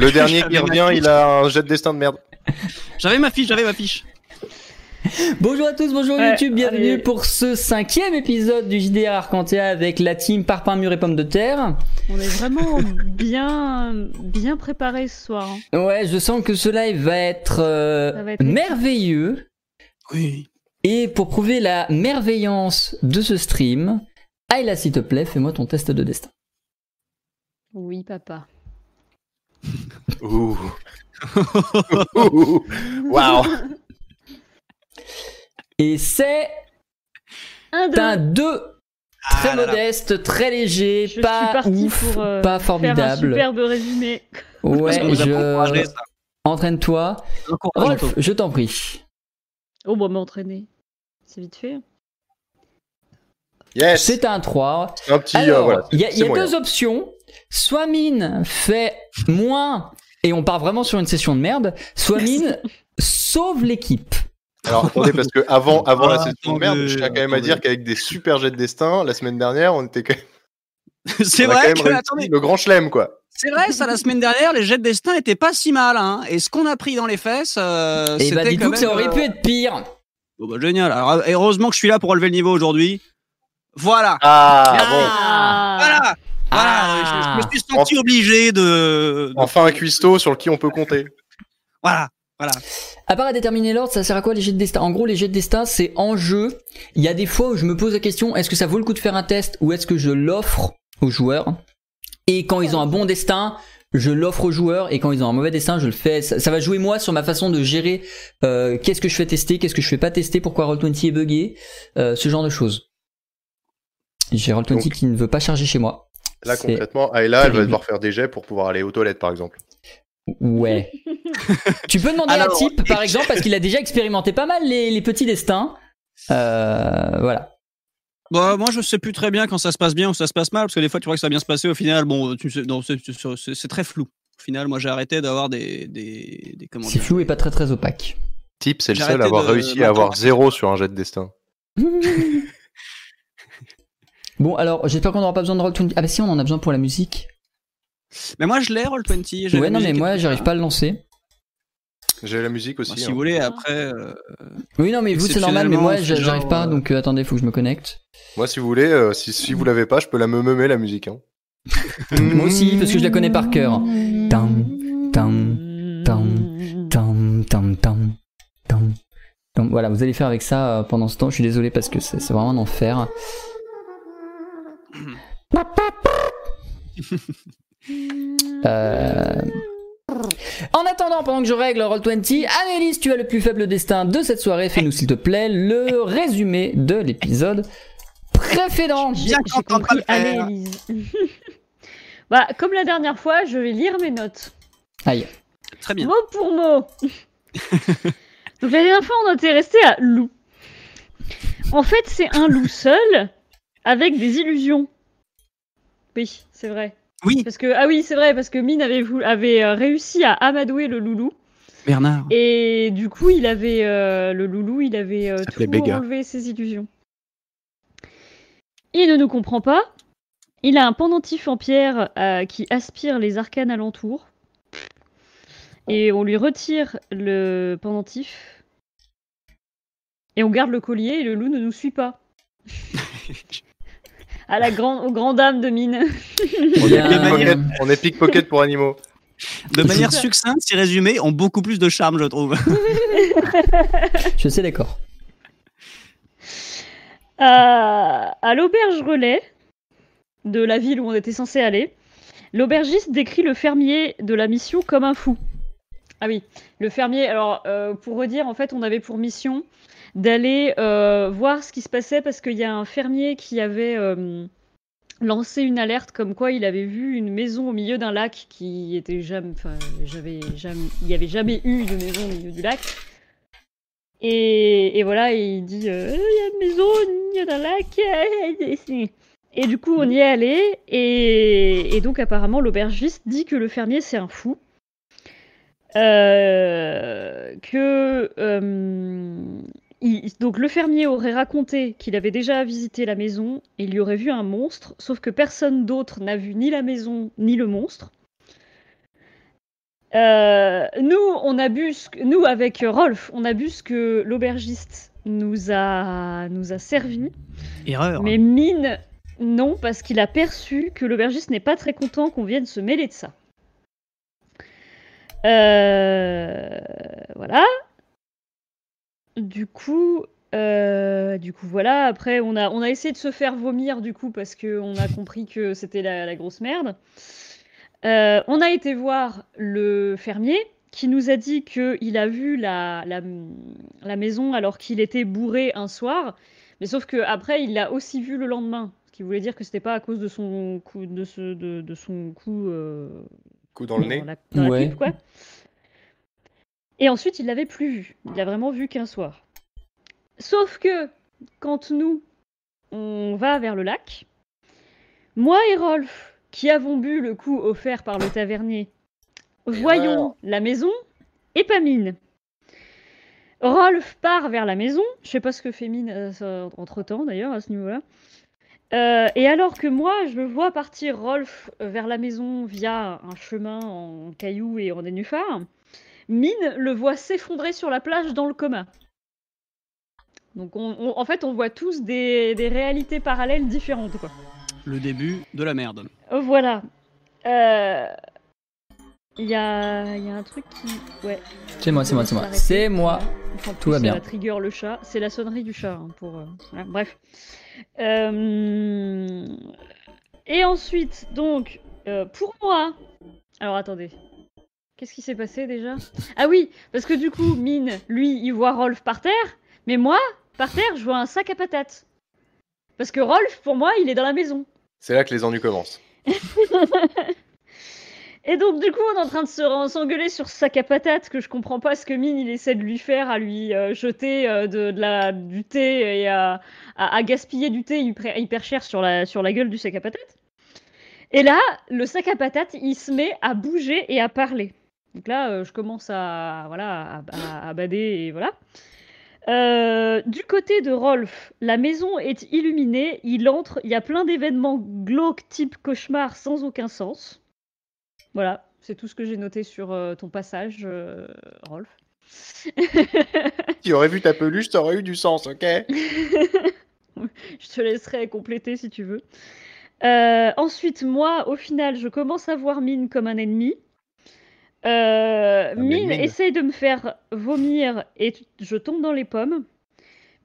Le dernier qui revient, il a un jet de destin de merde. J'avais ma fiche, j'avais ma fiche. Bonjour à tous, bonjour Ouais, YouTube, bienvenue allez. pour ce cinquième épisode du JDR Arcantia avec la team Parpaing, Mur et Pommes de Terre. On est vraiment bien, bien préparé ce soir. hein. Ouais, je sens que ce live va être, euh, Ça va être merveilleux. Oui. Et pour prouver la merveillance de ce stream, Ayla s'il te plaît, fais-moi ton test de destin. Oui, papa. Ouh. Ouh. Waouh. Et c'est Un, deux. un 2 très Ah là là. modeste, très léger, Je pas ouf, pour, euh, pas Faire un formidable. superbe résumé. Ouais, je... Entraîne-toi. Rolf, je t'en prie. Oh, bon, m'entraîner. C'est vite fait. Yes. C'est un 3. C'est un petit. euh, Alors, voilà. il y a, y a deux options. Soit mine fait moins et on part vraiment sur une session de merde, soit mine sauve l'équipe. Alors attendez, parce que avant, avant la Ah, session de merde, je tiens quand même à dire qu'avec des super jets de destin, la semaine dernière, on était quand même, C'est vrai quand même que, attendez, le grand chelem, quoi. c'est vrai, ça, la semaine dernière, les jets de destin étaient pas si mal, hein. Et ce qu'on a pris dans les fesses, euh, et bah c'était dites-vous quand que ça aurait euh, pu être pire. bon, bah, génial. Alors, heureusement que je suis là pour relever le niveau aujourd'hui. Voilà. Ah, Ah. Voilà. Voilà. Ah. Je, je me suis senti obligé de. Enfin un cuistot sur qui on peut compter. Voilà. Voilà. À part à déterminer l'ordre, ça sert à quoi les jets de destin? En gros, les jets de destin, c'est en jeu. Il y a des fois où je me pose la question est-ce que ça vaut le coup de faire un test ou est-ce que je l'offre aux joueurs? Et quand ils ont un bon destin, je l'offre aux joueurs et quand ils ont un mauvais destin, je le fais. Ça, ça va jouer moi sur ma façon de gérer euh, qu'est-ce que je fais tester, qu'est-ce que je fais pas tester, pourquoi Roll20 est buggé, euh, ce genre de choses. J'ai Roll20 Donc- qui ne veut pas charger chez moi. Là concrètement, Ayla, elle va devoir faire des jets pour pouvoir aller aux toilettes, par exemple. Ouais. tu peux demander Alors, à Type, par exemple, parce qu'il a déjà expérimenté pas mal les, les petits destins. Euh, voilà. Bon, moi, je sais plus très bien quand ça se passe bien ou ça se passe mal, parce que des fois, tu vois que ça va bien se passer. Au final, bon, tu sais, non, c'est- très flou. Au final, moi, j'ai arrêté d'avoir des, des, des C'est flou et pas très très opaque. Type, c'est le seul à avoir de réussi à avoir zéro sur un jet de destin. bon, alors j'espère qu'on n'aura pas besoin de Roll20. Ah bah si, on en a besoin pour la musique. Mais moi, je l'ai, Roll20. j'ai Ouais, la non, mais moi j'arrive pas à le lancer. J'ai la musique aussi. Bah, si hein. vous voulez, après. euh, Oui, non, mais vous c'est normal, mais moi j'arrive genre, pas, euh, donc euh, attendez, faut que je me connecte. Moi, si vous voulez, euh, si, si vous l'avez pas, je peux la me meumer la musique. Hein. Moi aussi, parce que je la connais par cœur. Tam, tam, tam, tam, tam, tam, tam. Donc voilà, vous allez faire avec ça pendant ce temps. Je suis désolé parce que c'est c'est vraiment un enfer. Euh, En attendant, pendant que je règle Roll20, Annelise, tu as le plus faible destin de cette soirée. Fais-nous, s'il te plaît, le résumé de l'épisode précédent. J'ai Bien compris. le faire. Allez, Elise. bah, comme la dernière fois, je vais lire mes notes. Aïe. Très bien. Mot pour mot. Donc la dernière fois, on était resté à loup. En fait, c'est un loup seul avec des illusions. Oui, c'est vrai. Oui, Parce que ah oui, c'est vrai parce que Mine avait avait euh, réussi à amadouer le loulou Bernard. et du coup, il avait euh, le loulou, il avait euh, tout Béga. enlevé ses illusions. Il ne nous comprend pas. Il a un pendentif en pierre euh, qui aspire les arcanes alentours. et on lui retire le pendentif. Et on garde le collier et le loup ne nous suit pas. à la grande, aux grandes dames de mine. On est, pickpocket, un- on est pickpocket pour animaux. De manière succincte, si résumé, ont beaucoup plus de charme, je trouve. Je suis d'accord. à, à l'auberge relais de la ville où on était censé aller, l'aubergiste décrit le fermier de la mission comme un fou. Ah oui, le fermier, alors euh, pour redire, en fait, on avait pour mission d'aller euh, voir ce qui se passait parce qu'il y a un fermier qui avait euh, lancé une alerte comme quoi il avait vu une maison au milieu d'un lac qui était jamais, jamais, il n'y avait jamais eu de maison au milieu du lac. Et, voilà, il dit euh, il y a une maison au milieu d'un lac. Et du coup, on y est allé, et, donc apparemment, l'aubergiste dit que le fermier c'est un fou. Que il- donc le fermier aurait raconté qu'il avait déjà visité la maison et il y aurait vu un monstre, sauf que personne d'autre n'a vu ni la maison ni le monstre. Euh, nous, on a bu ce que- nous avec Rolf, on a bu ce que l'aubergiste nous a nous a servi. Erreur. Mais Mine, non, parce qu'il a perçu que l'aubergiste n'est pas très content qu'on vienne se mêler de ça. Euh, voilà. Du coup, euh, du coup, voilà. Après, on a, on a essayé de se faire vomir, du coup, parce qu'on a compris que c'était la, la grosse merde. Euh, on a été voir le fermier qui nous a dit qu'il a vu la, la, la maison alors qu'il était bourré un soir. Mais sauf que après, il l'a aussi vu le lendemain, ce qui voulait dire que c'était pas à cause de son coup, de, ce, de, de son coup euh, Coup dans le nez. dans la, dans la Ouais. pipe, quoi. Et ensuite, il l'avait plus vu. Il l'a vraiment vu qu'un soir. Sauf que quand nous on va vers le lac, moi et Rolf, qui avons bu le coup offert par le tavernier, voyons la maison et pas Mine. Rolf part vers la maison. Je sais pas ce que fait Mine entre temps d'ailleurs à ce niveau-là. Euh, et alors que moi, je vois partir Rolf euh, vers la maison via un chemin en cailloux et en nénuphar, Mine le voit s'effondrer sur la plage dans le coma. Donc on- on- en fait, on voit tous des, des réalités parallèles différentes. Quoi. Le début de la merde. Euh, Voilà. Euh, Il y, a, il y a un truc qui... Ouais. C'est moi, c'est moi, c'est moi. C'est moi. Tout va bien. Ça trigger le chat. C'est la sonnerie du chat. hein, pour, euh, voilà, bref. Euh, Et ensuite, donc, euh, pour moi. Alors attendez. Qu'est-ce qui s'est passé déjà? Ah oui, parce que du coup, Mine, lui, il voit Rolf par terre. Mais moi, par terre, je vois un sac à patates. Parce que Rolf, pour moi, il est dans la maison. C'est là que les ennuis commencent. Et donc, du coup, on est en train de se s'engueuler sur ce sac à patates que je comprends pas ce que Mine il essaie de lui faire, à lui euh, jeter euh, de, de la, du thé et à, à- à gaspiller du thé hyper, hyper cher sur la, sur la gueule du sac à patates. Et là, le sac à patates, il se met à bouger et à parler. Donc là, euh, je commence à, voilà, à, à- à bader et voilà. Euh, du côté de Rolf, la maison est illuminée, il entre, il y a plein d'événements glauques type cauchemar sans aucun sens. Voilà, c'est tout ce que j'ai noté sur euh, ton passage, Rolf. Tu aurais vu ta peluche, ça aurait eu du sens, ok Je te laisserai compléter si tu veux. Ensuite, moi, au final, je commence à voir Mine comme un ennemi. Euh, Mine Mine. essaye de me faire vomir et je tombe dans les pommes.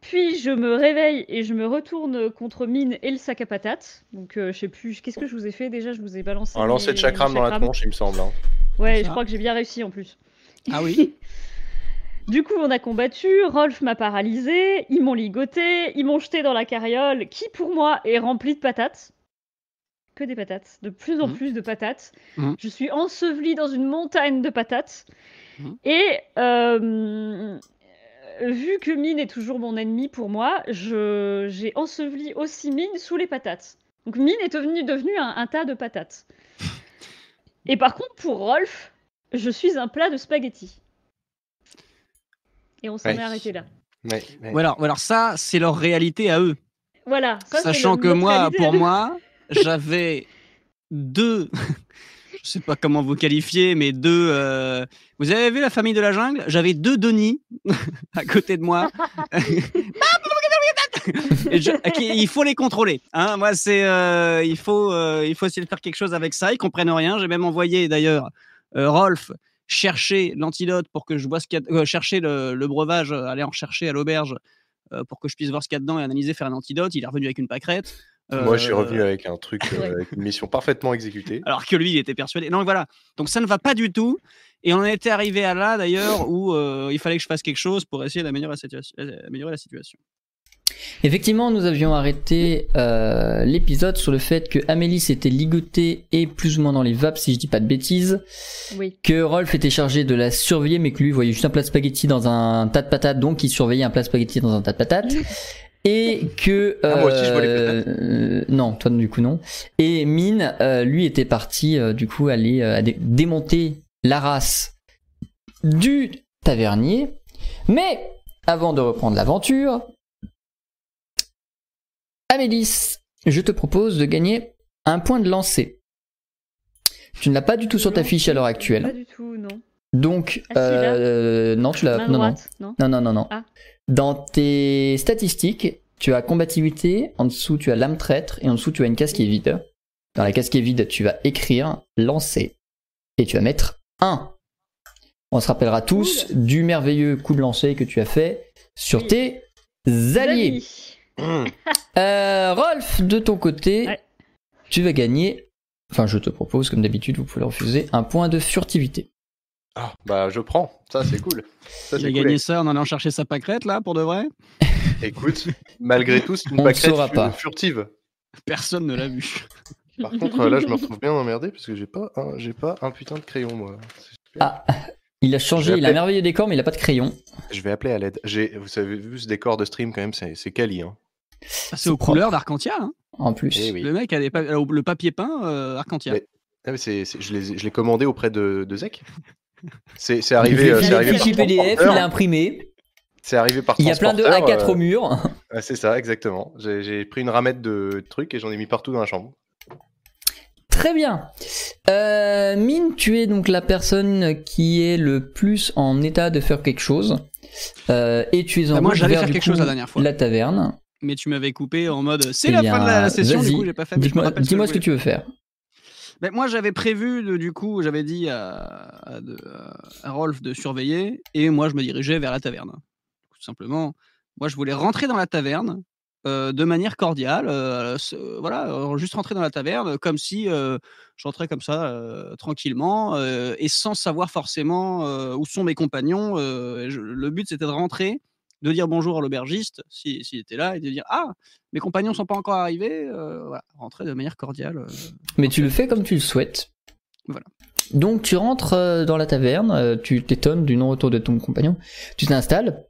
Puis je me réveille et je me retourne contre Mine et le sac à patates. Donc euh, je sais plus, qu'est-ce que je vous ai fait déjà? Je vous ai balancé. Un lancer de chakram dans la tronche, il me semble. hein. Ouais, je crois que j'ai bien réussi en plus. Ah oui Du coup, on a combattu, Rolf m'a paralysé, ils m'ont ligoté, ils m'ont jeté dans la carriole, qui pour moi est remplie de patates. Que des patates, de plus en Mhm. plus de patates. Mhm. Je suis ensevelie dans une montagne de patates. Mhm. Et euh, vu que Mine est toujours mon ennemi pour moi, je- j'ai enseveli aussi Mine sous les patates. Donc Mine est devenu, devenu un, un tas de patates. Et par contre, pour Rolf, je suis un plat de spaghettis. Et on s'en Ouais. est arrêté là. Ouais, ouais. Ou alors, ou alors ça, c'est leur réalité à eux. Voilà. ça, Sachant que moi, pour moi, j'avais deux. je sais pas comment vous qualifier, mais deux. euh, Vous avez vu la famille de la jungle? J'avais deux Denis à côté de moi. Il faut les contrôler. Hein Moi, c'est, euh, il faut, euh, il faut essayer de faire quelque chose avec ça. Ils comprennent rien. J'ai même envoyé d'ailleurs Rolf chercher l'antidote pour que je vois ce qu'il y a, chercher le, le breuvage, aller en chercher à l'auberge pour que je puisse voir ce qu'il y a dedans et analyser, faire un antidote. Il est revenu avec une pâquerette. Moi, je suis revenu avec un truc, euh, avec une mission parfaitement exécutée. alors que lui, il était persuadé. Non, voilà. Donc ça ne va pas du tout. Et on en était arrivé à là, d'ailleurs, où euh, il fallait que je fasse quelque chose pour essayer d'améliorer la situation. euh, améliorer la situation. Effectivement, nous avions arrêté euh, l'épisode sur le fait que Amélie s'était ligotée et plus ou moins dans les vapes, si je dis pas de bêtises, Oui. que Rolf était chargé de la surveiller, mais que lui voyait juste un plat de spaghetti dans un tas de patates, donc il surveillait un plat de spaghetti dans un tas de patates. Et que Ah, moi aussi, je vois les euh, non, toi du coup non. Et Mine, euh, lui était parti euh, du coup aller euh, dé- démonter la race du tavernier. Mais avant de reprendre l'aventure, Amélis, je te propose de gagner un point de lancer. Tu ne l'as pas du tout sur ta fiche à l'heure Pas actuelle. du tout, non. Donc, Ah, euh, non, tu l'as. Non, non. non, non, non, non. Ah. Dans tes statistiques, tu as combativité, en dessous tu as l'âme traître et en dessous tu as une case qui est vide. Dans la case qui est vide, tu vas écrire lancer et tu vas mettre 1. On se rappellera tous du merveilleux coup de lancer que tu as fait sur Oui. tes alliés. Mmh. Euh, Rolf, de ton côté, Ouais. tu vas gagner, enfin je te propose comme d'habitude, vous pouvez refuser, un point de furtivité. Ah, bah, je prends. Ça, c'est cool. Ça, Il c'est a cool. gagné ça en allant chercher sa pâquerette, là, pour de vrai? Écoute, malgré tout, c'est une On pâquerette saura fu- pas. furtive. Personne ne l'a vu. Par contre, là, je me retrouve bien emmerdé parce que j'ai pas, un, j'ai pas un putain de crayon, moi. C'est super. Ah, il a changé, il a merveilleux décor, mais il a pas de crayon. Je vais appeler à l'aide. J'ai, vous avez vu ce décor de stream quand même, c'est, c'est quali. Hein. Ah, C'est aux propre. couleurs d'Arcantia. hein. En plus. Eh oui. Le mec a des pa- le papier peint euh, Arcantia. Mais- Ah, mais c'est, c'est- je, l'ai, je l'ai commandé auprès de, de Zek. C'est, arrivé, euh, il c'est a le arrivé fichier PDF, il l'a imprimé. C'est arrivé par Il y a plein de transporteur, A4 euh, au mur. c'est ça, exactement. J'ai, j'ai pris une ramette de trucs et j'en ai mis partout dans la chambre. Très bien. Euh, Mine, tu es donc la personne qui est le plus en état de faire quelque chose. Euh, et tu es en Bah, moi, j'allais faire quelque coup, chose la dernière fois. La taverne. Mais tu m'avais coupé en mode c'est Eh la bien, fin de la, session, du coup j'ai pas fait. Dis-moi ce que tu veux faire. Ben, moi, j'avais prévu, de- du coup, j'avais dit à, de- Rolf de surveiller, et moi, je me dirigeais vers la taverne. Tout simplement, moi, je voulais rentrer dans la taverne euh, de manière cordiale, euh, voilà, euh, juste rentrer dans la taverne comme si j'entrais comme ça, tranquillement, et sans savoir forcément où sont mes compagnons. le but, c'était de rentrer, de dire bonjour à l'aubergiste, s'il s'il était là, et de dire Ah, mes compagnons sont pas encore arrivés. euh, voilà, rentrer de manière cordiale. euh, Mais tu le fais comme tu le souhaites. Voilà. Donc tu rentres euh, dans la taverne, tu t'étonnes du non-retour de ton compagnon, tu t'installes.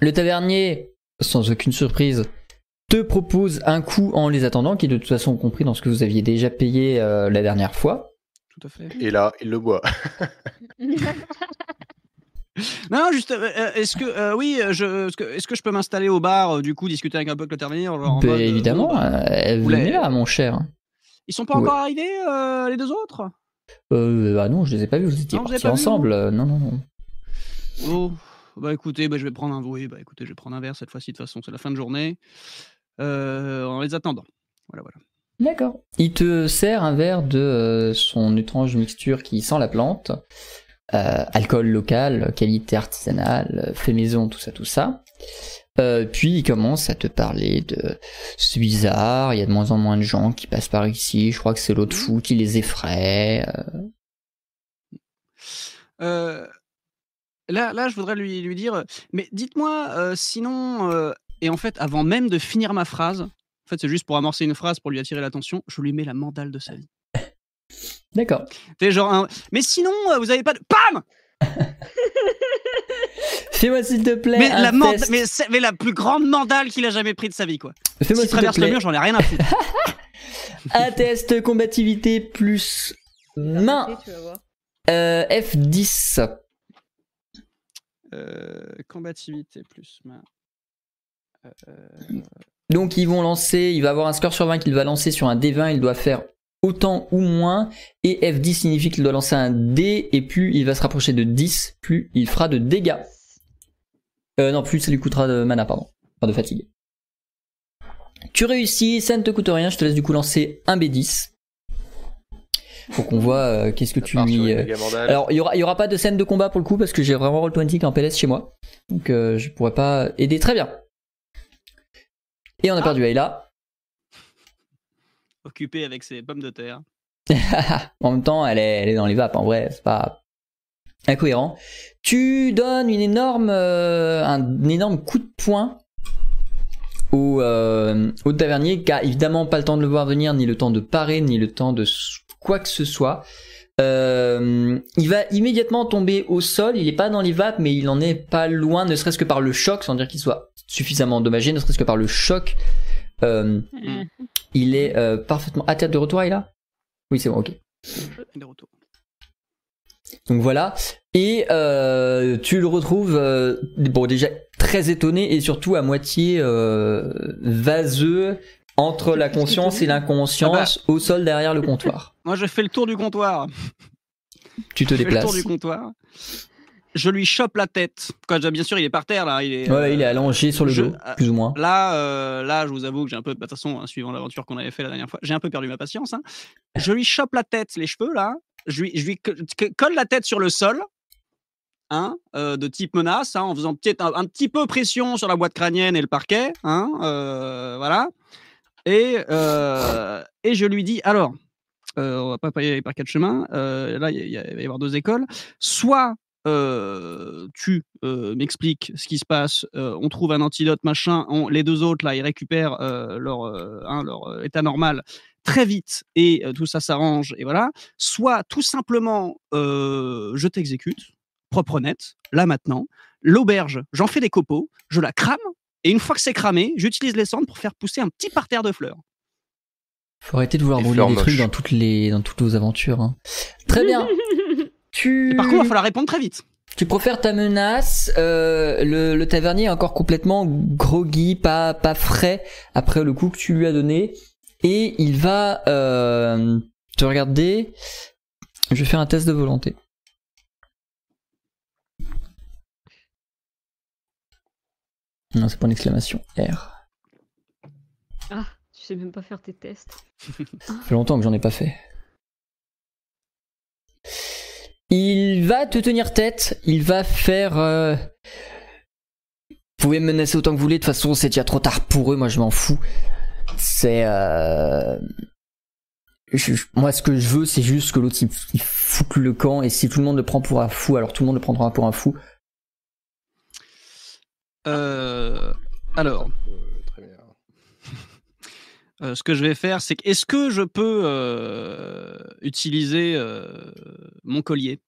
Le tavernier, sans aucune surprise, te propose un coup en les attendant, qui est de toute façon compris dans ce que vous aviez déjà payé euh, la dernière fois. tout à fait. Et là, il le boit. Non, juste, euh, euh, est-ce que, euh, oui, je, est-ce que, je peux m'installer au bar, euh, du coup, discuter avec un peu mode, euh, évidemment, bah, venez là, mon cher. Ils sont pas ouais. encore arrivés, les deux autres? Bah non, je les ai pas vus, vous étiez Non, partis ensemble. Non, non, non. Oh, bah écoutez, bah, je vais prendre un, oui, bah écoutez, je vais prendre un verre cette fois-ci, de toute façon, c'est la fin de journée, en les attendant. Voilà, voilà. D'accord. Il te sert un verre de son étrange mixture qui sent la plante. Euh, alcool local, qualité artisanale, fait maison, tout ça, tout ça. Euh, puis il commence à te parler de c'est bizarre, il y a de moins en moins de gens qui passent par ici, je crois que c'est l'autre fou qui les effraie. euh. Là, là, je voudrais lui, lui dire, mais dites-moi, sinon, et en fait, avant même de finir ma phrase, en fait, c'est juste pour amorcer une phrase, pour lui attirer l'attention, je lui mets la mandale de sa vie. D'accord. T'es genre, un- mais sinon, euh, vous avez pas de. PAM Fais-moi s'il te plaît mais, un la test. mais, la plus grande mandale qu'il a jamais pris de sa vie, quoi. Fais-moi S'il te traverse le plaît mur, j'en ai rien à foutre. un test combativité plus main euh, F10. Euh, combativité plus main. Euh, Donc ils vont lancer, il va avoir un score sur 20 qu'il va lancer sur un D20, il doit faire autant ou moins. Et F10 signifie qu'il doit lancer un dé. Et plus il va se rapprocher de 10, plus il fera de dégâts. Euh, non, plus ça lui coûtera de mana, pardon. Enfin, de fatigue. Tu réussis, ça ne te coûte rien. Je te laisse du coup lancer un B10. Faut qu'on voit euh, qu'est-ce que Ça tu lui. euh, alors, il y aura, il y aura pas de scène de combat pour le coup parce que j'ai vraiment Roll20 en PLS chez moi. Donc, euh, je pourrais pas aider très bien. Et on a perdu Ayla. Occupé avec ses pommes de terre. en même temps, elle est, dans les vapes. En vrai, c'est pas incohérent. Tu donnes une énorme, euh, un énorme coup de poing au, euh, au tavernier qui a évidemment pas le temps de le voir venir, ni le temps de parer, ni le temps de quoi que ce soit. Euh, il va immédiatement tomber au sol. Il est pas dans les vapes, mais il en est pas loin, ne serait-ce que par le choc, sans dire qu'il soit suffisamment endommagé, ne serait-ce que par le choc. Euh, Mm. il est euh, parfaitement à terre de retour, là Oui, c'est bon, ok. De retour. Donc voilà. Et euh, tu le retrouves, euh, bon déjà très étonné et surtout à moitié euh, vaseux entre la conscience et l'inconscience au sol derrière le comptoir. Moi, je fais le tour du comptoir. Tu te Je fais le tour déplaces. du comptoir. Je lui chope la tête. Quoi, bien sûr, il est par terre là. Il est, Ouais, euh, il est allongé sur le je- dos, plus ou moins. Là, euh, là, je vous avoue que j'ai un peu, de toute façon, hein, suivant l'aventure qu'on avait fait la dernière fois, j'ai un peu perdu ma patience. hein. Je lui chope la tête, les cheveux là. Je lui, je lui co- co- colle la tête sur le sol, hein, euh, de type menace, hein, en faisant peut-être un, un petit peu pression sur la boîte crânienne et le parquet, hein, euh, voilà. Et, et je lui dis alors, on va pas y aller par quatre chemins. là, il va y avoir deux écoles. Soit euh, tu euh, m'expliques ce qui se passe, euh, on trouve un antidote, machin, on- les deux autres, là, ils récupèrent euh, leur, euh, hein, leur euh, état normal très vite et euh, tout ça s'arrange, et voilà. Soit tout simplement, euh, je t'exécute, propre net, là maintenant. L'auberge, j'en fais des copeaux, je la crame, et une fois que c'est cramé, j'utilise les cendres pour faire pousser un petit parterre de fleurs. Faut arrêter de vouloir Des brûler des trucs moches. dans toutes les dans toutes vos aventures. hein. Très bien. tu Et par contre, il va falloir répondre très vite. Tu profères ta menace. euh, le, le tavernier est encore complètement groggy, pas, pas frais après le coup que tu lui as donné. Et il va euh, te regarder. Je vais faire un test de volonté. Non, c'est pas une exclamation. R. Ah, tu sais même pas faire tes tests. Ça fait longtemps que j'en ai pas fait. Il va te tenir tête, il va faire... euh, Vous pouvez me menacer autant que vous voulez, de toute façon c'est déjà trop tard pour eux, moi je m'en fous. C'est... euh, Moi ce que je veux c'est juste que l'autre il, le camp et si tout le monde le prend pour un fou, alors tout le monde le prendra pour un fou. Euh, alors. Euh, ce que je vais faire, c'est que est-ce que je peux euh, utiliser euh, mon collier?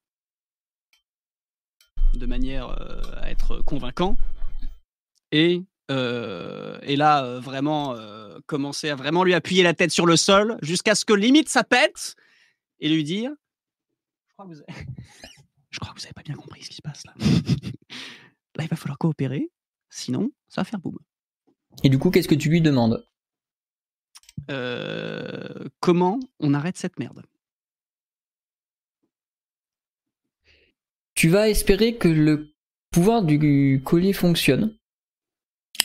De manière à être convaincant et, là vraiment commencer à vraiment lui appuyer la tête sur le sol jusqu'à ce que limite ça pète et lui dire je crois que vous avez, je crois que vous avez pas bien compris ce qui se passe là. là il va falloir coopérer sinon ça va faire boum. Et du coup qu'est-ce que tu lui demandes? Euh, comment on arrête cette merde? Tu vas espérer que le pouvoir du collier fonctionne.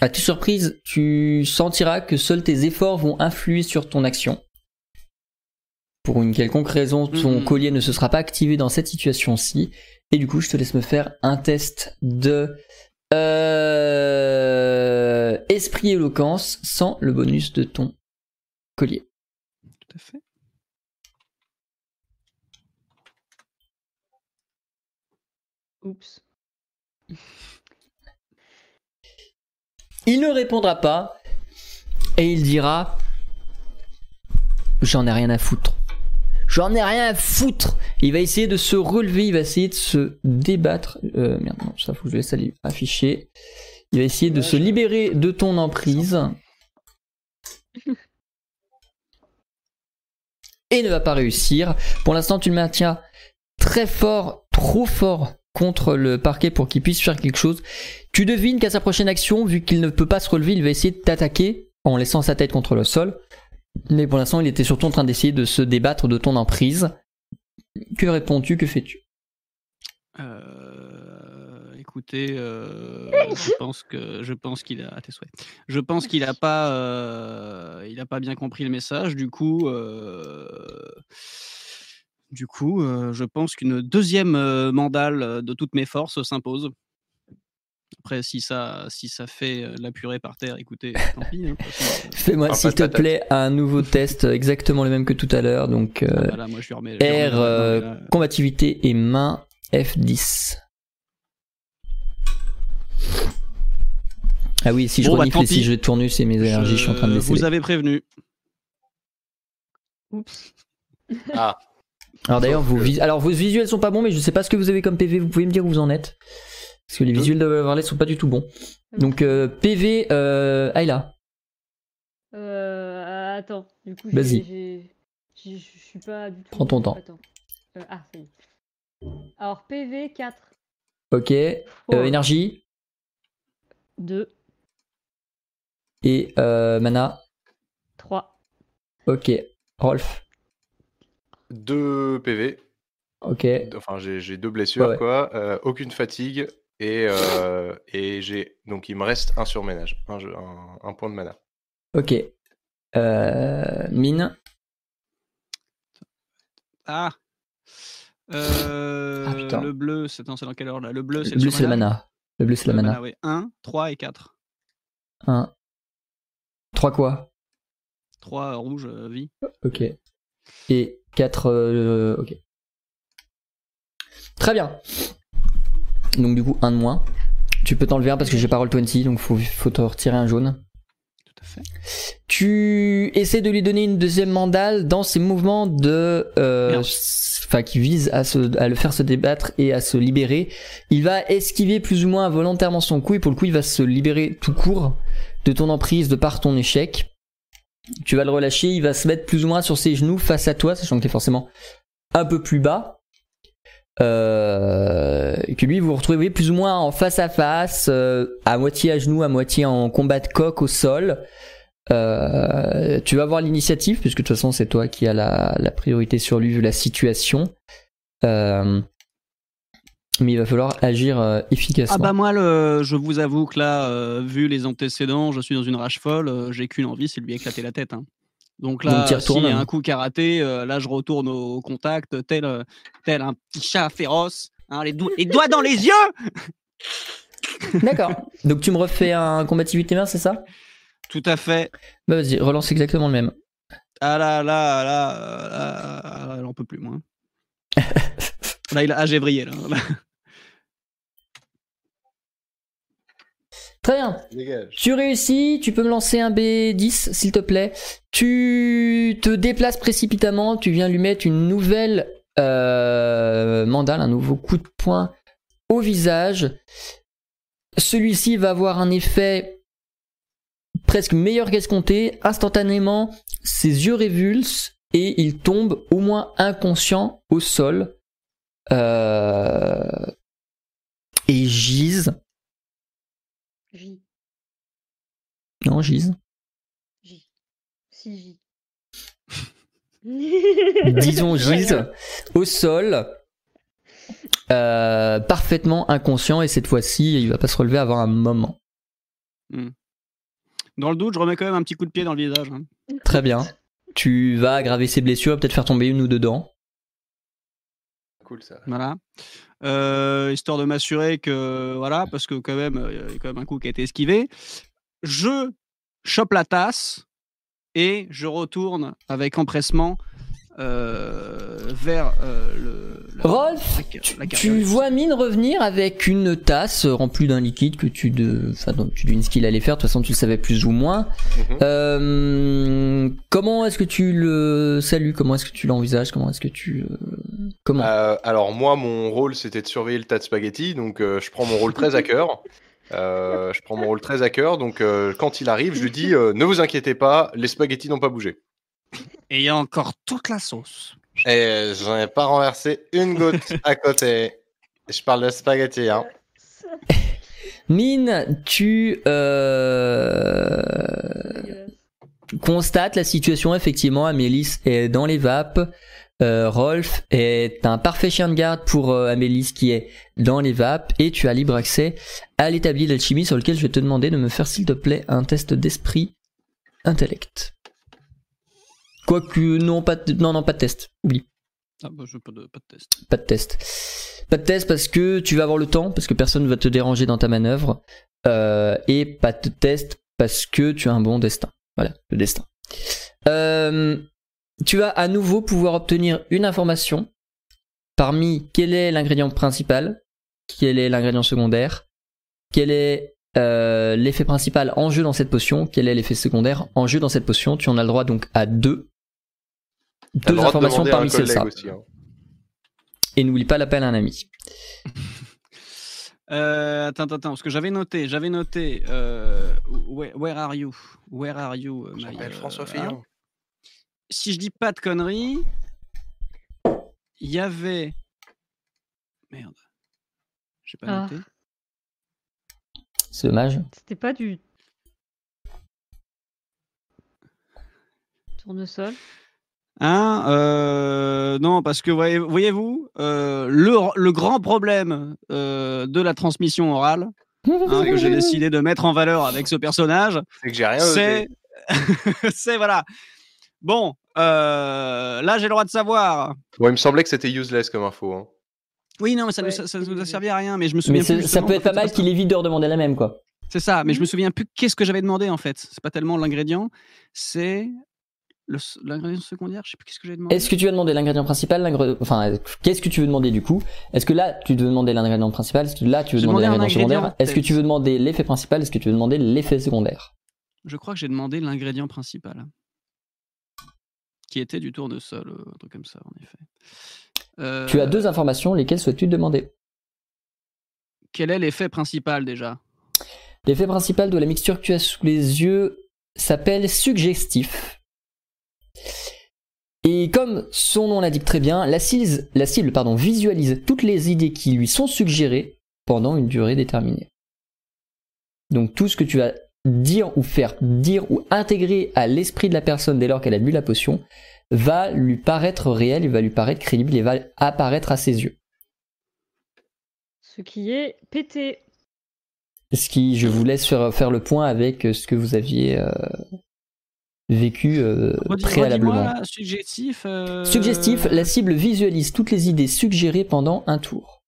À toute surprise, tu sentiras que seuls tes efforts vont influer sur ton action. Pour une quelconque raison, ton Mhm. collier ne se sera pas activé dans cette situation-ci. Et du coup, je te laisse me faire un test de euh, esprit éloquence sans le bonus de ton collier. Tout à fait. Oups. Il ne répondra pas et il dira J'en ai rien à foutre. J'en ai rien à foutre. Il va essayer de se relever, il va essayer de se débattre. Euh, merde, non, ça faut que je laisse aller afficher. Il va essayer de Ouais, se libérer de ton emprise. Et ne va pas réussir. Pour l'instant, tu le maintiens très fort, trop fort contre le parquet pour qu'il puisse faire quelque chose. Tu devines qu'à sa prochaine action, vu qu'il ne peut pas se relever, il va essayer de t'attaquer en laissant sa tête contre le sol. Mais pour l'instant, il était surtout en train d'essayer de se débattre de ton emprise. Que réponds-tu Que fais-tu? Euh, écoutez, euh, je pense que je pense qu'il a à tes souhaits. Je pense qu'il a pas euh, il a pas bien compris le message. Du coup, euh, du coup, euh, je pense qu'une deuxième euh, mandale de toutes mes forces s'impose. Après, si ça si ça fait la purée par terre, écoutez, tant pis. hein, Fais-moi, s'il te plaît, un nouveau test exactement le même que tout à l'heure. Donc, euh, voilà, moi je lui remets. je lui remets R, euh, combativité et main, F10. Ah oui, si je Bon, bah, renifle et si je tournus et mes énergies, je suis en train de les Vous avez prévenu. Oups. Ah, Alors d'ailleurs, vos, vis- Alors, vos visuels sont pas bons, mais je sais pas ce que vous avez comme PV. Vous pouvez me dire où vous en êtes Parce que les visuels de Varley sont pas du tout bons. Donc euh, PV, euh, Ayla. Euh, attends, du coup, Vas-y. j'ai- j'ai- j'ai- je suis pas du tout. Prends ton temps. Attends. Euh, ah, ça y est. Alors, PV 4. Ok. Euh, énergie 2, et euh, mana. 3. Ok. Rolf. 2 PV. Ok. Enfin, j'ai deux blessures, Ouais, ouais. quoi. euh, aucune fatigue. Et, euh, et j'ai. Donc, il me reste un surménage. Un, jeu- un, un point de mana. Ok. Euh, mine. Ah. Euh, Ah, putain. le bleu, c'est dans quelle heure là? Le bleu, Le c'est bleu, c'est la surmenage mana. Le bleu, c'est la Le mana. ouais. 1, 3 et 4. 1. 3 quoi? 3 rouge, euh, vie. Ok. Et 4. ok. Très bien. Donc du coup, un de moins. Tu peux t'enlever un parce que j'ai pas roll 20, donc faut, faut te retirer un jaune. Tout à fait. Tu essaies de lui donner une deuxième mandale dans ses mouvements de, euh, enfin, qui visent à se, le faire se débattre et à se libérer. Il va esquiver plus ou moins volontairement son coup et pour le coup, il va se libérer tout court de ton emprise de par ton échec. Tu vas le relâcher, il va se mettre plus ou moins sur ses genoux face à toi, sachant que t'es forcément un peu plus bas. Euh, que lui, vous vous retrouvez plus ou moins en face à face, euh, à moitié à genoux, à moitié en combat de coq au sol. Euh, tu vas avoir l'initiative, puisque de toute façon c'est toi qui as la, la priorité sur lui vu la situation. Euh, mais il va falloir agir euh, efficacement. Ah bah moi, le, je vous avoue que là, vu les antécédents, je suis dans une rage folle. J'ai qu'une envie, c'est de lui éclater la tête. hein. Donc là, Donc, retournes, y a un coup karaté, là je retourne au contact, tel, tel un petit chat féroce, hein, les, doigts dans les yeux. D'accord. Donc tu me refais un combativité main, c'est ça? Tout à fait. Bah vas-y, relance exactement le même. Ah là là là, là, là, là, elle en peut plus moi. là il a, ah j'ai brillé là. Très bien. Dégage. Tu réussis, tu peux me lancer un B10 s'il te plaît. Tu te déplaces précipitamment, tu viens lui mettre une nouvelle euh, mandale, un nouveau coup de poing au visage. Celui-ci va avoir un effet presque meilleur qu'escompté. Instantanément, ses yeux révulsent et il tombe au moins inconscient au sol. Euh, et gise. J. Non, gise. J. Si J. disons gise au sol euh, parfaitement inconscient et cette fois-ci il va pas se relever avant un moment Dans le doute, je remets quand même un petit coup de pied dans le visage. hein. très bien tu vas aggraver ses blessures peut-être faire tomber une ou deux dents Cool ça. Voilà. Euh, histoire de m'assurer que voilà, parce que quand même, euh, il y a quand même un coup qui a été esquivé. Je chope la tasse et je retourne avec empressement euh, vers euh, le, le- Rolf, la ca- tu, la tu carriole. vois Mine revenir avec une tasse remplie d'un liquide que tu de, enfin, tu devines ce qu'il allait faire. De toute façon, tu le savais plus ou moins. Mhm. Euh, comment est-ce que tu le salues? Comment est-ce que tu l'envisages? Comment est-ce que tu, euh, comment? Euh, alors moi, mon rôle, c'était de surveiller le tas de spaghettis, donc euh, je prends mon rôle très à cœur. Euh, je prends mon rôle très à cœur, donc euh, quand il arrive, je lui dis euh, ne vous inquiétez pas, les spaghettis n'ont pas bougé. Et il y a encore toute la sauce. Et j'en ai pas renversé une goutte à côté. Je parle de spaghettis, hein. Mine, tu euh, constate la situation effectivement. Amélis est dans les vapes. Euh, Rolf est un parfait chien de garde pour euh, Amélis qui est dans les vapes et tu as libre accès à l'établi d'alchimie sur lequel je vais te demander de me faire s'il te plaît un test d'esprit intellect. Quoique non pas de, non non pas de test. Oublie. Ah bah, je veux pas de, pas de test. Pas de test. Pas de test parce que tu vas avoir le temps, parce que personne ne va te déranger dans ta manœuvre. Euh, et pas de test parce que tu as un bon destin. Voilà, le destin. Euh, tu vas à nouveau pouvoir obtenir une information parmi quel est l'ingrédient principal, quel est l'ingrédient secondaire, quel est euh, l'effet principal en jeu dans cette potion, quel est l'effet secondaire en jeu dans cette potion. Tu en as le droit donc à deux. Deux de informations parmi collègue aussi, hein. Et n'oublie pas l'appel à un ami. Euh, attends, attends, attends, parce que j'avais noté, j'avais noté. Euh, where, where are you? Where are you? euh, J'appelle euh, François ah. Fillon. Si je dis pas de conneries, il y avait. Merde. J'ai pas Ah. noté. C'est dommage. C'était pas du. Tournesol? Hein euh, Non, parce que voyez- voyez-vous, euh, le, le grand problème euh, de la transmission orale hein, que j'ai décidé de mettre en valeur avec ce personnage, C'est que j'ai rien c'est. c'est voilà. Bon, euh, là j'ai le droit de savoir. Ouais, il me semblait que c'était useless comme info. hein. Oui, non, mais ça, Ouais, ça nous a servi à rien, mais je me souviens plus. ça peut être pas mal qu'il évite de redemander la même, quoi. C'est ça, mais je me souviens plus qu'est-ce que j'avais demandé en fait. C'est pas tellement l'ingrédient, c'est l'ingrédient secondaire. Je sais plus qu'est-ce que j'avais demandé. Est-ce que tu veux demander l'ingrédient principal Enfin, qu'est-ce que tu veux demander du coup? Est-ce que là, tu veux demander l'ingrédient principal? Est-ce que là, tu veux demander demandé l'ingrédient secondaire? Est-ce que tu veux demander l'effet principal? Est-ce que tu veux demander l'effet secondaire? Je crois que j'ai demandé l'ingrédient principal, qui était du tournesol, euh, un truc comme ça, en effet. Euh, Tu as deux informations, lesquelles souhaites-tu demander? Quel est l'effet principal déjà? L'effet principal de la mixture que tu as sous les yeux s'appelle suggestif. Et comme son nom l'indique très bien, la cible, la cible pardon, visualise toutes les idées qui lui sont suggérées pendant une durée déterminée. Donc tout ce que tu vas dire ou faire dire ou intégrer à l'esprit de la personne dès lors qu'elle a bu la potion va lui paraître réel, il va lui paraître crédible, il va apparaître à ses yeux. Ce qui est pété. Ce qui, je vous laisse faire, faire le point avec ce que vous aviez euh, vécu euh, Redis- préalablement. suggestif. euh, Suggestif, la cible visualise toutes les idées suggérées pendant un tour.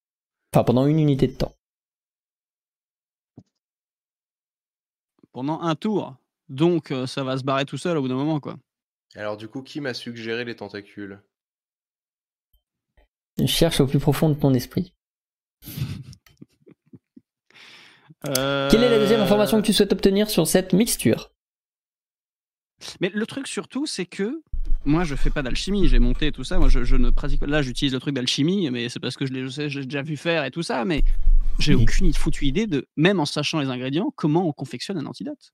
Enfin, pendant une unité de temps. Pendant un tour. Donc, euh, ça va se barrer tout seul au bout d'un moment, quoi. Alors, du coup, qui m'a suggéré les tentacules? Cherche au plus profond de ton esprit. Quelle est la deuxième information que tu souhaites obtenir sur cette mixture? Mais le truc surtout, c'est que moi, je fais pas d'alchimie, j'ai monté tout ça. Moi, je, je ne pratique pas. Là, j'utilise le truc d'alchimie, mais c'est parce que je l'ai déjà vu faire et tout ça. Mais j'ai Oui. aucune foutue idée de, même en sachant les ingrédients, comment on confectionne un antidote.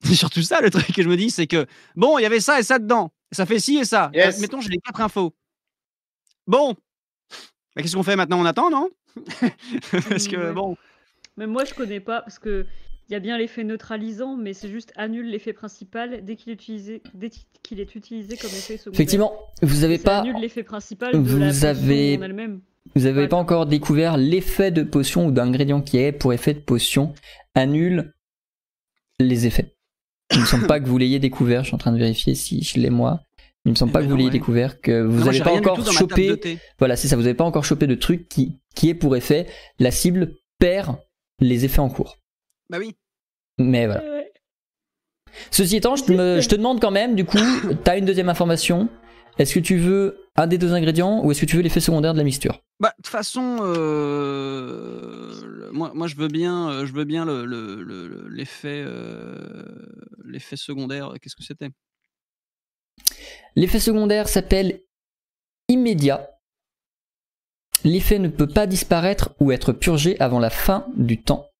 C'est surtout ça le truc que je me dis, c'est que bon, il y avait ça et ça dedans. Ça fait ci et ça. Yes. Mettons, j'ai les quatre infos. Bon, Bah, qu'est-ce qu'on fait maintenant? On attend, non? Parce que bon. Mais moi, je connais pas parce que il y a bien l'effet neutralisant, mais c'est juste annule l'effet principal dès qu'il est utilisé, dès qu'il est utilisé comme effet secondaire. Effectivement, vous n'avez pas, annule l'effet principal de vous la potion avez- en elle-même. vous avez Ouais. pas encore découvert l'effet de potion ou d'ingrédient qui est pour effet de potion annule les effets. Il me semble pas que vous l'ayez découvert. Je suis en train de vérifier si je l'ai moi. Il me semble pas que vous l'ayez ouais. découvert, que vous n'avez pas encore chopé. Voilà, c'est ça. Vous n'avez pas encore chopé de truc qui qui est pour effet la cible perd les effets en cours. Bah oui. Mais voilà. Ouais. Ceci étant, je te, me- je te demande quand même, du coup, t'as une deuxième information. Est-ce que tu veux un des deux ingrédients ou est-ce que tu veux l'effet secondaire de la mixture? Bah, de toute façon, euh, moi, moi, je veux bien, euh, je veux bien le- le- le- le- l'effet, euh, l'effet secondaire. Qu'est-ce que c'était? L'effet secondaire s'appelle immédiat. L'effet ne peut pas disparaître ou être purgé avant la fin du temps.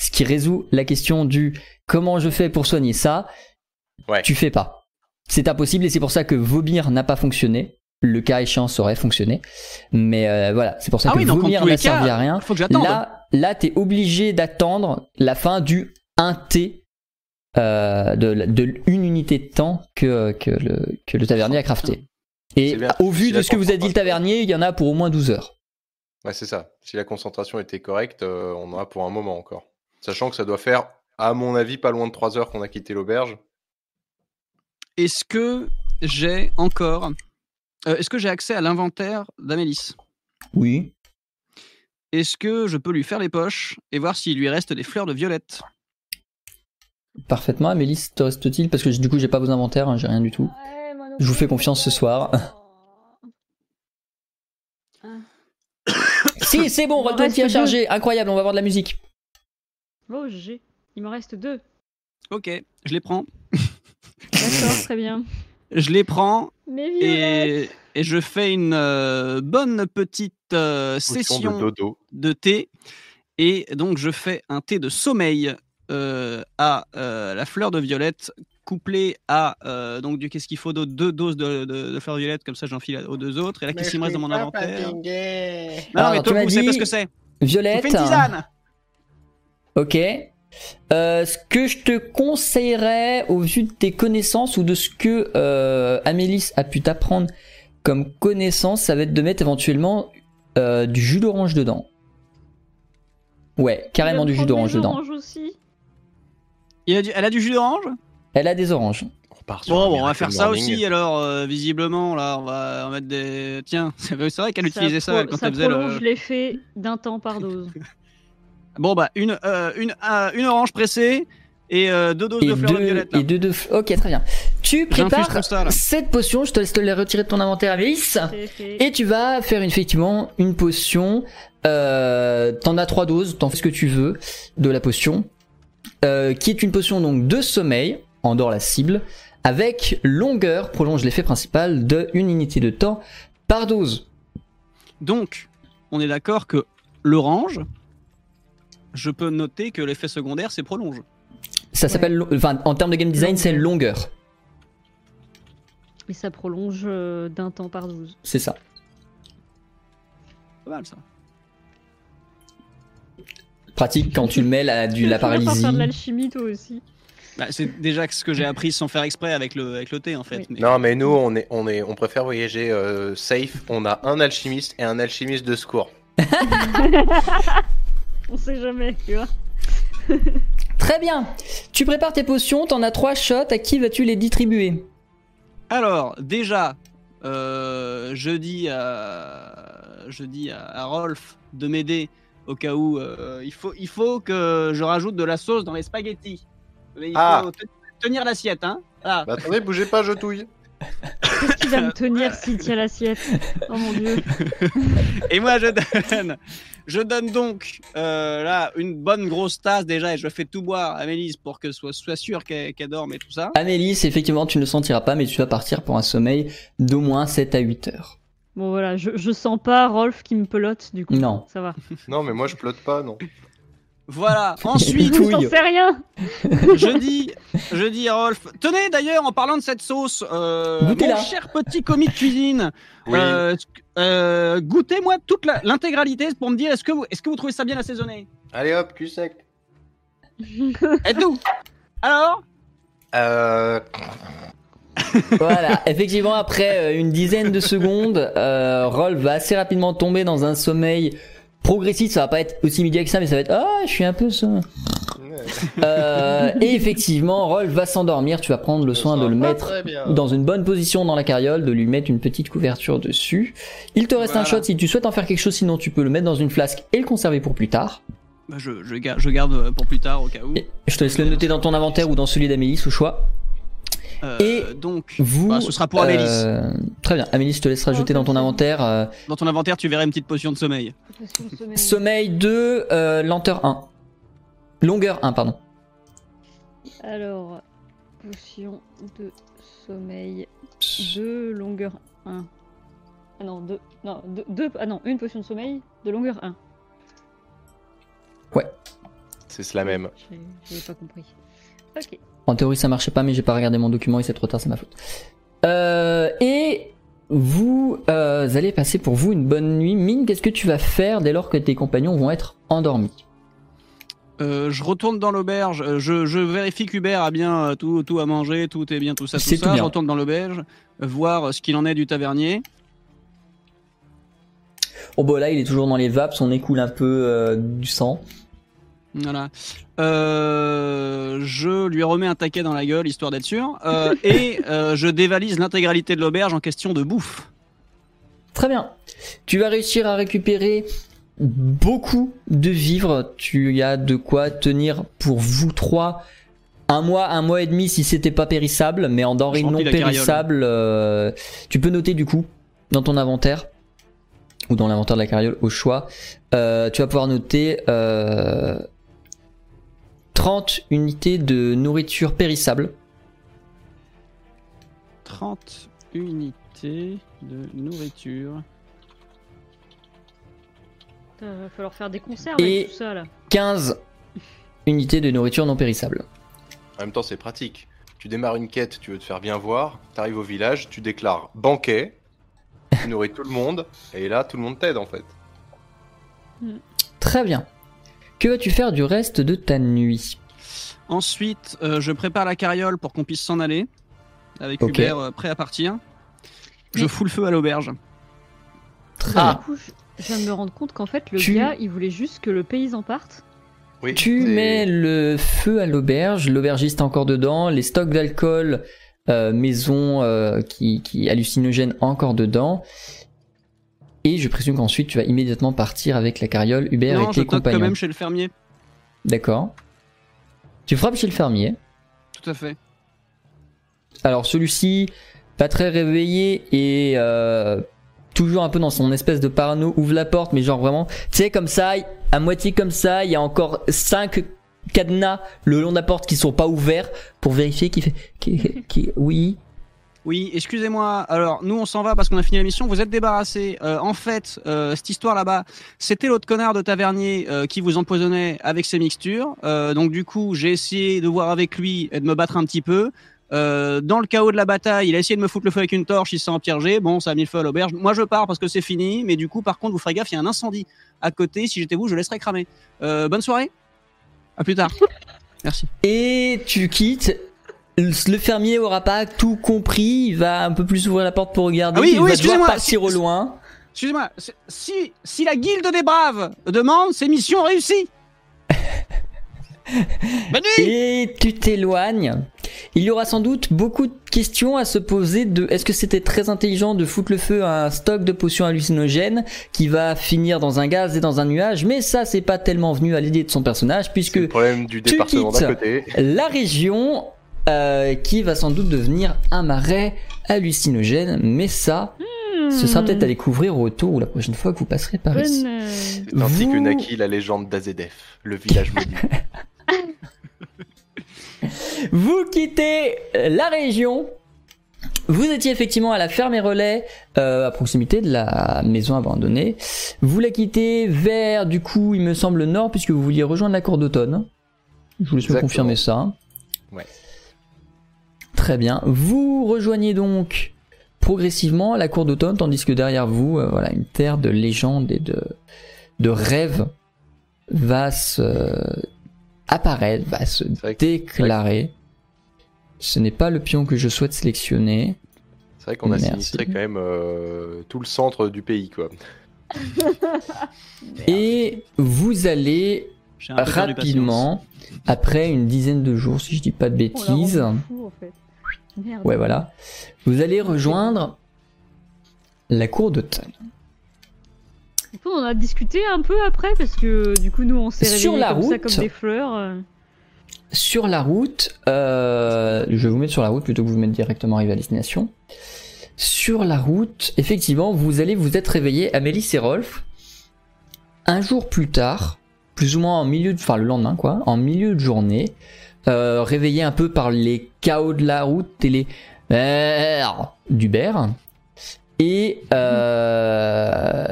Ce qui résout la question du comment je fais pour soigner ça, Ouais. tu fais pas. C'est impossible et c'est pour ça que vomir n'a pas fonctionné. Le cas échéant ça aurait fonctionné. Mais euh, voilà, c'est pour ça Ah que oui, vomir n'a servi à rien. Faut que j'attende. Là, là, t'es obligé d'attendre la fin du 1T euh, de, de une unité de temps que, que, le, que le tavernier a crafté. Et bien. au vu Si de ce que vous a dit le tavernier, il y en a pour au moins 12 heures. Ouais, c'est ça. Si la concentration était correcte, euh, on en a pour un moment encore. Sachant que ça doit faire, à mon avis, pas loin de 3 heures qu'on a quitté l'auberge. Est-ce que j'ai encore. euh, Est-ce que j'ai accès à l'inventaire d'Amélis? Oui. Est-ce que je peux lui faire les poches et voir s'il lui reste des fleurs de violette? Parfaitement, Amélie, te reste-t-il? Parce que du coup, j'ai pas vos inventaires, hein, j'ai rien du tout. Je vous fais confiance ce soir. si, c'est bon, Il m'en Roll20 a reste chargé. Incroyable, on va avoir de la musique. Oh, GG. Il m'en reste deux. Ok, je les prends. D'accord, très bien. Je les prends Mais Violette et, et je fais une euh, bonne petite euh, session de dodo. de thé. Et donc, je fais un thé de sommeil euh, à euh, la fleur de violette, couplé à. euh, donc, du qu'est-ce qu'il faut d'autre Deux doses de, de, de fleur de violette, comme ça j'enfile aux deux autres. Et là, qu'est-ce qu'il me reste dans mon inventaire Non, non, Alors, mais tu toi, m'as vous savez pas dit ce que c'est. Violette. Tu fais une tisane Ok. Euh, ce que je te conseillerais, au vu de tes connaissances ou de ce que euh, Amélis a pu t'apprendre comme connaissance, ça va être de mettre éventuellement euh, du jus d'orange dedans. Ouais, carrément du jus d'orange dedans. Aussi. Il a du- Elle a du jus d'orange? Elle a des oranges. Bon, bon, on va faire ça Morning. aussi alors, euh, visiblement, là, on va en mettre des. Tiens, c'est vrai qu'elle Ça utilisait ça pro- quand ça elle faisait prolonge le. l'effet d'un temps par dose. Bon, bah, une, euh, une, euh, une orange pressée et euh, deux doses Et de fleurs de violette. là. et deux Ok, très bien. Tu prépares ça, cette potion, je te laisse te les retirer de ton inventaire, fait. Et tu vas faire effectivement une potion. Euh, T'en as trois doses, t'en fais ce que tu veux de la potion. Euh, qui est une potion donc de sommeil, endort la cible, avec longueur, prolonge l'effet principal de une unité de temps par dose. Donc, on est d'accord que l'orange, je peux noter que l'effet secondaire, c'est prolonge. Ça s'appelle, enfin en termes de game design, c'est longueur. Et ça prolonge euh, d'un temps par dose. C'est ça. Pas mal ça. Pratique quand tu le mets la, du, la Tu vas pas paralysie. faire de l'alchimie toi aussi. Bah, c'est déjà ce que j'ai appris sans faire exprès avec le, avec le thé en fait. Oui. mais- Non, mais nous, on, est, on, est, on préfère voyager euh, safe. On a un alchimiste et un alchimiste de secours. On sait jamais, tu vois. Très bien. Tu prépares tes potions, t'en as trois shots. À qui vas-tu les distribuer? Alors, déjà, euh, je dis à, je dis à, à Rolf de m'aider au cas où euh, il, faut, il faut que je rajoute de la sauce dans les spaghettis. Mais il Ah. faut te- tenir l'assiette, hein. Ah, Bah, attendez, bougez pas, je touille. Qu'est-ce qui va me tenir s'il tient l'assiette Oh mon dieu. Et moi, je donne, je donne donc euh, là une bonne grosse tasse déjà et je fais tout boire à Mélise pour que soit, soit sûr qu'elle qu'elle dorme et tout ça. Amélis, effectivement, tu ne le sentiras pas, mais tu vas partir pour un sommeil d'au moins 7 à 8 heures. Bon voilà, je, je sens pas Rolf qui me pelote du coup. Non. Ça va. Non, mais moi, je flotte pas, non. Voilà. Ensuite. J'en sais rien. je dis, je dis à Rolf. Tenez d'ailleurs, en parlant de cette sauce, euh, mon cher petit commis de cuisine, Oui. euh, euh, goûtez-moi toute l'intégralité pour me dire est-ce que vous, est-ce que vous trouvez ça bien assaisonné? Allez hop, cul sec. Êtes-vous Alors? Euh... Voilà, effectivement, après une dizaine de secondes, euh, Rolf va assez rapidement tomber dans un sommeil progressif. Ça va pas être aussi immédiat que ça, mais ça va être Ah, je suis un peu ça. Euh, et effectivement, Rolf va s'endormir. Tu vas prendre le soin de le mettre dans une bonne position dans la carriole, de lui mettre une petite couverture dessus. Il te reste un shot si tu souhaites en faire quelque chose, sinon tu peux le mettre dans une flasque et le conserver pour plus tard. Bah, je, je, ga- je garde pour plus tard au cas où. Et je te laisse le noter dans ton inventaire ou dans celui d'Amélis au choix. Euh, et donc, Vous, Bah, ce sera pour Amélis. euh, très bien, Amélis, je te laisse rajouter dans ton inventaire. euh, dans ton inventaire, tu verras une petite potion de sommeil. Sommeil 2, euh, lenteur 1. Longueur 1, pardon. Alors, potion de sommeil 2, longueur 1. Ah non, 2. Non, 2. Ah non, une potion de sommeil de longueur 1. C'est la même. J'ai- pas compris. Ok. En théorie, ça marchait pas, mais j'ai pas regardé mon document et c'est trop tard, c'est ma faute. Euh, et vous euh, allez passer pour vous une bonne nuit. Mine, qu'est-ce que tu vas faire dès lors que tes compagnons vont être endormis? Euh, je retourne dans l'auberge, je, je vérifie qu'Hubert a bien tout, tout à manger, tout est bien, tout ça, tout ça. tout bien. Je retourne dans l'auberge, voir ce qu'il en est du tavernier. Oh bah là, il est toujours dans les vapes, on écoule un peu euh, du sang. Voilà. Euh, je lui remets un taquet dans la gueule, histoire d'être sûr. Euh, et euh, je dévalise l'intégralité de l'auberge en question de bouffe. Très bien. Tu vas réussir à récupérer beaucoup de vivres. Tu as de quoi tenir pour vous trois un mois, un mois et demi si c'était pas périssable, mais en denrées non périssables, euh, tu peux noter du coup dans ton inventaire ou dans l'inventaire de la carriole au choix. euh, tu vas pouvoir noter euh, 30 unités de nourriture périssable. 30 unités de nourriture. Il va falloir faire des conserves Et- avec tout ça là. 15 unités de nourriture non périssable. En même temps, c'est pratique. Tu démarres une quête, tu veux te faire bien voir, t'arrives au village, tu déclares banquet, tu nourris tout le monde, et là, tout le monde t'aide en fait. Très bien. Que vas-tu faire du reste de ta nuit? Ensuite, euh, je prépare la carriole pour qu'on puisse s'en aller. Avec Ok. Hubert euh, prêt à partir. Je fous le feu à l'auberge. Très bien. coup, je viens de me rendre compte qu'en fait, le Tu- gars, il voulait juste que le paysan parte. Oui, Tu mets le feu à l'auberge, l'aubergiste est encore dedans, les stocks d'alcool euh, maison euh, qui, qui hallucinogène encore dedans. Et je présume qu'ensuite tu vas immédiatement partir avec la carriole, Hubert non, et je tes toque quand même chez le fermier. D'accord. Tu frappes chez le fermier. Tout à fait. Alors celui-ci, pas très réveillé et euh, toujours un peu dans son espèce de parano, ouvre la porte, mais genre vraiment, tu sais, comme ça, à moitié comme ça, il y a encore 5 cadenas le long de la porte qui sont pas ouverts pour vérifier qu'il fait. qui- qui- oui. Oui, excusez-moi. Alors, nous, on s'en va parce qu'on a fini la mission. Vous êtes débarrassés. Euh, en fait, euh, cette histoire là-bas, c'était l'autre connard de tavernier euh, qui vous empoisonnait avec ses mixtures. Euh, donc, du coup, j'ai essayé de voir avec lui et de me battre un petit peu. Euh, dans le chaos de la bataille, il a essayé de me foutre le feu avec une torche, il s'est empiergé. Bon, ça a mis le feu à l'auberge. Moi, je pars parce que c'est fini. Mais du coup, par contre, vous ferez gaffe, il y a un incendie à côté. Si j'étais vous, je laisserais cramer. Euh, bonne soirée. À plus tard. Merci. Et tu quittes. Le fermier aura pas tout compris, il va un peu plus ouvrir la porte pour regarder, Ah oui, il oui, va devoir excusez-moi, partir si- au loin. Excusez-moi, si, si la guilde des braves demande, c'est mission réussie. Bonne nuit Et tu t'éloignes. Il y aura sans doute beaucoup de questions à se poser de est-ce que c'était très intelligent de foutre le feu à un stock de potions hallucinogènes qui va finir dans un gaz et dans un nuage, mais ça c'est pas tellement venu à l'idée de son personnage puisque le problème du tu département quittes. d'à côté. la région euh, qui va sans doute devenir un marais hallucinogène, mais ça ce sera peut-être à découvrir au retour ou la prochaine fois que vous passerez par ici. Bonne, C'est ainsi que naquit la légende d'Azedef, le village maudit. Vous quittez la région. Vous étiez effectivement à la ferme et relais, euh, à proximité de la maison abandonnée. Vous la quittez vers, du coup, il me semble, le nord, puisque vous vouliez rejoindre la cour d'automne. Je vous laisse me confirmer ça. Très bien. Vous rejoignez donc progressivement la cour d'automne, tandis que derrière vous, euh, voilà, une terre de légendes et de, de rêves va se apparaître, va se déclarer. Ce n'est pas le pion que je souhaite sélectionner. C'est vrai qu'on a Merci. sinistré quand même euh, tout le centre du pays, quoi. Et vous allez rapidement, après une dizaine de jours, si je dis pas de bêtises, rend fou, en fait. Merde. ouais voilà, vous allez rejoindre la cour d'automne. Du coup, on a discuté un peu après parce que du coup, nous, on s'est Sur réveillés la comme ça, route. comme des fleurs. euh. Sur la route, euh, je vais vous mettre sur la route plutôt que vous mettre directement arrivé à destination. Sur la route, effectivement, vous allez vous être réveillé, Amélie et Rolf, un jour plus tard, plus ou moins en milieu de, enfin le lendemain quoi, en milieu de journée, euh, réveillé un peu par les chaos de la route et les d'Uber, et euh,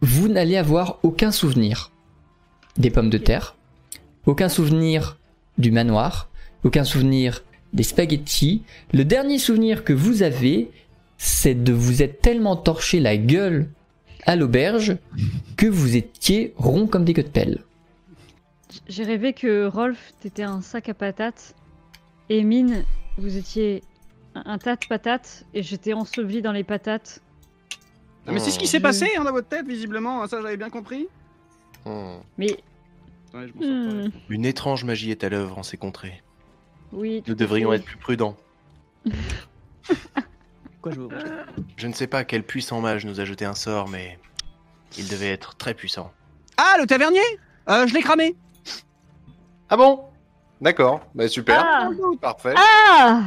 vous n'allez avoir aucun souvenir des pommes de terre, aucun souvenir du manoir, aucun souvenir des spaghettis. Le dernier souvenir que vous avez, c'est de vous être tellement torché la gueule à l'auberge que vous étiez rond comme des queues de pelle. J'ai rêvé que Rolf, t'étais un sac à patates. Et Mine, vous étiez un, tas de patates. Et j'étais enseveli dans les patates. Ah, mais c'est ce qui Hmm. s'est passé hein, dans votre tête, visiblement. Ça, j'avais bien compris. Hmm. Mais. Ouais, je m'en sors pas. hmm, Une étrange magie est à l'œuvre en ces contrées. oui. Nous devrions être plus prudents. Quoi, je veux Je ne sais pas quel puissant mage nous a jeté un sort, mais il devait être très puissant. Ah, le tavernier Euh, Je l'ai cramé. Ah bon? D'accord, bah super, Ah parfait. Ah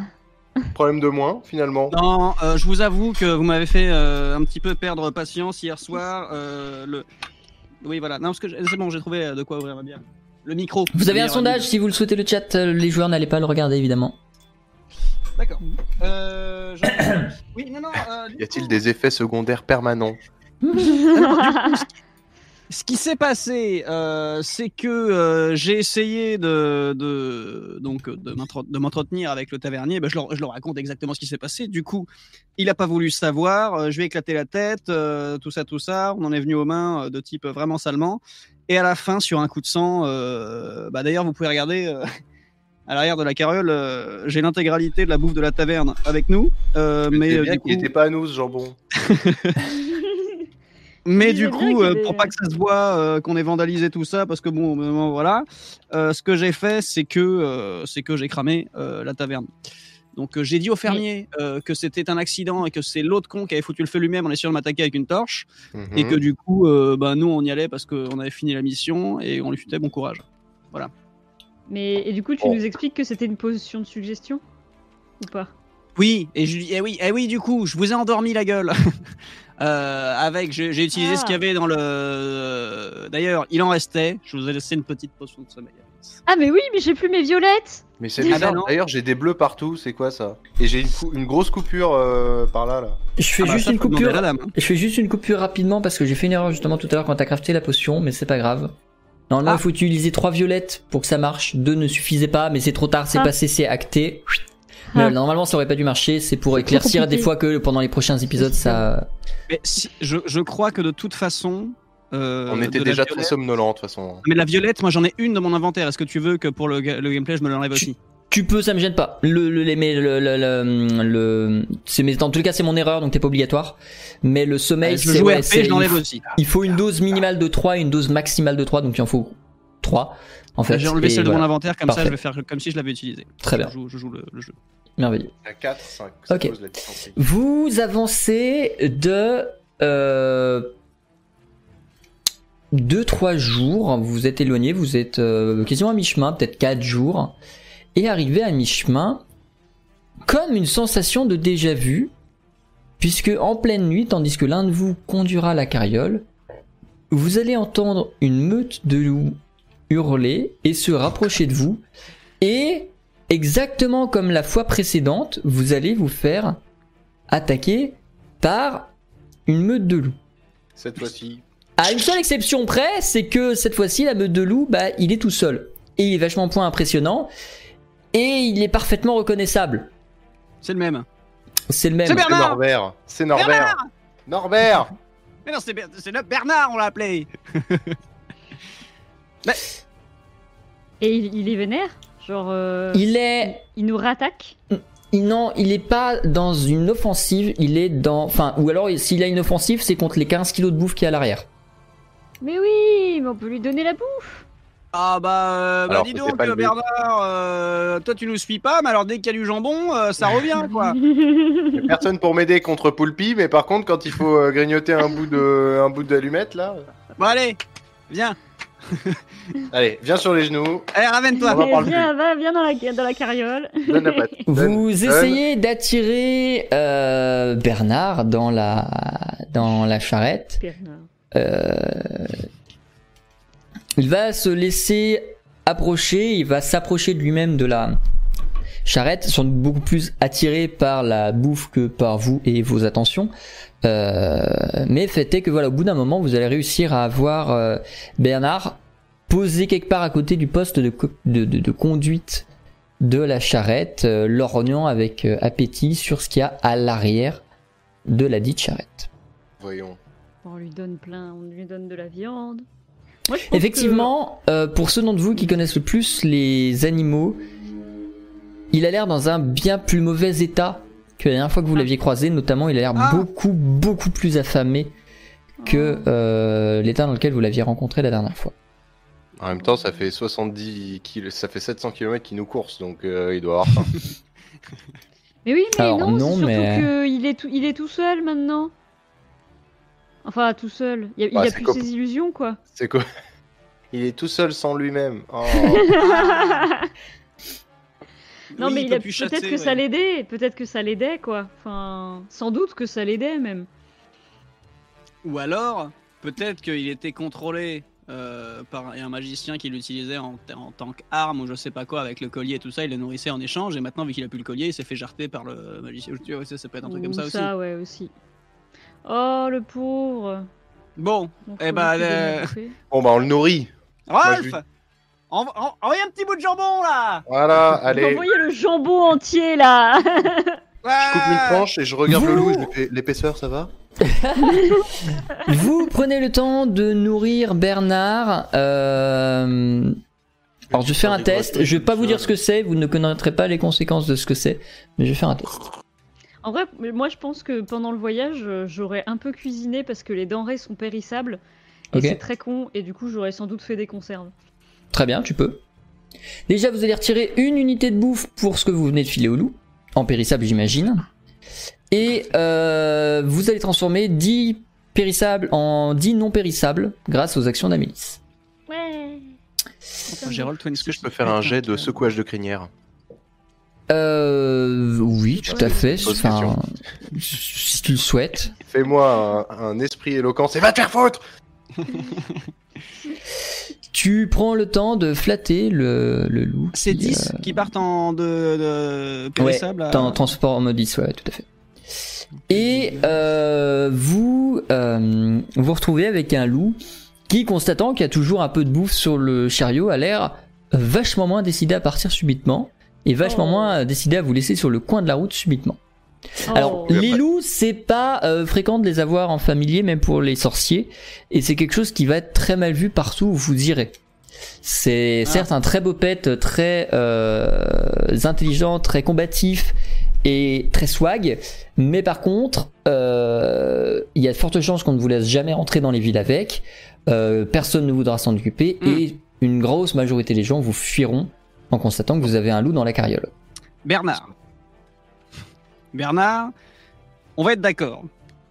Problème de moins, finalement. Non, euh, je vous avoue que vous m'avez fait euh, un petit peu perdre patience hier soir. euh, le... Oui, voilà. Non, parce que j'ai- c'est bon, j'ai trouvé de quoi ouvrir ma bière. Le micro. Vous avez un sondage, si vous le souhaitez le chat, les joueurs n'allaient pas le regarder évidemment. D'accord. Euh, je- Oui, non, non. euh, du Y a-t-il coup- des effets secondaires permanents? Ce qui s'est passé, euh, c'est que euh, j'ai essayé de, de, donc, de m'entre- de m'entretenir avec le tavernier. Ben, je, leur, je leur raconte exactement ce qui s'est passé. Du coup, il n'a pas voulu savoir. euh, je vais éclater la tête, euh, tout ça, tout ça. On en est venu aux mains de type vraiment salement. Et à la fin, sur un coup de sang, bah, d'ailleurs, vous pouvez regarder à l'arrière de la carriole, j'ai l'intégralité de la bouffe de la taverne avec nous. Mais bien du coup, n'était pas à nous, ce jambon. Mais Oui, du coup, euh, pour pas que ça se voit euh, qu'on ait vandalisé tout ça, parce que bon, au moment, voilà, euh, ce que j'ai fait, c'est que euh, c'est que j'ai cramé euh, la taverne. Donc euh, j'ai dit au fermier euh, que c'était un accident et que c'est l'autre con qui avait foutu le feu lui-même en essayant de m'attaquer avec une torche, et Mhm. que du coup, euh, bah, nous on y allait parce qu'on avait fini la mission et on lui foutait bon courage. Mais et du coup, tu nous expliques que c'était une potion de suggestion? Ou pas? Oui, et je lui dis, eh oui, eh oui, du coup, je vous ai endormi la gueule. Euh, avec, j'ai j'ai utilisé Ah. ce qu'il y avait dans le. D'ailleurs, il en restait. Je vous ai laissé une petite potion de sommeil. Ah, mais oui, mais j'ai plus mes violettes Mais c'est Ah bah bizarre. non. D'ailleurs, j'ai des bleus partout, c'est quoi ça? Et j'ai une, grosse coupure euh, par là, là. Je fais Ah bah, juste ça, une coupure. la dame, hein. Je fais juste une coupure rapidement parce que j'ai fait une erreur justement tout à l'heure quand t'as crafté la potion, mais c'est pas grave. Normalement, Ah. il faut utiliser trois violettes pour que ça marche. Deux ne suffisait pas, mais c'est trop tard, c'est Ah. passé, c'est acté. Mais Ah. normalement, ça aurait pas dû marcher. C'est pour éclaircir des fois que pendant les prochains épisodes, ça. Mais si, je, je crois que de toute façon. euh, On était déjà très somnolents, de toute façon. Mais la violette, moi j'en ai une dans mon inventaire. Est-ce que tu veux que pour le, ga- le gameplay, je me l'enlève aussi? Tu peux, ça me gêne pas. Le, le, les- mais le, le, le, le- c'est, mais dans tous les cas, c'est mon erreur, donc t'es pas obligatoire. Mais le sommeil, Euh, Je c'est, ouais, je l'enlève il, aussi. il faut une dose minimale de 3 et une dose maximale de 3, donc il en faut 3. En fait, J'ai enlevé celle de mon inventaire, comme ça je vais faire comme si je l'avais utilisé. Très Je bien, joue, je joue le, le jeu. Merveilleux. À 4, 5. Ok. Vous avancez de 2-3 jours, vous vous êtes éloigné, vous êtes euh, quasiment à mi-chemin, peut-être 4 jours, et arrivé à mi-chemin, comme une sensation de déjà-vu, puisque en pleine nuit, tandis que l'un de vous conduira la carriole, vous allez entendre une meute de loups hurler et se rapprocher de vous, et exactement comme la fois précédente, vous allez vous faire attaquer par une meute de loups. Cette fois-ci. À une seule exception près, c'est que cette fois-ci, la meute de loups, bah, il est tout seul. Et il est vachement point impressionnant. Et il est parfaitement reconnaissable. C'est le même. C'est le même. C'est C'est Bernard Norbert. C'est Norbert. Norbert Mais non, c'est Ber- c'est le Bernard, on l'a appelé. Et il, il est vénère? Genre. euh, Il est. il nous rattaque il- Non, il est pas dans une offensive, il est dans. Enfin, ou alors s'il a une offensive, c'est contre les 15 kilos de bouffe qui est à l'arrière. Mais oui, mais on peut lui donner la bouffe Ah bah, euh, bah Alors, dis donc. Bernard, euh, toi tu nous suis pas, mais alors dès qu'il y a du jambon, euh, ça revient quoi. Personne pour m'aider contre Poulpi, mais par contre, quand il faut grignoter un bout de, un bout d'allumette, là. Bon allez, viens. Allez, viens sur les genoux. Allez, ramène-toi. Viens, va, viens dans la, dans la carriole. Donne la patte. Donne, Vous donne. essayez d'attirer euh, Bernard dans la dans la charrette. Euh, il va se laisser approcher, il va s'approcher de lui-même de la charrette, sont beaucoup plus attirés par la bouffe que par vous et vos attentions. Euh, mais fait est que voilà, au bout d'un moment, vous allez réussir à avoir euh, Bernard posé quelque part à côté du poste de, co- de, de- de conduite de la charrette, euh, lorgnant avec euh, appétit sur ce qu'il y a à l'arrière de la dite charrette. Voyons. On lui donne plein, on lui donne de la viande. Moi, je pense Effectivement, euh, pour ceux d'entre vous qui connaissent le plus les animaux, il a l'air dans un bien plus mauvais état que la dernière fois que vous l'aviez croisé. Notamment, il a l'air Ah. beaucoup, beaucoup plus affamé que Oh. euh, l'état dans lequel vous l'aviez rencontré la dernière fois. En même temps, ça fait 70 kil... ça fait 700 km qu'il nous course, donc euh, il doit avoir faim. Mais oui, mais Alors, non, non, c'est surtout mais- qu'il est tout, il est tout seul maintenant. Enfin, tout seul. Il a, il Bah, a plus ses illusions, quoi. C'est quoi? Il est tout seul sans lui-même. Oh. Non, Oui, mais il il peut-être chasser, que ça l'aidait, peut-être que ça l'aidait, quoi. Enfin, sans doute que ça l'aidait même. Ou alors, peut-être qu'il était contrôlé euh, par un magicien qui l'utilisait en, en tant qu'arme ou je sais pas quoi avec le collier et tout ça, il le nourrissait en échange et maintenant vu qu'il a plus le collier, il s'est fait jarter par le magicien. Tu vois, ça, ça peut être un truc Ou comme ça, aussi. ouais, aussi. Oh, le pauvre. Bon, Donc, Eh ben, euh, bouffer. Bon, bah on le nourrit. Rolf, je lui- en- en- envoie un petit bout de jambon là. Voilà, allez. Envoyez le jambon entier, là Je coupe une tranche et je regarde le loup et je lui fais l'épaisseur, ça va? Vous prenez le temps de nourrir Bernard. euh, Alors je vais faire un test. Je vais pas vous dire ce que c'est. Vous ne connaîtrez pas les conséquences de ce que c'est. Mais je vais faire un test. En vrai, moi je pense que pendant le voyage, euh, j'aurais un peu cuisiné parce que les denrées sont périssables. Et Ok. c'est très con, et du coup j'aurais sans doute fait des conserves. Très bien, tu peux. Déjà, vous allez retirer une unité de bouffe pour ce que vous venez de filer au loup. En périssable, j'imagine. Et euh, vous allez transformer 10 périssables en 10 non périssables grâce aux actions d'Amélis. Ouais Gérald, toi, Est-ce que je peux faire un jet de secouage de crinière Euh, oui, tout à fait. Enfin, si tu le souhaites. Fais-moi un, un esprit éloquent, c'est va te faire foutre Tu prends le temps de flatter le, le loup. C'est qui, 10 qui partent en de, de Ouais, à- transforme en 10, ouais, tout à fait. Et euh, vous euh, vous retrouvez avec un loup qui, constatant qu'il y a toujours un peu de bouffe sur le chariot, a l'air vachement moins décidé à partir subitement et vachement Oh. moins décidé à vous laisser sur le coin de la route subitement. Alors, Oh. les loups, c'est pas euh, fréquent de les avoir en familier, même pour les sorciers, et c'est quelque chose qui va être très mal vu partout où vous irez. C'est Ah. certes un très beau pet, très euh, intelligent, très combatif et très swag, mais par contre, euh, il y a de fortes chances qu'on ne vous laisse jamais rentrer dans les villes avec. Personne ne voudra s'en occuper Mm. et une grosse majorité des gens vous fuiront en constatant que vous avez un loup dans la carriole. Bernard. Bernard, on va être d'accord.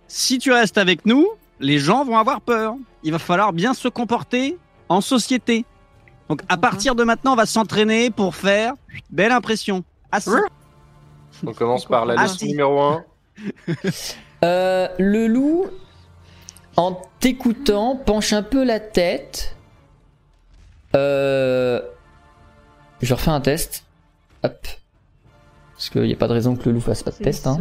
Si tu restes avec nous, les gens vont avoir peur. Il va falloir bien se comporter en société. Donc à Mhm. partir de maintenant, on va s'entraîner pour faire belle impression. Assis. On commence par la liste si. numéro 1. Euh, le loup, en t'écoutant, penche un peu la tête. Euh, je refais un test. Hop. Parce qu'il n'y a pas de raison que le loup fasse pas de test. Hein.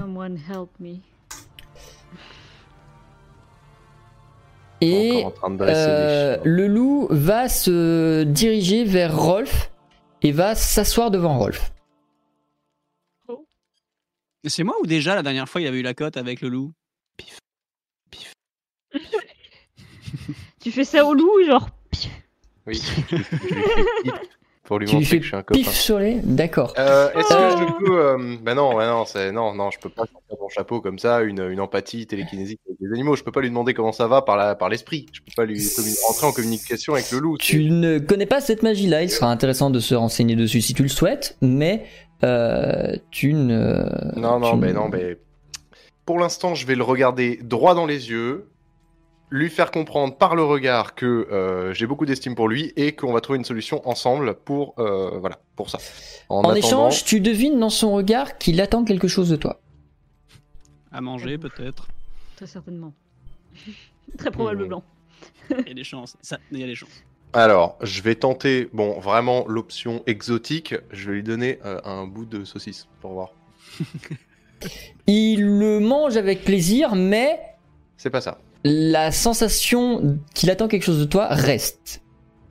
Et euh, le loup va se diriger vers Rolf et va s'asseoir devant Rolf. C'est moi ou déjà la dernière fois il avait eu la cote avec le loup? Tu fais ça au loup, genre. Oui. Lui pour lui Tu lui montrer fais que je suis un copain. pif sur les. D'accord. Euh, Est-ce Euh, que je peux. Euh, bah non, ouais, non, c'est non, non, je peux pas sortir mon chapeau comme ça, une, une empathie télékinésique avec les animaux. Je peux pas lui demander comment ça va par la, par l'esprit. Je peux pas lui rentrer en communication avec le loup. Tu ne connais pas cette magie-là, il sera intéressant de se renseigner dessus si tu le souhaites, mais euh, tu ne. Non, non, mais ne- non, mais pour l'instant, je vais le regarder droit dans les yeux, lui faire comprendre par le regard que euh, j'ai beaucoup d'estime pour lui et qu'on va trouver une solution ensemble pour euh, voilà pour ça. En, En attendant, échange, tu devines dans son regard qu'il attend quelque chose de toi. À manger peut-être. Très certainement. Très probablement. Il y a des chances. Ça, il y a des chances. alors, je vais tenter, bon, vraiment l'option exotique. Je vais lui donner euh, un bout de saucisse pour voir. Il le mange avec plaisir, mais C'est pas ça la sensation qu'il attend quelque chose de toi reste.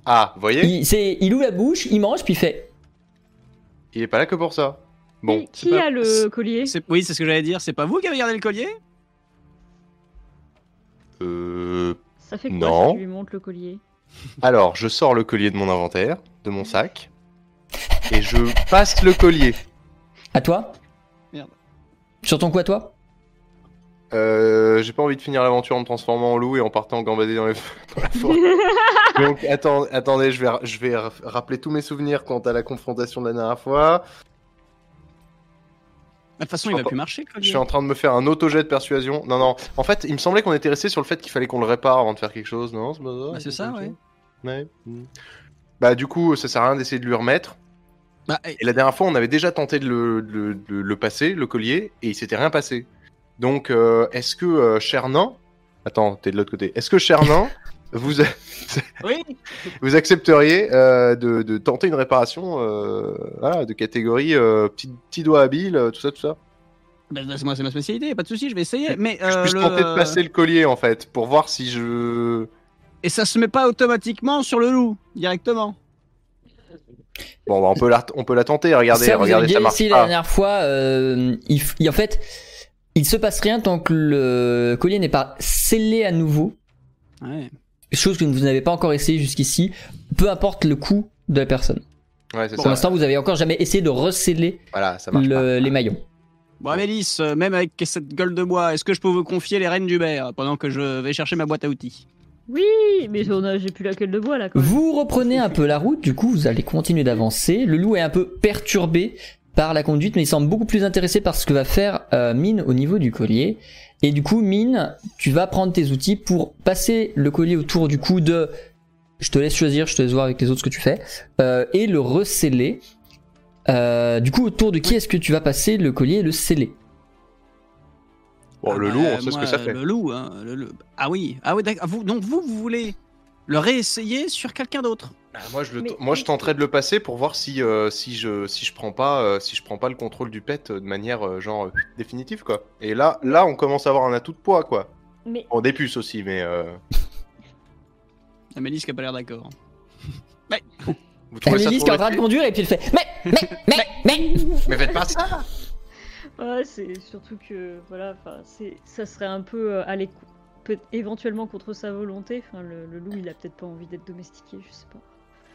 Ah, vous voyez il, c'est, ouvre la bouche, il mange, puis il fait. Il est pas là que pour ça. Bon. Qui, qui a le collier. Oui, c'est ce que j'allais dire. C'est pas vous qui avez gardé le collier Euh. Ça fait quoi non. Tu lui montres le collier? Alors, je sors le collier de mon inventaire, de mon sac, et je passe le collier. À toi? Merde. Sur ton quoi, toi? Euh, j'ai pas envie de finir l'aventure en me transformant en loup et en partant gambader dans, les... dans la forêt. Donc, attendez, je vais, je vais ra- rappeler tous mes souvenirs quant à la confrontation de la dernière fois. De toute façon, il va plus marcher. Je suis en train de me faire un auto-jet de persuasion. Non, non. En fait, il me semblait qu'on était resté sur le fait qu'il fallait qu'on le répare avant de faire quelque chose. Non, c'est pas ça. Bah, c'est ça, ouais. Ouais. Bah, du coup, ça sert à rien d'essayer de lui remettre. Bah, Et la dernière fois, on avait déjà tenté de le, de le- de le passer, le collier, et il s'était rien passé. Donc, euh, est-ce que euh, cher nain. Attends, t'es de l'autre côté. Est-ce que cher nain, vous, oui. vous accepteriez euh, de, de tenter une réparation euh, voilà, de catégorie euh, petit, petit doigt habile, euh, tout ça, tout ça? Bah, bah, c'est moi, c'est ma spécialité, pas de souci, je vais essayer. Mais je puisse le- tenter de passer le collier en fait, pour voir si je. Et ça se met pas automatiquement sur le loup directement. Bon, bah, on, peut la, on peut la tenter, regardez, ça, vous regardez, avez ça marche essayé la dernière fois. euh, il, f- il- en fait, il se passe rien tant que le collier n'est pas scellé à nouveau. Ouais. Chose que vous n'avez pas encore essayé jusqu'ici. Peu importe le coût de la personne. Ouais, c'est Pour l'instant, vous avez encore jamais essayé de resceller Voilà, ça les maillons. Bon, Amélis, euh, même avec cette gueule de bois, est-ce que je peux vous confier les rênes d'Hubert pendant que je vais chercher ma boîte à outils? Oui, mais j'ai plus la queue de bois là. Quand même. Vous reprenez un peu la route, du coup vous allez continuer d'avancer. Le loup est un peu perturbé par la conduite, mais il semble beaucoup plus intéressé par ce que va faire euh, Mine au niveau du collier. Et du coup, Mine, tu vas prendre tes outils pour passer le collier autour du cou de... Je te laisse choisir, je te laisse voir avec les autres ce que tu fais. euh, et le resceller. Euh, du coup, autour de qui est-ce que tu vas passer le collier et le sceller? Bon, le Ah loup, bah, on sait ce moi, que ça fait. Le loup, hein, le- le- Ah oui, ah oui, d'accord. Vous, donc vous, vous voulez le réessayer sur quelqu'un d'autre moi, je le Mais- moi, je tenterais de le passer pour voir si, euh, si, je, si, je prends pas, euh, si je prends pas le contrôle du pet euh, de manière euh, genre euh, définitive, quoi. Et là, là, on commence à avoir un atout de poids, quoi. Mais Bon, des puces aussi, mais. Euh... Amélis qui a pas l'air d'accord. Vous trouvez ça Amélis qui est en train de conduire et puis elle fait... Mais, mais, mais, mais Mais faites pas ça ouais, c'est surtout que voilà, ça serait un peu euh, aller co- peut éventuellement contre sa volonté. Enfin, le, le loup, il a peut-être pas envie d'être domestiqué, je sais pas.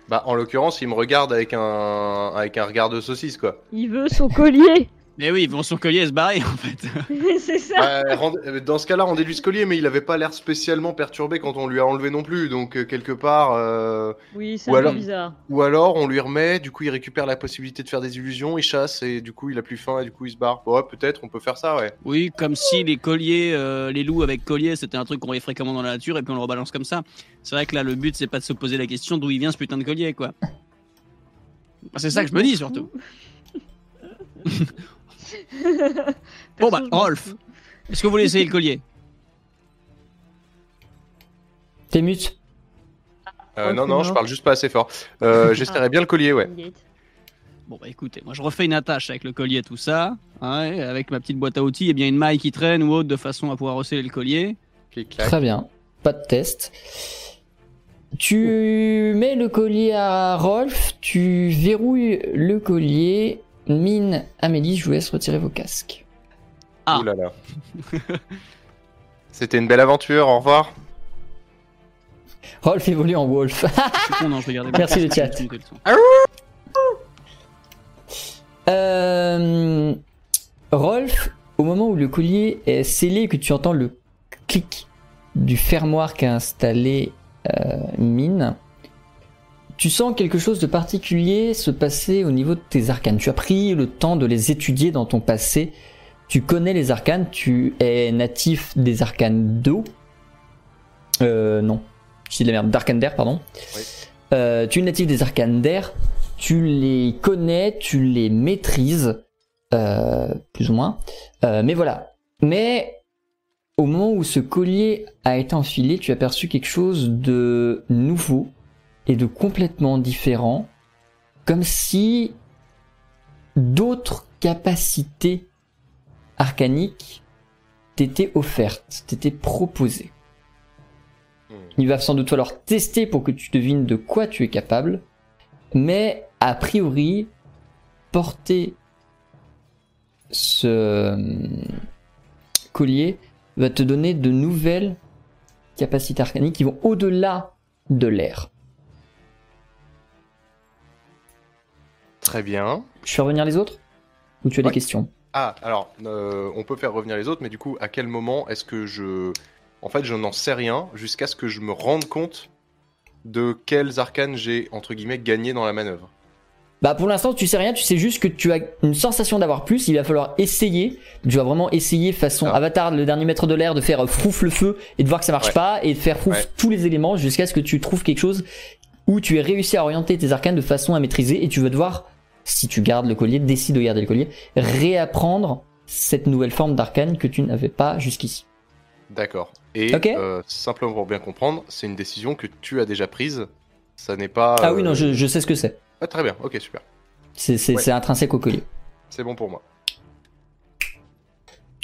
Bah, en l'occurrence, il me regarde avec un, avec un regard de saucisse, quoi. Il veut son collier. Mais oui, ils vont son collier et se barrer en fait. c'est ça. Bah, rend- Dans ce cas-là, rendez-lui ce collier, mais il avait pas l'air spécialement perturbé quand on lui a enlevé non plus, donc euh, quelque part. euh, Oui, c'est alors- peu bizarre. Ou alors, on lui remet, du coup, il récupère la possibilité de faire des illusions, il chasse, et du coup, il a plus faim, et du coup, il se barre. Ouais, peut-être, on peut faire ça, ouais. Oui, comme si les colliers, euh, les loups avec collier, c'était un truc qu'on voyait fréquemment dans la nature et puis on le rebalance comme ça. C'est vrai que là, le but, c'est pas de se poser la question d'où il vient ce putain de collier, quoi. C'est ça que je me dis surtout. Bon, bah, Rolf. Est-ce que vous voulez essayer le collier T'es mute. Euh, non, non, je parle juste pas assez fort. Euh, J'essaierai bien le collier, ouais. Bon, bah écoutez, moi je refais une attache avec le collier, tout ça, hein, et avec ma petite boîte à outils, et bien une maille qui traîne ou autre de façon à pouvoir resserrer le collier. Très bien, pas de test. Tu mets le collier à Rolf, tu verrouilles le collier. Mine, Amélie, je vous laisse retirer vos casques. Ah. Ouh là là. C'était une belle aventure, au revoir. Rolf évolue en Wolf. Con, non, je Merci, le chat. Euh, Rolf, au moment où le collier est scellé et que tu entends le clic du fermoir qu'a installé euh, Mine, tu sens quelque chose de particulier se passer au niveau de tes arcanes. Tu as pris le temps de les étudier dans ton passé. Tu connais les arcanes, tu es natif des arcanes d'eau. Euh, non. Je dis de la merde, d'arcanes d'air, pardon. Oui. Euh, tu es natif des arcanes d'air, tu les connais, tu les maîtrises, euh, plus ou moins. Euh, mais voilà. Mais au moment où ce collier a été enfilé, tu as perçu quelque chose de nouveau et de complètement différent, comme si d'autres capacités arcaniques t'étaient offertes, t'étaient proposées. Hmm. Il va sans doute falloir tester pour que tu devines de quoi tu es capable, mais a priori, porter ce euh, collier va te donner de nouvelles capacités arcaniques qui vont au-delà de l'air. Très bien. Je fais revenir les autres Ou tu as Ouais. des questions? Ah, alors, euh, on peut faire revenir les autres, mais du coup, à quel moment est-ce que je... En fait, je n'en sais rien jusqu'à ce que je me rende compte de quels arcanes j'ai, entre guillemets, gagné dans la manœuvre? Bah pour l'instant tu sais rien, tu sais juste que tu as une sensation d'avoir plus, il va falloir essayer, tu vas vraiment essayer façon Ah. avatar le dernier maître de l'air de faire frouf le feu et de voir que ça marche Ouais. pas et de faire frouf Ouais. tous les éléments jusqu'à ce que tu trouves quelque chose où tu aies réussi à orienter tes arcanes de façon à maîtriser et tu veux devoir, si tu gardes le collier, décide de garder le collier, réapprendre cette nouvelle forme d'arcane que tu n'avais pas jusqu'ici. D'accord. Et euh, simplement pour bien comprendre, c'est une décision que tu as déjà prise. Ça n'est pas. Ah oui euh, non je, je sais ce que c'est, ah, très bien, ok, super. c'est Ouais. intrinsèque au collier. C'est bon pour moi.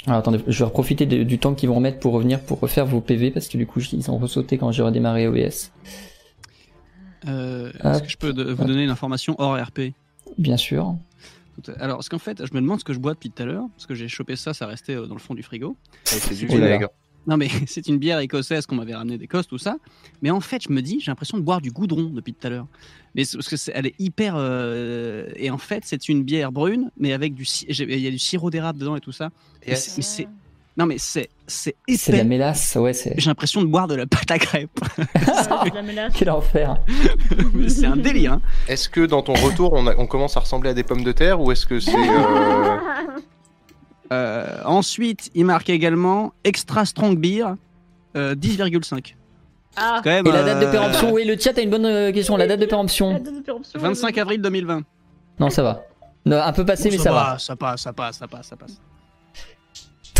Alors attendez, je vais profiter de- du temps qu'ils vont remettre pour revenir pour refaire vos PV parce que du coup ils ont ressauté quand j'ai redémarré OBS. Euh. Est-ce que je peux de- vous donner une information hors RP Bien sûr. Alors, parce qu'en fait, je me demande ce que je bois depuis tout à l'heure, parce que j'ai chopé ça, ça restait euh, dans le fond du frigo. Et c'est du Oh vinaigre. Non, mais c'est une bière écossaise qu'on m'avait ramené d'Écosse, tout ça. Mais en fait, je me dis, j'ai l'impression de boire du goudron depuis tout à l'heure. Mais parce que c'est- elle est hyper. euh, Et en fait, c'est une bière brune, mais avec du. Il y a du sirop d'érable dedans et tout ça. Mais c'est- Non, mais c'est c'est C'est de la mélasse, ouais, c'est. J'ai l'impression de boire de la pâte à crêpes. Ouais, de la mélasse. Quel enfer. C'est un délire. hein. Est-ce que dans ton retour, on, a- on commence à ressembler à des pommes de terre ou est-ce que c'est. euh, Euh, ensuite, il marque également Extra Strong Beer, euh, 10,5. Ah, Quand même, Et la date de euh, péremption, oui, le chat a une bonne euh, question. La date de la péremption. date de péremption, 25 avril 2020. Non, ça va. Non, un peu passé, mais ça va. Ça passe, ça passe, ça passe, ça passe.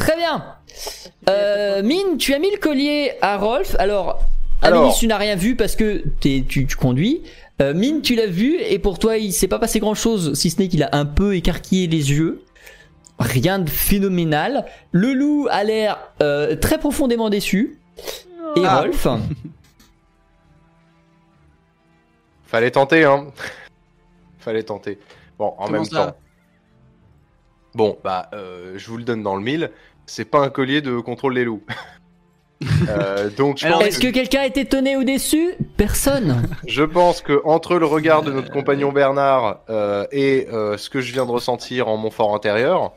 Très bien. Euh, Mine, tu as mis le collier à Rolf. Alors, Alors. Amélie, tu n'as rien vu parce que t'es- tu, tu conduis. Euh, Mine, tu l'as vu et pour toi, il s'est pas passé grand chose, si ce n'est qu'il a un peu écarquillé les yeux. Rien de phénoménal. Le loup a l'air euh, très profondément déçu. Et Ah. Rolf, Fallait tenter, hein. Fallait tenter. Bon, en Comment même ça temps. Bon, bah, euh, je vous le donne dans le mille. C'est pas un collier de contrôle des loups. Euh, donc, je Alors, pense, est-ce que, que quelqu'un a été étonné ou déçu Personne. je pense que entre le regard de notre compagnon Bernard euh, et euh, ce que je viens de ressentir en mon fort intérieur,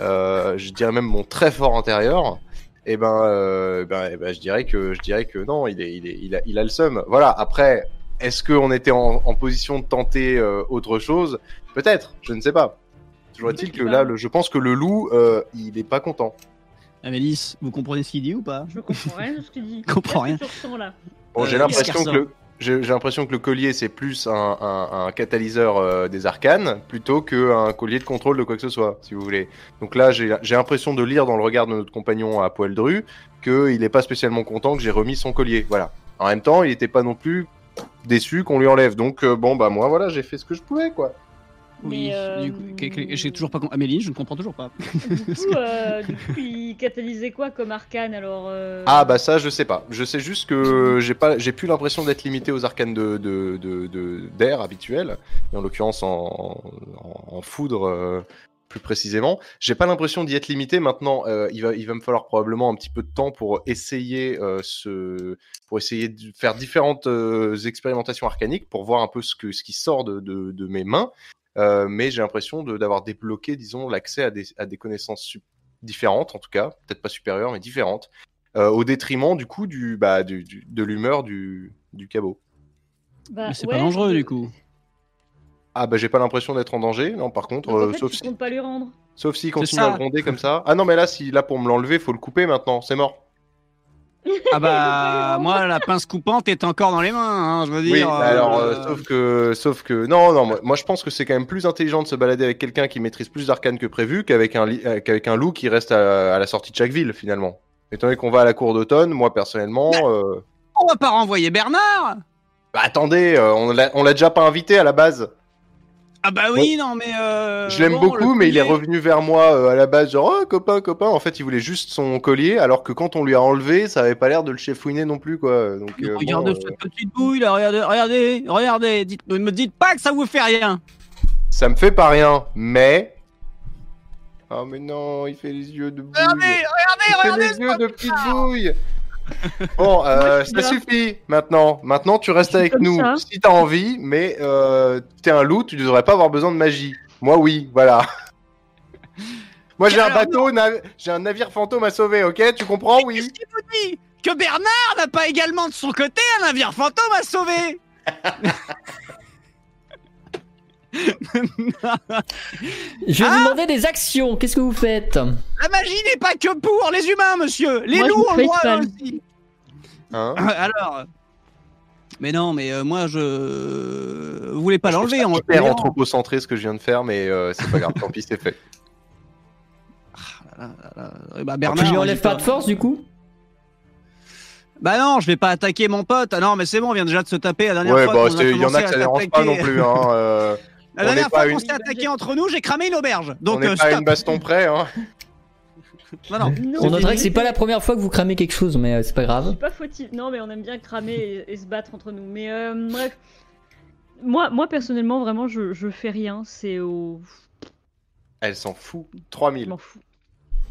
euh, je dirais même mon très fort intérieur, et ben, ben, eh ben, je dirais que je dirais que non, il est, il est, il a, il a le seum. Voilà. Après, est-ce qu'on était en, en position de tenter autre chose? Peut-être. Je ne sais pas. Toujours est-il que là, le- je pense que le loup, euh, il est pas content. Amélis, vous comprenez ce qu'il dit ou pas Je comprends rien de ce qu'il dit. Je comprends rien. là Bon, Euh, j'ai l'impression que le, j'ai j'ai l'impression que le collier c'est plus un, un- un catalyseur euh, des arcanes plutôt qu'un collier de contrôle de quoi que ce soit, si vous voulez. Donc là, j'ai j'ai l'impression de lire dans le regard de notre compagnon à poil dru qu'il n'est pas spécialement content que j'ai remis son collier. Voilà. En même temps, il n'était pas non plus déçu qu'on lui enlève. Donc euh, bon, bah moi, voilà, j'ai fait ce que je pouvais, quoi. Oui, Mais, euh, j'ai toujours pas. Amélie, je ne comprends toujours pas. du coup, euh, du coup, il catalysait quoi comme arcane alors euh, Ah bah ça, je sais pas. Je sais juste que j'ai pas, j'ai plus l'impression d'être limité aux arcanes de de de- de- d'air habituels, et en l'occurrence en, en, en foudre euh, plus précisément. J'ai pas l'impression d'y être limité. Maintenant, euh, il va il va me falloir probablement un petit peu de temps pour essayer euh, ce, pour essayer de faire différentes euh, expérimentations arcaniques pour voir un peu ce que ce qui sort de de, de mes mains. Euh, mais j'ai l'impression de- d'avoir débloqué, disons, l'accès à des, à des connaissances différentes, en tout cas, peut-être pas supérieures, mais différentes, euh, au détriment du coup du, bah, du, du- de l'humeur du, du cabot. bah, Mais c'est ouais, pas dangereux du coup. Ah bah j'ai pas l'impression d'être en danger, non par contre, Donc, en euh, fait, sauf, tu si, comptes pas lui rendre. sauf s'il continue à gronder comme ça. Ah non mais là, si là pour me l'enlever, faut le couper maintenant, c'est mort. Ah bah, moi, la pince coupante est encore dans les mains, hein, je veux dire. Oui, bah alors euh, euh, sauf que sauf que non non moi, moi, je pense que c'est quand même plus intelligent de se balader avec quelqu'un qui maîtrise plus d'arcanes que prévu qu'avec un euh, qu'avec un loup qui reste à, à la sortie de chaque ville finalement. Étant donné qu'on va à la cour d'automne, moi personnellement, euh, On va pas renvoyer Bernard bah attendez, euh, on l'a on l'a déjà pas invité à la base. Ah bah oui, non mais. euh, Je l'aime bon, beaucoup, mais il est revenu vers moi euh, à la base, genre oh, copain, copain. En fait, il voulait juste son collier, alors que quand on lui a enlevé, ça avait pas l'air de le chefouiner non plus, quoi. Donc, euh, Regardez bon, euh, cette petite bouille là, regardez, regardez, regardez. Dites, ne me dites pas que ça vous fait rien. ça me fait pas rien, mais. Oh, mais non, il fait les yeux de bouille. Regardez, il regardez, fait regardez. les yeux de petite bouille. Bon, euh, ça suffit maintenant. Maintenant, tu restes avec nous ça. si t'as envie, mais euh, t'es un loup, tu ne devrais pas avoir besoin de magie. Moi, oui, voilà. Moi, j'ai un Alors, bateau, na- j'ai un navire fantôme à sauver, ok? Tu comprends Oui. Qu'est-ce qu'il vous dit? Que Bernard n'a pas également de son côté un navire fantôme à sauver? Je vais Ah vous demander des actions. Qu'est-ce que vous faites? La magie n'est pas que pour les humains, monsieur Les Moi, loups ont le droit aussi Hein? Alors. Mais non, mais euh, moi je. Vous voulez pas l'enlever en. hyper en- anthropocentré ce que je viens de faire, mais euh, c'est pas grave, tant pis, c'est fait. Ah, là, là, là. Bah, Tu lui enlèves pas de force du coup? Bah non, je vais pas attaquer mon pote. Ah non, mais c'est bon, on vient déjà de se taper la dernière Ouais, fois. bah, qu'on c'est- il y en a que ça dérange pas non plus. Hein, euh, La On dernière fois qu'on une- s'est attaqué entre nous, j'ai cramé une auberge. on Donc n'est euh, pas stop. une baston près. Hein. Non, non. Non, On notera mais- que c'est pas la première fois que vous cramez quelque chose, mais euh, c'est pas Je grave. suis pas fautif. Non, mais on aime bien cramer et, et se battre entre nous. Mais euh, bref. Moi, moi, personnellement, vraiment, je, je fais rien. C'est au. Elle s'en fout. Je 3000. m'en fous.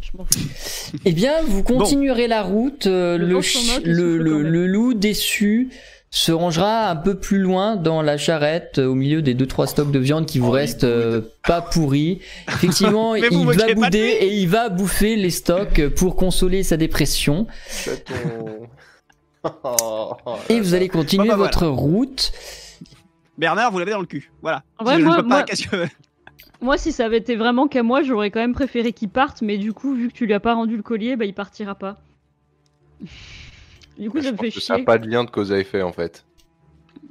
Je m'en fous. Eh bien, vous continuerez la route. euh, Le le, le loup déçu se rangera un peu plus loin dans la charrette, euh, au milieu des deux trois stocks de viande qui vous Oh, restent euh, pas pourris. Effectivement, il va bouder et il va bouffer les stocks pour consoler sa dépression. Et vous allez continuer bah, votre route. Bernard, vous l'avez dans le cul. Voilà. En vrai, je, je moi- peux pas. moi- qu'est-ce que- Moi, si ça avait été vraiment qu'à moi, j'aurais quand même préféré qu'il parte. Mais du coup, vu que tu lui as pas rendu le collier, bah, il partira pas. Du coup, Je ça me pense fait ça n'a pas de lien de cause à effet en fait.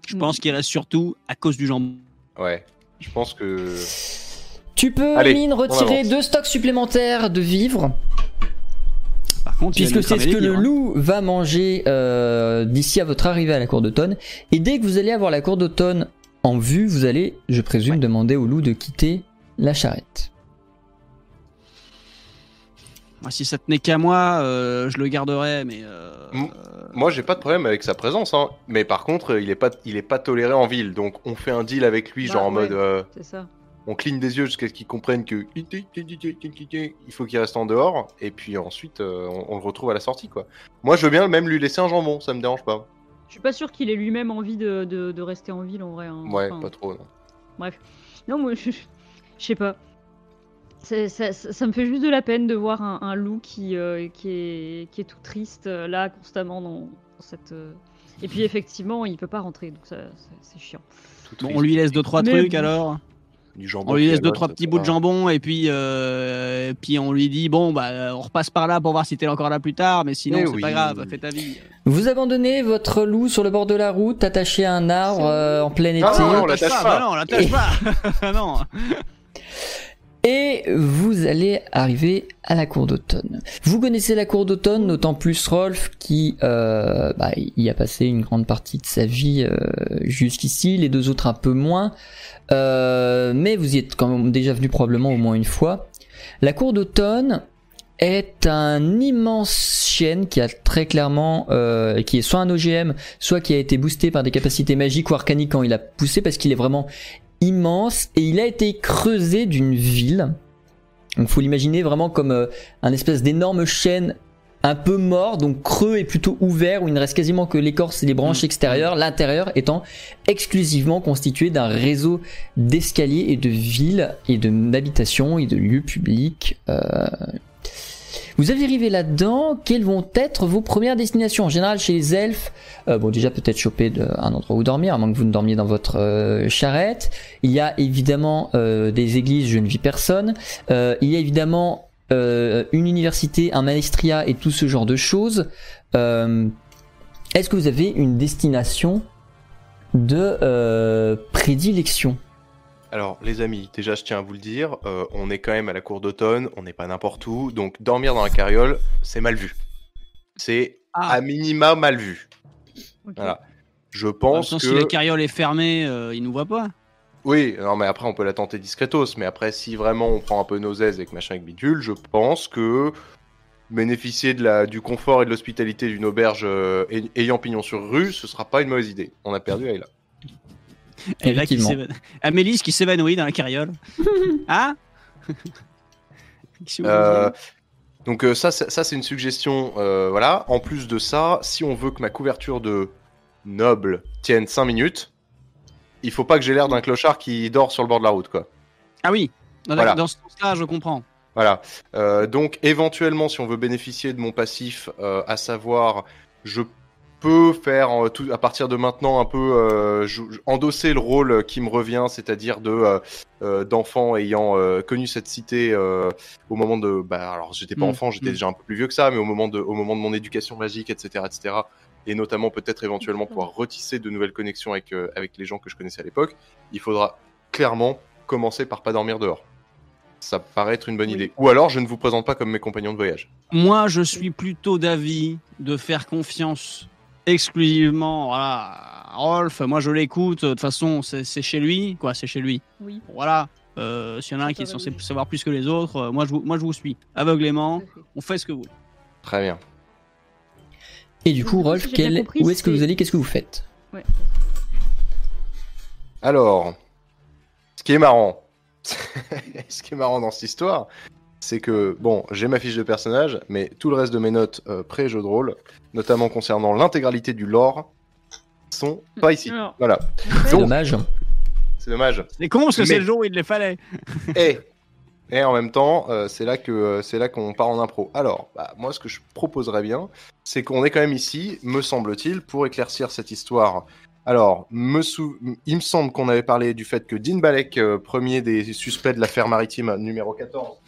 Je pense qu'il reste surtout à cause du jambon. Ouais. Je pense que. Tu peux, Allez, Mine, retirer deux stocks supplémentaires de vivres. Par contre, Puisque c'est ce que le loup va manger euh, d'ici à votre arrivée à la cour d'automne. Et dès que vous allez avoir la cour d'automne en vue, vous allez, je présume, Ouais. demander au loup de quitter la charrette. Moi, si ça tenait qu'à moi, euh, je le garderais, mais. euh. Moi, j'ai pas de problème avec sa présence, hein. mais par contre, il est pas, il est pas toléré en ville. Donc, on fait un deal avec lui, Bah, genre en ouais. mode, euh, C'est ça. on cligne des yeux jusqu'à ce qu'il comprenne que il faut qu'il reste en dehors, et puis ensuite, euh, on, on le retrouve à la sortie, quoi. Moi, je veux bien même lui laisser un jambon, ça me dérange pas. Je suis pas sûr qu'il ait lui-même envie de, de- de rester en ville en vrai. hein. Ouais, Enfin, pas trop. non. Bref. Non, moi, je, je sais pas. C'est- Ça, ça- ça me fait juste de la peine de voir un, un loup qui, euh, qui, est, qui est tout triste euh, là constamment dans, dans cette. euh, Et puis effectivement, il peut pas rentrer, donc ça, ça- c'est chiant. Tout Bon, triste. on lui laisse deux trois Mais trucs bon. alors. Du jambon On lui qui laisse deux avale, trois petits bouts de jambon et puis euh, puis on lui dit bon bah on repasse par là pour voir si t'es encore là plus tard mais sinon Eh c'est pas grave fais ta vie. Vous abandonnez votre loup sur le bord de la route, attaché à un arbre euh, en plein été. Non, non, on l'attache pas, pas. bah non on l'attache pas non Et vous allez arriver à la cour d'automne. Vous connaissez la cour d'automne, d'autant plus Rolf qui euh, bah, y a passé une grande partie de sa vie euh, jusqu'ici, les deux autres un peu moins. Euh, mais vous y êtes quand même déjà venu probablement au moins une fois. La cour d'automne est un immense chêne qui a très clairement, euh, qui est soit un OGM, soit qui a été boosté par des capacités magiques ou arcaniques quand il a poussé, parce qu'il est vraiment immense et il a été creusé d'une ville. Donc faut l'imaginer vraiment comme euh, un espèce d'énorme chêne un peu mort, donc creux et plutôt ouvert, où il ne reste quasiment que l'écorce et les branches Mm. extérieures, l'intérieur étant exclusivement constitué d'un réseau d'escaliers et de villes et de d'habitations et de lieux publics. euh. Vous avez arrivé là-dedans, quelles vont être vos premières destinations? En général, chez les elfes, euh, bon déjà peut-être choper un endroit où dormir, à moins que vous ne dormiez dans votre euh, charrette. Il y a évidemment euh, des églises, je ne vis personne. Il y a évidemment une université, un maestria et tout ce genre de choses. Est-ce que vous avez une destination de prédilection? Alors, les amis, déjà, je tiens à vous le dire, euh, on est quand même à la cour d'automne, on n'est pas n'importe où, donc dormir dans la carriole, c'est mal vu. C'est Ah. à minima mal vu. Voilà. Je pense que. si la carriole est fermée euh, il nous voit pas. Oui, non, mais après, on peut la tenter discretos. Mais après, si vraiment on prend un peu nos aises avec machin avec bidule, je pense que bénéficier de la, du confort et de l'hospitalité d'une auberge euh, ay- ayant pignon sur rue, ce sera pas une mauvaise idée. On a perdu Ayla. Et là, qui Amélis qui s'évanouit dans la carriole. vous Euh, Donc euh, ça, c'est- ça c'est une suggestion. euh, voilà. En plus de ça, si on veut que ma couverture de noble tienne 5 minutes, il faut pas que j'ai l'air d'un clochard qui dort sur le bord de la route, quoi. Ah oui, dans, Voilà. dans ce sens-là, je comprends. Voilà. Euh, donc éventuellement, si on veut bénéficier de mon passif, euh, à savoir, je peux faire tout, à partir de maintenant un peu euh, endosser le rôle qui me revient, c'est-à-dire de euh, euh, d'enfant ayant connu cette cité au moment de, bah alors j'étais pas Mm, enfant, j'étais mm. déjà un peu plus vieux que ça, mais au moment de, au moment de mon éducation magique, etc., etc. Et notamment peut-être éventuellement pouvoir retisser de nouvelles connexions avec avec les gens que je connaissais à l'époque. Il faudra clairement commencer par pas dormir dehors. Ça paraît être une bonne Oui. idée. Ou alors, je ne vous présente pas comme mes compagnons de voyage. Moi, je suis plutôt d'avis de faire confiance exclusivement voilà, à Rolf. Moi, je l'écoute. De toute façon, c'est chez lui. Quoi, c'est chez lui. Oui. Voilà. Euh, S'il y en a un qui est censé savoir plus que les autres, euh, moi, je vous, moi, je vous suis. Aveuglément, on fait ce que vous voulez. Très bien. Et du coup, Rolf, si j'ai bien quel- compris, où est-ce que vous allez Qu'est-ce que vous faites? Alors, ce qui est marrant, ce qui est marrant dans cette histoire, c'est que, bon, j'ai ma fiche de personnage, mais tout le reste de mes notes euh, pré-jeu de rôle, notamment concernant l'intégralité du lore, sont pas ici. Alors, Voilà, C'est dommage. c'est dommage. C'est con parce que Mais- c'est le jour où il les fallait. Et, et en même temps, euh, c'est là que euh, c'est là qu'on part en impro. Alors, bah, moi, ce que je proposerais bien, c'est qu'on est quand même ici, me semble-t-il, pour éclaircir cette histoire. Alors, me sou- il me semble qu'on avait parlé du fait que Dean Balek, euh, premier des suspects de l'affaire maritime numéro 14,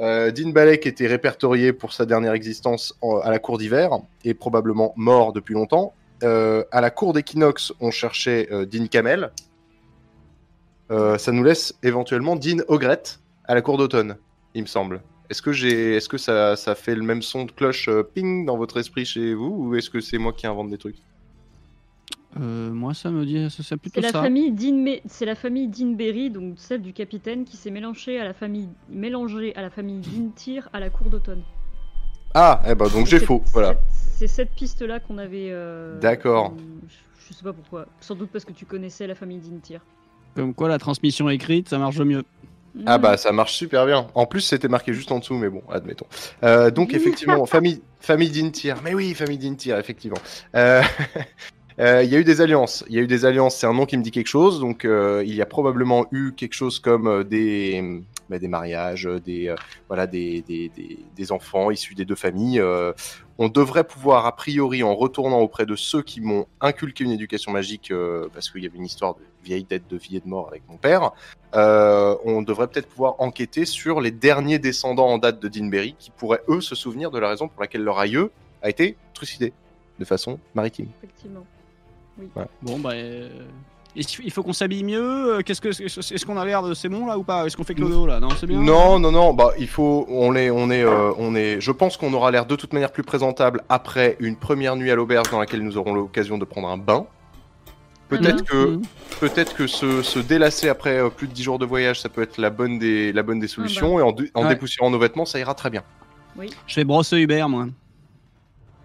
euh, Dean Balek était répertorié pour sa dernière existence en- à la cour d'hiver et probablement mort depuis longtemps. Euh, à la cour d'équinoxe, on cherchait euh, Dean Kamel. Ça nous laisse éventuellement Dean Ogret à la cour d'automne, il me semble. Est-ce que ça, ça fait le même son de cloche ping dans votre esprit chez vous, ou est-ce que c'est moi qui invente des trucs? Euh, moi, ça me dit, ça, c'est plutôt C'est la ça. famille Dean, Me- c'est la famille Deanberry, donc celle du capitaine, qui s'est mélangée à la famille, mélangée à la famille à la cour d'automne. Ah, eh ben donc j'ai faux, voilà. C'est cette piste-là qu'on avait. euh, D'accord. euh, je- Je sais pas pourquoi. Sans doute parce que tu connaissais la famille Deantyr. Comme quoi, la transmission écrite, ça marche mieux. Ah Mm. bah ça marche super bien. En plus c'était marqué juste en dessous, mais bon, admettons. Euh, donc effectivement, famille, famille d'Intir. Mais oui, famille d'Intir, effectivement. Euh, euh, Il y a eu des alliances. Il y a eu des alliances. C'est un nom qui me dit quelque chose. Donc euh, il y a probablement eu quelque chose comme euh, des bah, des mariages, des enfants issus des deux familles. On devrait pouvoir a priori en retournant auprès de ceux qui m'ont inculqué une éducation magique parce qu'il y avait une histoire de vieille dette de vie et de mort avec mon père. On devrait peut-être pouvoir enquêter sur les derniers descendants en date de Deanberry qui pourraient eux se souvenir de la raison pour laquelle leur aïeux a été trucidé de façon maritime. Effectivement. Bon, bah. euh, Il faut qu'on s'habille mieux. euh, Qu'est-ce que est-ce qu'on a l'air de c'est bon là ou pas? Est-ce qu'on fait clodo là? Non, c'est bien. Non, non, non, bah il faut, on est, on est, euh, on est. Je pense qu'on aura l'air de toute manière plus présentable après une première nuit à l'auberge dans laquelle nous aurons l'occasion de prendre un bain. Peut-être bain. que, Mhm. peut-être que se, se délasser après euh, plus de 10 jours de voyage, ça peut être la bonne des, la bonne des solutions. Et en, en Ouais. dépoussiérant nos vêtements, ça ira très bien. Je fais brosse Hubert, moi.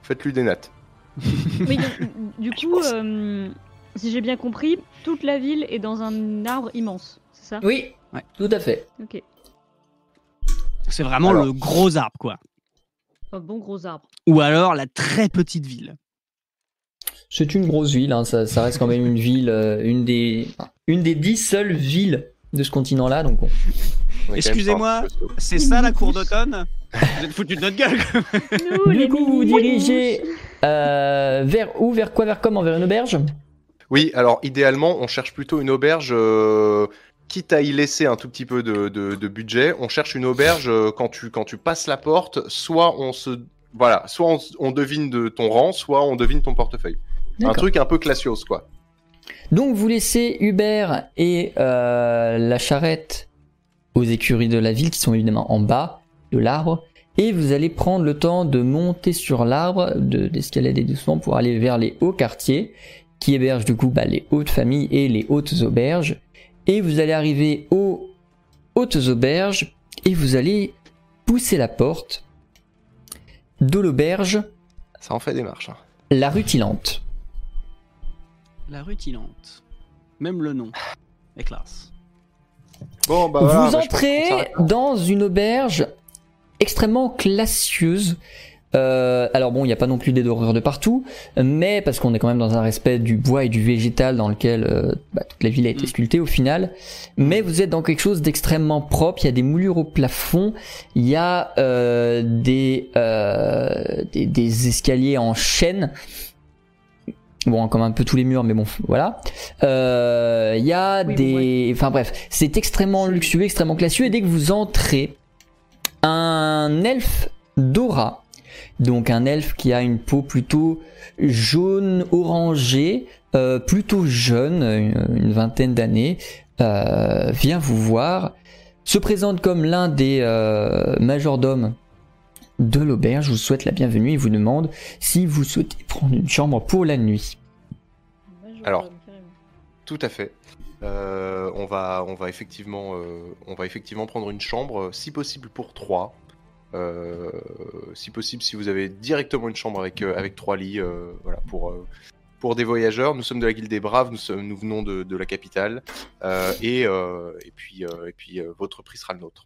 Faites-lui des nattes. Oui, donc, du coup, euh, si j'ai bien compris, toute la ville est dans un arbre immense, c'est ça? Oui, Ouais. tout à fait. Ok. C'est vraiment Alors. le gros arbre, quoi. Un bon gros arbre. Ou alors la très petite ville. C'est une grosse ville, hein, ça, ça reste quand même une ville, euh, une des, une des dix seules villes de ce continent-là, donc on- Excusez-moi. C'est ça la cour d'automne? Vous êtes foutu de notre gueule Du coup, vous dirigez vers où, vers quoi, vers comment, vers une auberge? Oui, alors idéalement, on cherche plutôt une auberge, euh, quitte à y laisser un tout petit peu de, de- de budget. On cherche une auberge euh, quand tu quand tu passes la porte, soit on se voilà, soit on, on devine de ton rang, soit on devine ton portefeuille. Un truc un peu classios quoi. Donc vous laissez Hubert et euh, la charrette aux écuries de la ville qui sont évidemment en bas de l'arbre et vous allez prendre le temps de monter sur l'arbre, de- d'escalader doucement pour aller vers les hauts quartiers qui hébergent du coup bah, les hautes familles et les hautes auberges et vous allez arriver aux hautes auberges et vous allez pousser la porte de l'auberge Ça en fait des marches. hein. la rutilante. La rutilante. Même le nom. est classe. Bon bah voilà, vous bah, entrez dans une auberge extrêmement classieuse. Euh, alors bon, il n'y a pas non plus des dorures de partout, mais parce qu'on est quand même dans un respect du bois et du végétal dans lequel euh, bah, toute la ville a été Mm. sculptée au final. Mais vous êtes dans quelque chose d'extrêmement propre. Il y a des moulures au plafond, il y a euh, des, euh, des des escaliers en chaîne. Bon, comme un peu tous les murs, mais bon, voilà. Euh, Il y a Oui, des, enfin bref, c'est extrêmement luxueux, extrêmement classieux. Et dès que vous entrez, un elfe Dora, donc un elfe qui a une peau plutôt jaune orangée, euh, plutôt jeune, une, une vingtaine d'années, euh, vient vous voir, se présente comme l'un des euh, majordomes de l'auberge, vous souhaite la bienvenue et vous demande si vous souhaitez prendre une chambre pour la nuit. Alors. Tout à fait. Euh, on, va, on, va effectivement, euh, on va effectivement prendre une chambre, si possible pour trois. Euh, si possible, si vous avez directement une chambre avec, euh, avec trois lits, euh, voilà, pour, euh, pour des voyageurs. Nous sommes de la Guilde des Braves, nous, sommes, nous venons de, de la capitale, euh, et, euh, et puis, euh, et puis euh, votre prix sera le nôtre.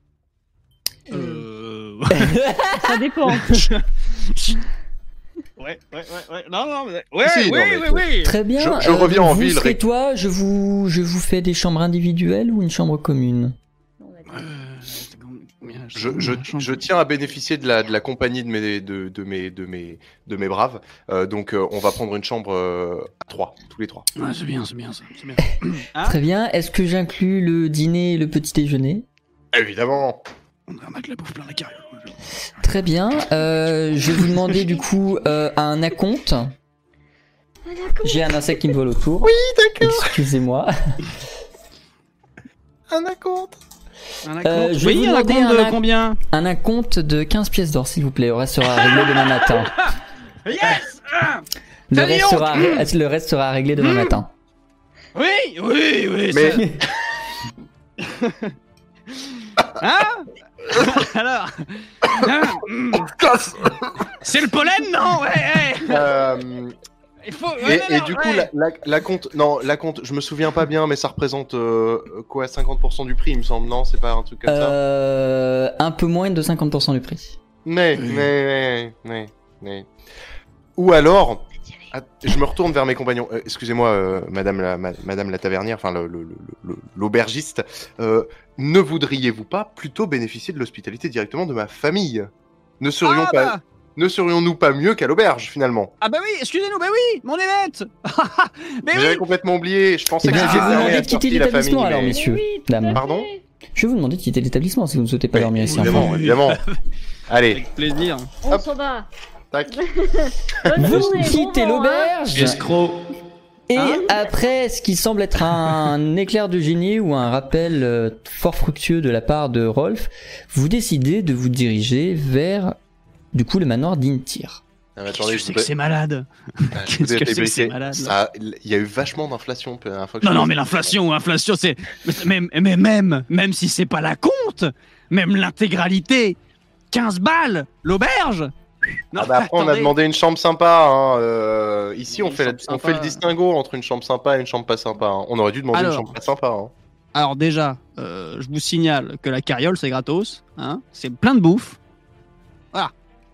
Euh... Ça dépend. ouais, ouais, ouais, ouais. Non, non, mais... Ouais, Si, non, oui, mais oui, oui. Très bien. Je- je reviens en vous ville, serez Rick. toi, je vous, je vous fais des chambres individuelles ou une chambre commune? Euh, Je, je, tiens à bénéficier de la, de la compagnie de mes, de, de mes, de mes, de mes braves, Euh, donc euh, on va prendre une chambre euh, à trois, tous les trois. Ouais, c'est bien, c'est bien, c'est bien. Hein Très bien. Est-ce que j'inclus le dîner et le petit déjeuner? Évidemment On va mettre la bouffe plein la carrière. Très bien. Euh, je vais vous demander du coup euh, un acompte. J'ai un insecte qui me vole autour. Oui, d'accord, Excusez-moi. un acompte Un Euh, je vais oui, vous un demander acompte de un ac- combien Un acompte de 15 pièces d'or, s'il vous plaît. Le reste sera réglé demain matin. Yes Le reste, sera, le reste sera réglé demain matin. Oui, oui, oui. Mais- Hein Alors. C'est le pollen, non Ouais, ouais. Euh, Il faut... et, ouais, non, et non, du coup, la, la, la compte, non, la compte, je me souviens pas bien, mais ça représente euh, quoi, 50% du prix, il me semble, non C'est pas un truc comme ça Euh, un peu moins de 50% du prix. Mais, mais, mais, mais, mais. Ou alors, ah, je me retourne vers mes compagnons. Euh, Excusez-moi, euh, Madame la, ma- Madame la tavernière, enfin le- le- le- le- l'aubergiste. euh, ne voudriez-vous pas plutôt bénéficier de l'hospitalité directement de ma famille? Ne serions Ah, pas, bah. ne serions-nous pas mieux qu'à l'auberge finalement? Ah bah oui, excusez-nous, bah oui, mon évêque Mais J'avais oui complètement oublié. Je pensais Eh que bien, je vais vous demander à de quitter l'établissement, alors, mais- messieurs. oui, Pardon. Je vais vous demander de quitter l'établissement si vous ne souhaitez pas dormir ici. Évidemment, enfin. évidemment. Allez, Avec plaisir. On s'en va. tac. Vous quittez hein. l'auberge Escroc. Et Hein après ce qui semble être un éclair de génie ou un rappel euh, fort fructueux de la part de Rolf, vous décidez de vous diriger vers du coup le manoir d'Intir. Ah, mais attendez, je c'est voudrais- que c'est malade Ah, Qu'est-ce que c'est que c'est malade, Il y a eu vachement d'inflation Non, non, mais l'inflation, inflation, c'est. Mais, mais même, même si c'est pas la compte, même l'intégralité, 15 balles, l'auberge Non, Ah bah après on a demandé une chambre sympa. Hein. euh, ici on fait, la- chambre on sympa. fait le distinguo entre une chambre sympa et une chambre pas sympa. hein. On aurait dû demander Alors. une chambre pas sympa. Hein. Alors, déjà, euh, je vous signale que la carriole, c'est gratos. Hein c'est plein de bouffe.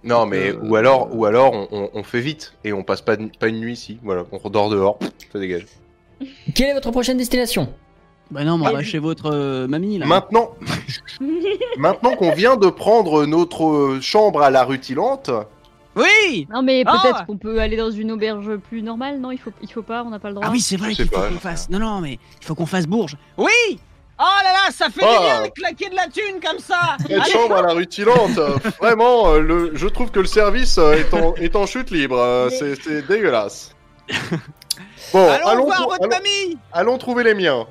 Non mais Euh, ou alors ou alors on, on- on fait vite et on passe pas une nuit ici. Voilà, on dort dehors, ça dégage. Quelle est votre prochaine destination? Bah non, mais on Ah, va chez votre euh, mamie, là. Maintenant, maintenant qu'on vient de prendre notre euh, chambre à la rutilante, Oui Non mais peut-être qu'on peut aller dans une auberge plus normale, non Il faut, il faut pas, on n'a pas le droit. Ah oui, c'est vrai qu'il faut qu'on fasse. Non, non, mais il faut qu'on fasse Bourges. Oui Oh là là, ça fait Oh. du bien de claquer de la thune comme ça cette chambre à la rutilante, euh, vraiment, le, je trouve que le service est, en, est en chute libre. c'est dégueulasse. Bon, allons, allons, voir votre allons- mamie allons trouver les miens.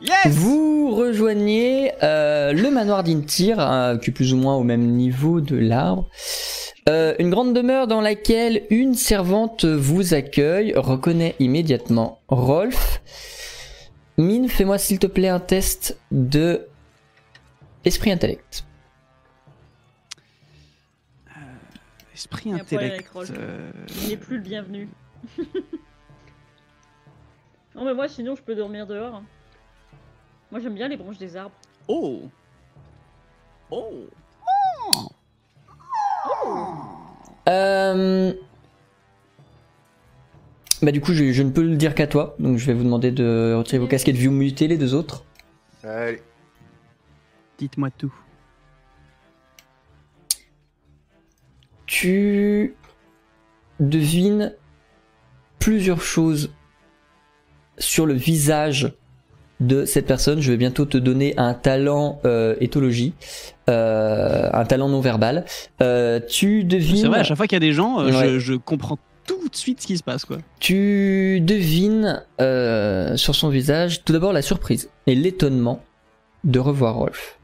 Yes Vous rejoignez euh, le manoir d'Intir, euh, qui est plus ou moins au même niveau de l'arbre. Euh, une grande demeure dans laquelle une servante vous accueille, reconnaît immédiatement Rolf. Mine, fais-moi s'il te plaît un test de esprit intellect. Esprit problème avec intellect. Rolf. euh, Il n'est plus le bienvenu. non mais moi sinon je peux dormir dehors. Moi j'aime bien les branches des arbres. Oh Oh Euh... Bah du coup, je, je ne peux le dire qu'à toi, donc je vais vous demander de retirer vos casquettes vue mutées les deux autres. Allez. Dites-moi tout. Tu devines plusieurs choses sur le visage de cette personne. Je vais bientôt te donner un talent euh, éthologie, euh, un talent non verbal. Euh, tu devines. C'est vrai, à chaque fois qu'il y a des gens, Ouais. je, je comprends tout de suite ce qui se passe, quoi. Tu devines sur son visage tout d'abord la surprise et l'étonnement de revoir Rolf.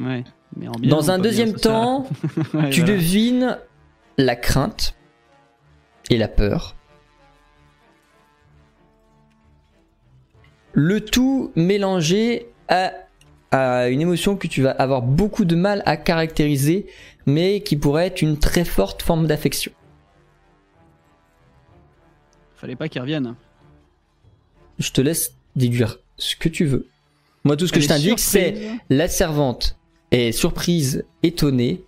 Ouais. Mais en bien, Dans un deuxième temps, Ouais, tu voilà. devines la crainte et la peur. Le tout mélangé à, à une émotion que tu vas avoir beaucoup de mal à caractériser, mais qui pourrait être une très forte forme d'affection. Fallait pas qu'ils reviennent. Je te laisse déduire ce que tu veux. Moi, tout ce que Elle je t'indique, c'est la servante est surprise, étonnée.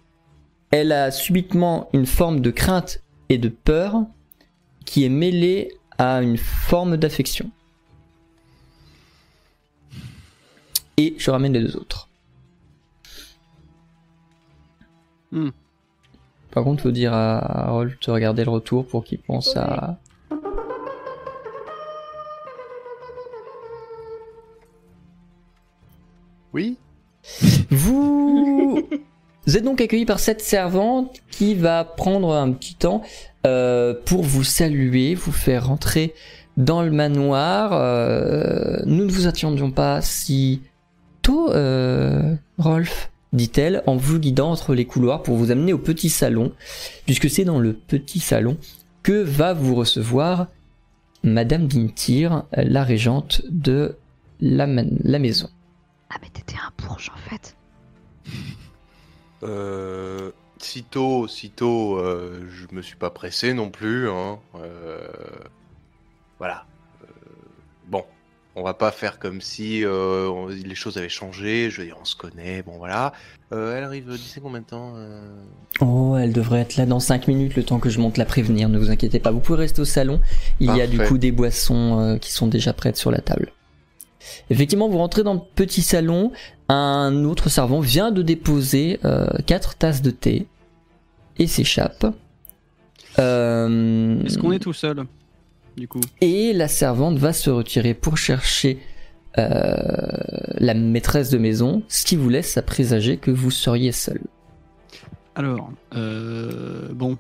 Elle a subitement une forme de crainte et de peur qui est mêlée à une forme d'affection. Et je ramène les deux autres. Hmm. Par contre, faut dire à Rolf de regarder le retour pour qu'il pense à. Oui Vous Vous êtes donc accueilli par cette servante qui va prendre un petit temps euh, pour vous saluer, vous faire rentrer dans le manoir. Euh, nous ne vous attendions pas si tôt, euh, Rolf, dit-elle en vous guidant entre les couloirs pour vous amener au petit salon, puisque c'est dans le petit salon que va vous recevoir Madame Dintir, la régente de la maison. Ah, mais t'étais un bourge en fait. Euh, sitôt, sitôt, euh, je me suis pas pressé non plus. Hein. Euh, voilà. Euh, on va pas faire comme si euh, on- les choses avaient changé. Je veux dire, on se connaît. Bon, voilà. Euh, elle arrive d'ici combien de temps euh Oh, elle devrait être là dans 5 minutes, le temps que je monte la prévenir, ne vous inquiétez pas. Vous pouvez rester au salon, il y a du Parfait. coup des boissons euh, qui sont déjà prêtes sur la table. Effectivement, vous rentrez dans le petit salon, un autre servant vient de déposer euh, quatre tasses de thé et s'échappe. Euh, Est-ce qu'on est tout seul? Du coup. et la servante va se retirer pour chercher euh, la maîtresse de maison, ce qui vous laisse à présager que vous seriez seul. Alors, euh, bon.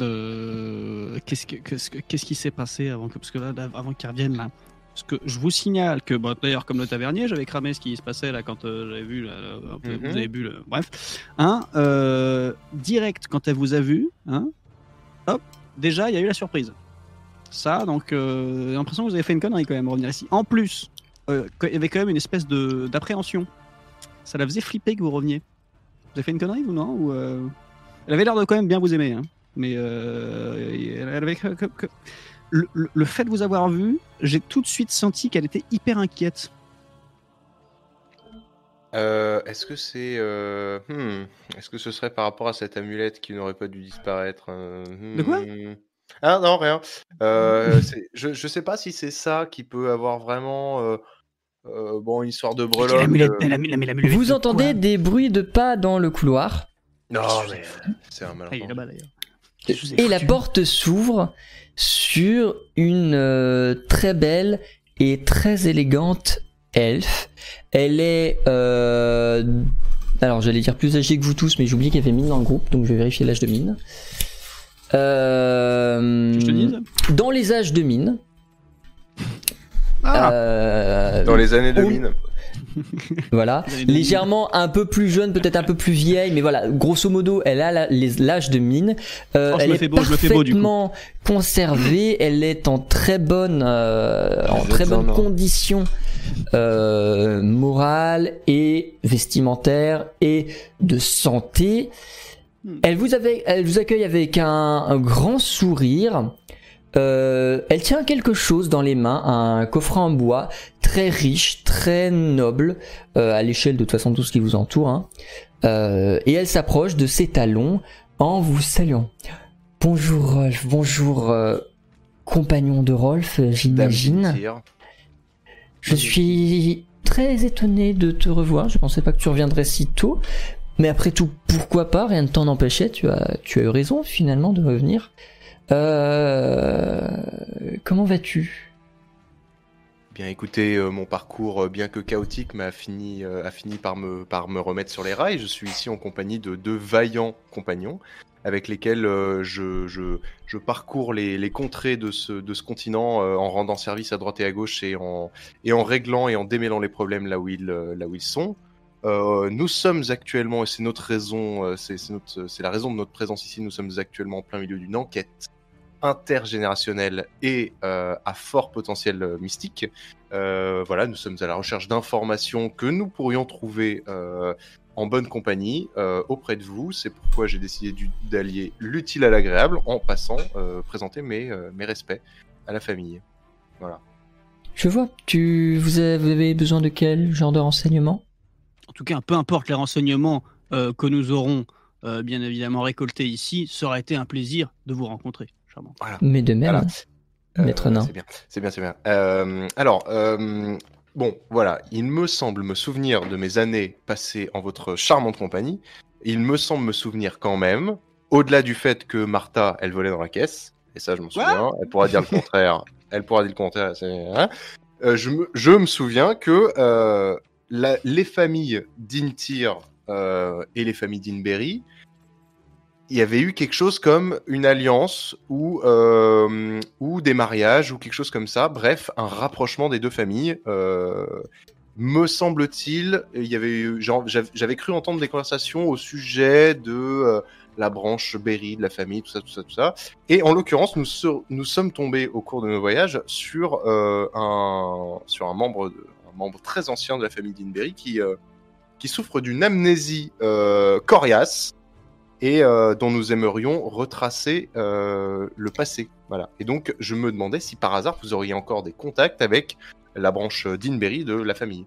Euh, qu'est-ce, que- qu'est-ce, que- qu'est-ce qui s'est passé avant que, parce que là, là, avant qu'ils reviennent là? Parce que je vous signale que, bon, d'ailleurs, comme le tavernier, j'avais cramé ce qui se passait là quand euh, j'avais vu, là, là, un peu- Mhm. vous avez bu, le, bref, hein, euh, direct quand elle vous a vu, hein, hop, déjà il y a eu la surprise. Ça, donc, euh, j'ai l'impression que vous avez fait une connerie quand même revenir ici. En plus, euh, il y avait quand même une espèce de d'appréhension. Ça la faisait flipper que vous reveniez. Vous avez fait une connerie ou non Ou, euh, Elle avait l'air de quand même bien vous aimer, hein. mais elle avait le, le- le fait de vous avoir vu, j'ai tout de suite senti qu'elle était hyper inquiète. Est-ce que c'est. hmm, Est-ce que ce serait par rapport à cette amulette qui n'aurait pas dû disparaître euh, De quoi? hmm. Ah non, rien. Euh, c'est- je, je sais pas si c'est ça qui peut avoir vraiment. euh, euh, bon, une histoire de breloque. Euh, Vous de entendez quoi des bruits de pas dans le couloir? Non, mais c'est un Ah, ai Et la porte s'ouvre sur une euh, très belle et très élégante elfe. Elle est... euh, alors j'allais dire plus âgée que vous tous, mais j'ai oublié qu'il y avait Mine dans le groupe, donc je vais vérifier l'âge de Mine. Euh, Que je te dise Dans les âges de Mine. Ah, euh, Dans les années on- 2000. Voilà, Vous avez des légèrement un peu plus jeune, peut-être un peu plus vieille, mais voilà, grosso modo, elle a l'âge de mine. Euh, Oh, elle est beau, parfaitement conservée, elle est en très bonne, euh, en très bonne or. condition euh, morale et vestimentaire et de santé. Hmm. Elle vous, avait, elle vous accueille avec un, un grand sourire. Euh, elle tient quelque chose dans les mains, un coffret en bois très riche, très noble, euh, à l'échelle de toute façon tout ce qui vous entoure. hein. Euh, et elle s'approche de ses talons en vous saluant. Bonjour Rolf, bonjour euh, compagnon de Rolf, j'imagine. Je suis très étonné de te revoir. Je pensais pas que tu reviendrais si tôt. Mais après tout, pourquoi pas Rien ne t'en empêchait. Tu as, tu as eu raison finalement de revenir. Euh, comment vas-tu? Bien écoutez, euh, mon parcours, euh, bien que chaotique, m'a fini, a fini par me, par me remettre sur les rails. Je suis ici en compagnie de deux vaillants compagnons avec lesquels je, je, je parcours les, les contrées de ce, de ce continent en rendant service à droite et à gauche et en, et en réglant et en démêlant les problèmes là où ils, là où ils sont. Euh, nous sommes actuellement, et c'est notre raison, euh, c'est la raison de notre présence ici, nous sommes actuellement en plein milieu d'une enquête intergénérationnelle et euh, à fort potentiel mystique. Voilà, nous sommes à la recherche d'informations que nous pourrions trouver en bonne compagnie auprès de vous. C'est pourquoi j'ai décidé d'allier l'utile à l'agréable en passant présenter mes, respects à la famille. Je vois. Tu, vous avez besoin de quel genre de renseignements? En tout cas, peu importe les renseignements euh, que nous aurons euh, bien évidemment récoltés ici, ça aurait été un plaisir de vous rencontrer. Charmant. Mais de même, Voilà. Euh, maître nain. C'est bien, c'est bien, c'est bien. Euh, alors, euh, bon, voilà, il me semble me souvenir de mes années passées en votre charmante compagnie. Il me semble me souvenir quand même, au-delà du fait que Martha, elle volait dans la caisse, et ça je m'en souviens, elle pourra dire le contraire, elle pourra dire le contraire, hein. Euh, je, me, je me souviens que euh, les familles d'Intir euh, et les familles d'Inberry, il y avait eu quelque chose comme une alliance ou, euh, ou des mariages ou quelque chose comme ça. Bref, un rapprochement des deux familles. Euh, me semble-t-il, il y avait eu, j'avais cru entendre des conversations au sujet de euh, la branche Berry de la famille, tout ça, tout ça, tout ça. Et en l'occurrence, nous, nous sommes tombés au cours de nos voyages sur un sur un membre, de- un membre très ancien de la famille d'Inberry qui euh, qui souffre d'une amnésie euh, coriace et euh, dont nous aimerions retracer euh, le passé. Voilà. Et donc, je me demandais si par hasard vous auriez encore des contacts avec la branche d'Inberry de la famille.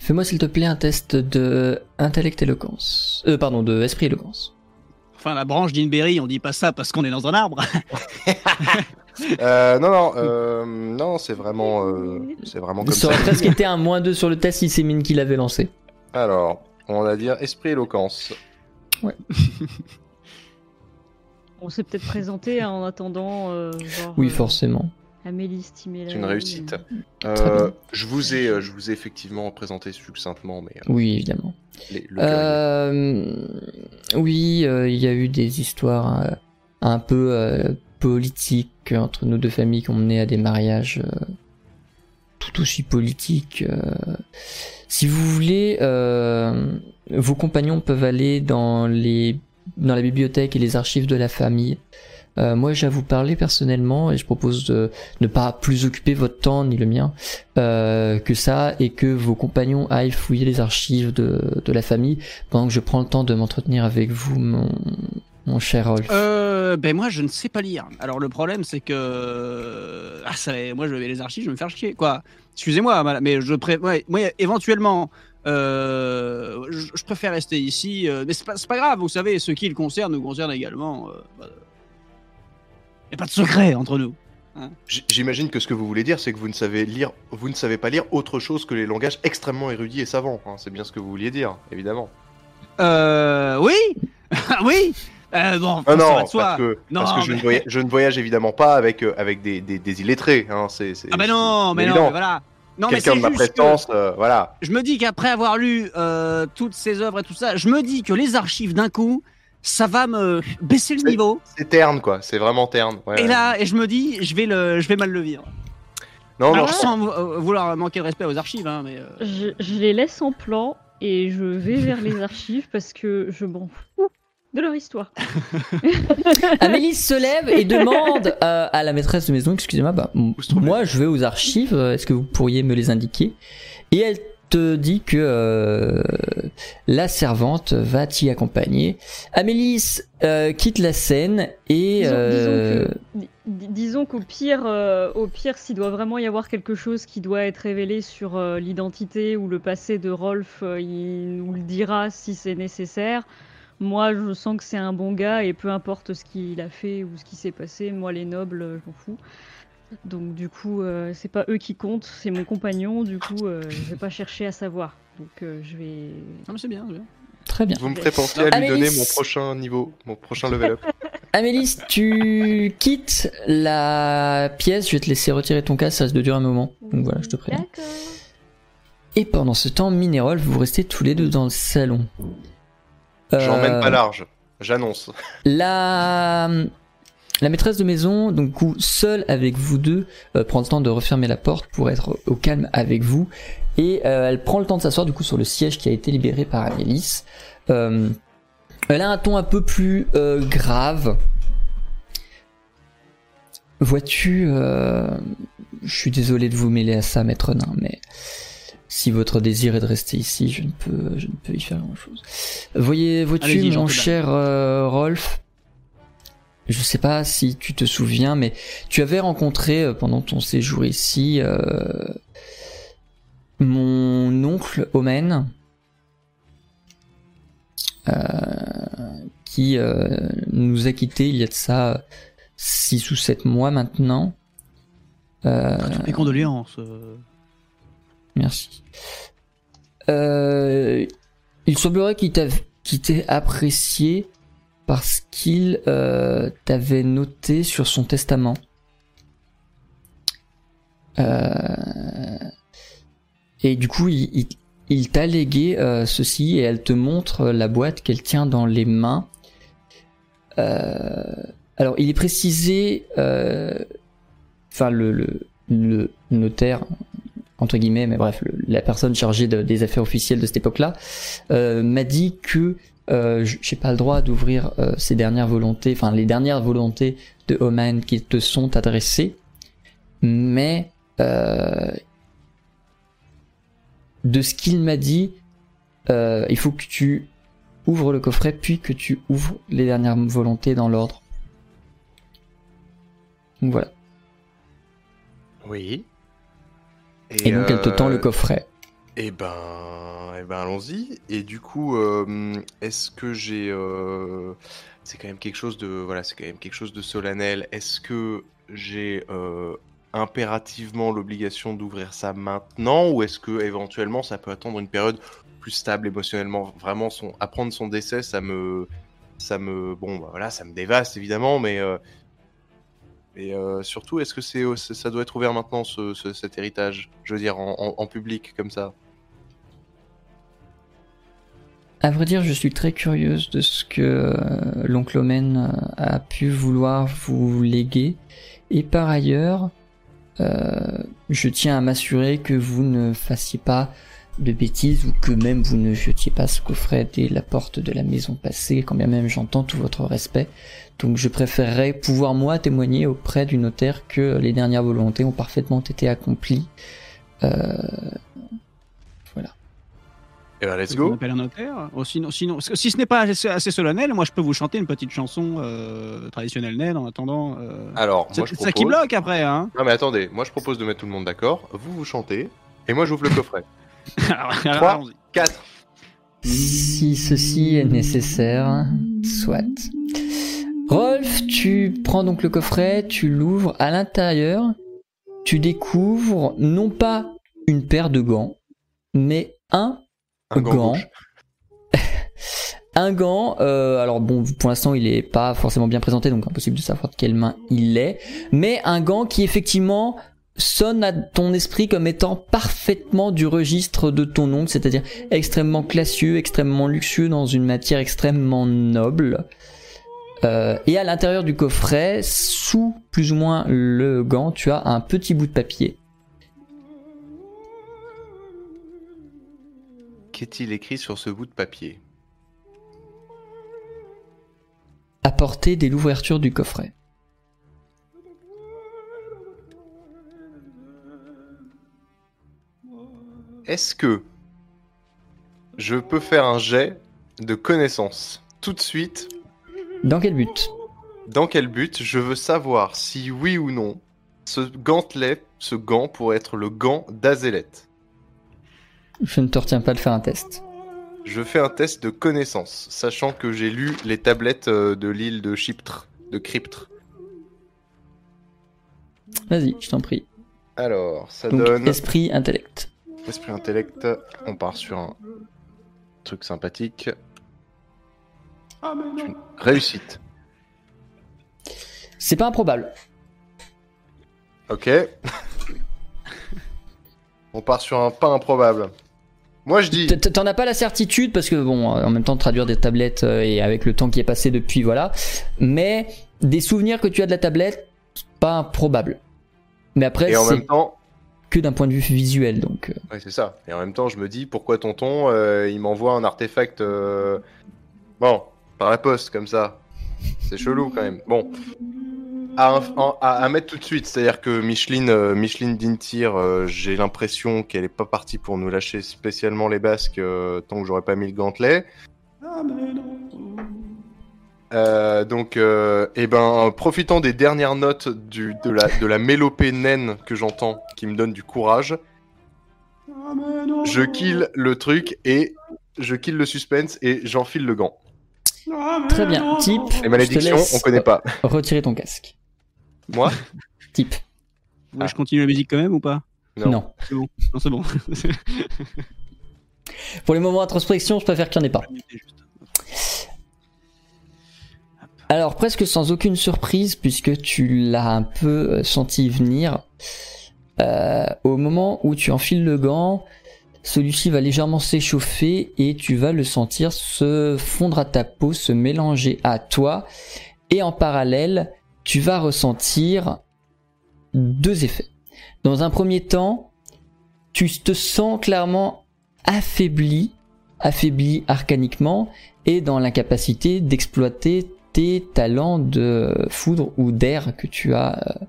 Fais-moi s'il te plaît un test de intellect éloquence. Euh, pardon, de esprit éloquence. Enfin, la branche d'Inberry, on dit pas ça parce qu'on est dans un arbre. Euh, non, non, euh, non, c'est vraiment, euh, c'est vraiment comme Ça ça. aurait presque été un moins 2 sur le test si c'est Mine qui l'avait lancé. Alors, on va dire esprit éloquence. On s'est peut-être présenté hein, en attendant. euh, genre, Oui, forcément. Amélie Stimela. C'est une réussite. Euh, je vous ai, je vous ai effectivement présenté succinctement, mais euh, Oui, évidemment. les-. Euh, oui, euh, il y a eu des histoires euh, un peu euh, politiques entre nos deux familles qui ont mené à des mariages euh, tout aussi politiques. euh. Si vous voulez, euh, vos compagnons peuvent aller dans les dans la bibliothèque et les archives de la famille. Euh, moi, j'ai à vous parler personnellement et je propose de ne pas plus occuper votre temps ni le mien euh, que ça et que vos compagnons aillent fouiller les archives de, de la famille pendant que je prends le temps de m'entretenir avec vous, mon cher Rolf? Euh, ben moi, je ne sais pas lire. Alors le problème, c'est que ah, ça, moi, je vais les archives, je vais me faire chier. Quoi? Excusez-moi, madame, mais je pré... ouais, moi, éventuellement, euh, je, je préfère rester ici. euh, mais c'est pas, grave, vous savez, ce qui le concerne nous concerne également. Il n'y a pas de secret entre nous. J- J'imagine que ce que vous voulez dire, c'est que vous ne savez lire, vous ne savez pas lire autre chose que les langages extrêmement érudits et savants. hein. C'est bien ce que vous vouliez dire, évidemment. Euh, oui, oui. Euh, bon, Ah non, soi. parce que, Non, parce que je, ne voyage, je ne voyage évidemment pas avec, euh, avec des, des, des illettrés. Hein. C'est, Ah bah non, mais non, mais voilà. Non, Quelqu'un de ma que- prestance, euh, voilà. je me dis qu'après avoir lu euh, toutes ces œuvres et tout ça, je me dis que les archives d'un coup, ça va me baisser le niveau. C'est terne, quoi. C'est vraiment terne. ouais, Et ouais. là, et je me dis, je vais le, je vais mal le vivre. non, non, Alors je- sans euh, vouloir manquer de respect aux archives, hein, mais euh, Je, je les laisse en plan et je vais vers les archives parce que je m'en fous de leur histoire. Amélie se lève et demande euh, à la maîtresse de maison, excusez-moi, bah, moi je vais aux archives, euh, est-ce que vous pourriez me les indiquer? Et elle te dit que euh, la servante va t'y accompagner. Amélie euh, quitte la scène et... Disons, euh, qu'au pire, euh, au pire, s'il doit vraiment y avoir quelque chose qui doit être révélé sur euh, l'identité ou le passé de Rolf, euh, il nous le dira si c'est nécessaire. Moi, je sens que c'est un bon gars et peu importe ce qu'il a fait ou ce qui s'est passé, moi, les nobles, euh, je m'en fous. Donc, du coup, euh, c'est pas eux qui comptent, c'est mon compagnon. Du coup, euh, je vais pas chercher à savoir. Donc, euh, je vais. Non, mais c'est bien. c'est bien. Très bien. Vous me penser à lui Amélis. donner mon prochain niveau, mon prochain level up. Amélis, tu quittes la pièce. Je vais te laisser retirer ton casque, ça risque de durer un moment. Donc voilà, je te préviens. D'accord. Et pendant ce temps, Minérol, vous restez tous les deux dans le salon. J'emmène Euh, pas large, j'annonce. La, la maîtresse de maison, donc coup, seule avec vous deux, euh, prend le temps de refermer la porte pour être au calme avec vous. Et euh, elle prend le temps de s'asseoir du coup sur le siège qui a été libéré par Amélis. Euh, elle a un ton un peu plus euh, grave. Vois-tu, euh, je suis désolé de vous mêler à ça, maître nain, mais si votre désir est de rester ici, je ne peux, je ne peux y faire grand-chose. Voyez, vois-tu, mon cher euh, Rolf, je sais pas si tu te souviens, mais tu avais rencontré euh, pendant ton séjour ici euh, mon oncle Omen, euh, qui nous a quittés il y a de ça 6 ou 7 mois maintenant. Mes condoléances. Merci. Euh, il semblerait qu'il t'ait apprécié parce qu'il euh, t'avait noté sur son testament. Euh, et du coup, il, t'a légué ceci et elle te montre la boîte qu'elle tient dans les mains. Alors, il est précisé, enfin le notaire entre guillemets, mais bref, la personne chargée de- des affaires officielles de cette époque-là euh, m'a dit que euh, j'ai pas le droit d'ouvrir euh, ces dernières volontés, enfin les dernières volontés de Oman qui te sont adressées, mais euh, de ce qu'il m'a dit, euh, il faut que tu ouvres le coffret puis que tu ouvres les dernières volontés dans l'ordre. Voilà. Oui. Et donc elle te tend le euh, coffret. Eh ben, eh ben allons-y. Et du coup, euh, est-ce que j'ai, euh, c'est quand même quelque chose de, voilà, c'est quand même quelque chose de solennel. Est-ce que j'ai euh, impérativement l'obligation d'ouvrir ça maintenant, ou est-ce que éventuellement ça peut attendre une période plus stable émotionnellement? Vraiment, son, apprendre son décès, ça me, ça me, bon, bah, voilà, ça me dévaste évidemment, mais et euh, surtout, est-ce que c'est, ça doit être ouvert maintenant ce, ce- cet héritage? Je veux dire en, public comme ça. À vrai dire, je suis très curieuse de ce que euh, l'oncle Omen euh, a pu vouloir vous léguer. Et par ailleurs, je tiens à m'assurer que vous ne fassiez pas de bêtises ou que même vous ne jetiez pas ce coffret dès la porte de la maison passée, quand bien même j'entends tout votre respect. Donc je préférerais pouvoir moi témoigner auprès du notaire que les dernières volontés ont parfaitement été accomplies. Euh, Et ben, let's On go. appelle un notaire. Oh, sinon, sinon, si ce n'est pas assez, assez solennel, moi je peux vous chanter une petite chanson euh, traditionnelle naine en attendant. euh, Alors, c'est moi je c'est ça qui propose. bloque après, hein. Non mais attendez, moi je propose de mettre tout le monde d'accord. Vous vous chantez et moi j'ouvre le coffret. Alors, Trois. allons-y. 4 Si ceci est nécessaire, soit. Rolf, tu prends donc le coffret, tu l'ouvres. À l'intérieur, tu découvres non pas une paire de gants, mais un Un gant. Un gant, euh, alors bon, pour l'instant il est pas forcément bien présenté, donc impossible de savoir de quelle main il est, mais un gant qui effectivement sonne à ton esprit comme étant parfaitement du registre de ton oncle, c'est-à-dire extrêmement classieux, extrêmement luxueux, dans une matière extrêmement noble. Euh, et à l'intérieur du coffret, sous plus ou moins le gant, tu as un petit bout de papier. Qu'est-il écrit sur ce bout de papier? À portée dès l'ouverture du coffret. Est-ce que je peux faire un jet de connaissance? Tout de suite Dans quel but Dans quel but Je veux savoir si oui ou non ce gantelet, ce gant pourrait être le gant d'Azélette. Je ne te retiens pas de faire un test. je fais un test de connaissance, sachant que j'ai lu les tablettes euh, de l'île de Chyptre, de Cryptre. Vas-y, je t'en prie. Alors, ça Donc, donne esprit, intellect. esprit intellect. On part sur un truc sympathique. Une Réussite. C'est pas improbable. Ok. On part sur un pas improbable. Moi je dis. T'en as pas la certitude parce que bon, euh, en même temps traduire des tablettes euh, et avec le temps qui est passé depuis, voilà. Mais des souvenirs que tu as de la tablette, pas improbable. Mais après, c'est temps, que d'un point de vue visuel, donc. euh, Ouais, c'est ça. Et en même temps, je me dis pourquoi tonton euh, il m'envoie un artefact euh, bon par la poste comme ça. C'est chelou quand même. Bon. À, mettre tout de suite, c'est-à-dire que Micheline, euh, Dintir, euh, j'ai l'impression qu'elle est pas partie pour nous lâcher spécialement les basques euh, tant que j'aurais pas mis le gantelet. Euh, donc, eh ben, profitant des dernières notes du, de, la, de la mélopée naine que j'entends, qui me donne du courage, je kill le truc et je kill le suspense et j'enfile le gant. Très bien. Type. Les malédictions, on connaît pas. Retirer ton casque. Moi Type. Je continue la musique quand même ou pas? Non. Non. C'est bon. Non, c'est bon. Pour les moments d'introspection, je préfère qu'il n'y en ait pas. Alors, presque sans aucune surprise, puisque tu l'as un peu euh, senti venir, euh, au moment où tu enfiles le gant, celui-ci va légèrement s'échauffer et tu vas le sentir se fondre à ta peau, se mélanger à toi. Et en parallèle, tu vas ressentir deux effets. Dans un premier temps, tu te sens clairement affaibli, affaibli arcaniquement et dans l'incapacité d'exploiter tes talents de foudre ou d'air que tu as euh,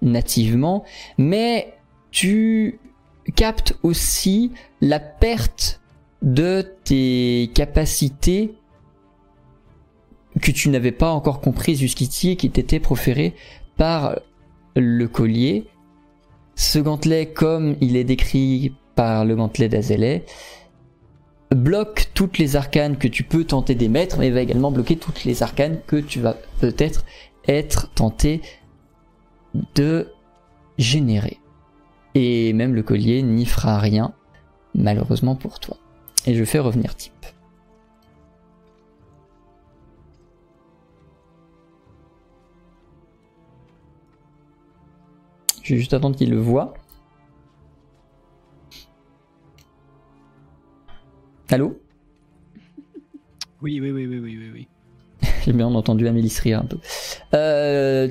nativement, mais tu captes aussi la perte de tes capacités que tu n'avais pas encore comprises jusqu'ici et qui t'étaient proférées par le collier. Ce gantelet, comme il est décrit par le gantelet d'Azelet, bloque toutes les arcanes que tu peux tenter d'émettre, mais va également bloquer toutes les arcanes que tu vas peut-être être tenté de générer. Et même le collier n'y fera rien, malheureusement pour toi. Et je fais revenir type. Je vais juste attendre qu'il le voit. Allô? Oui, oui, oui, oui, oui, oui, oui. J'ai bien entendu Amélie rire un peu. Euh,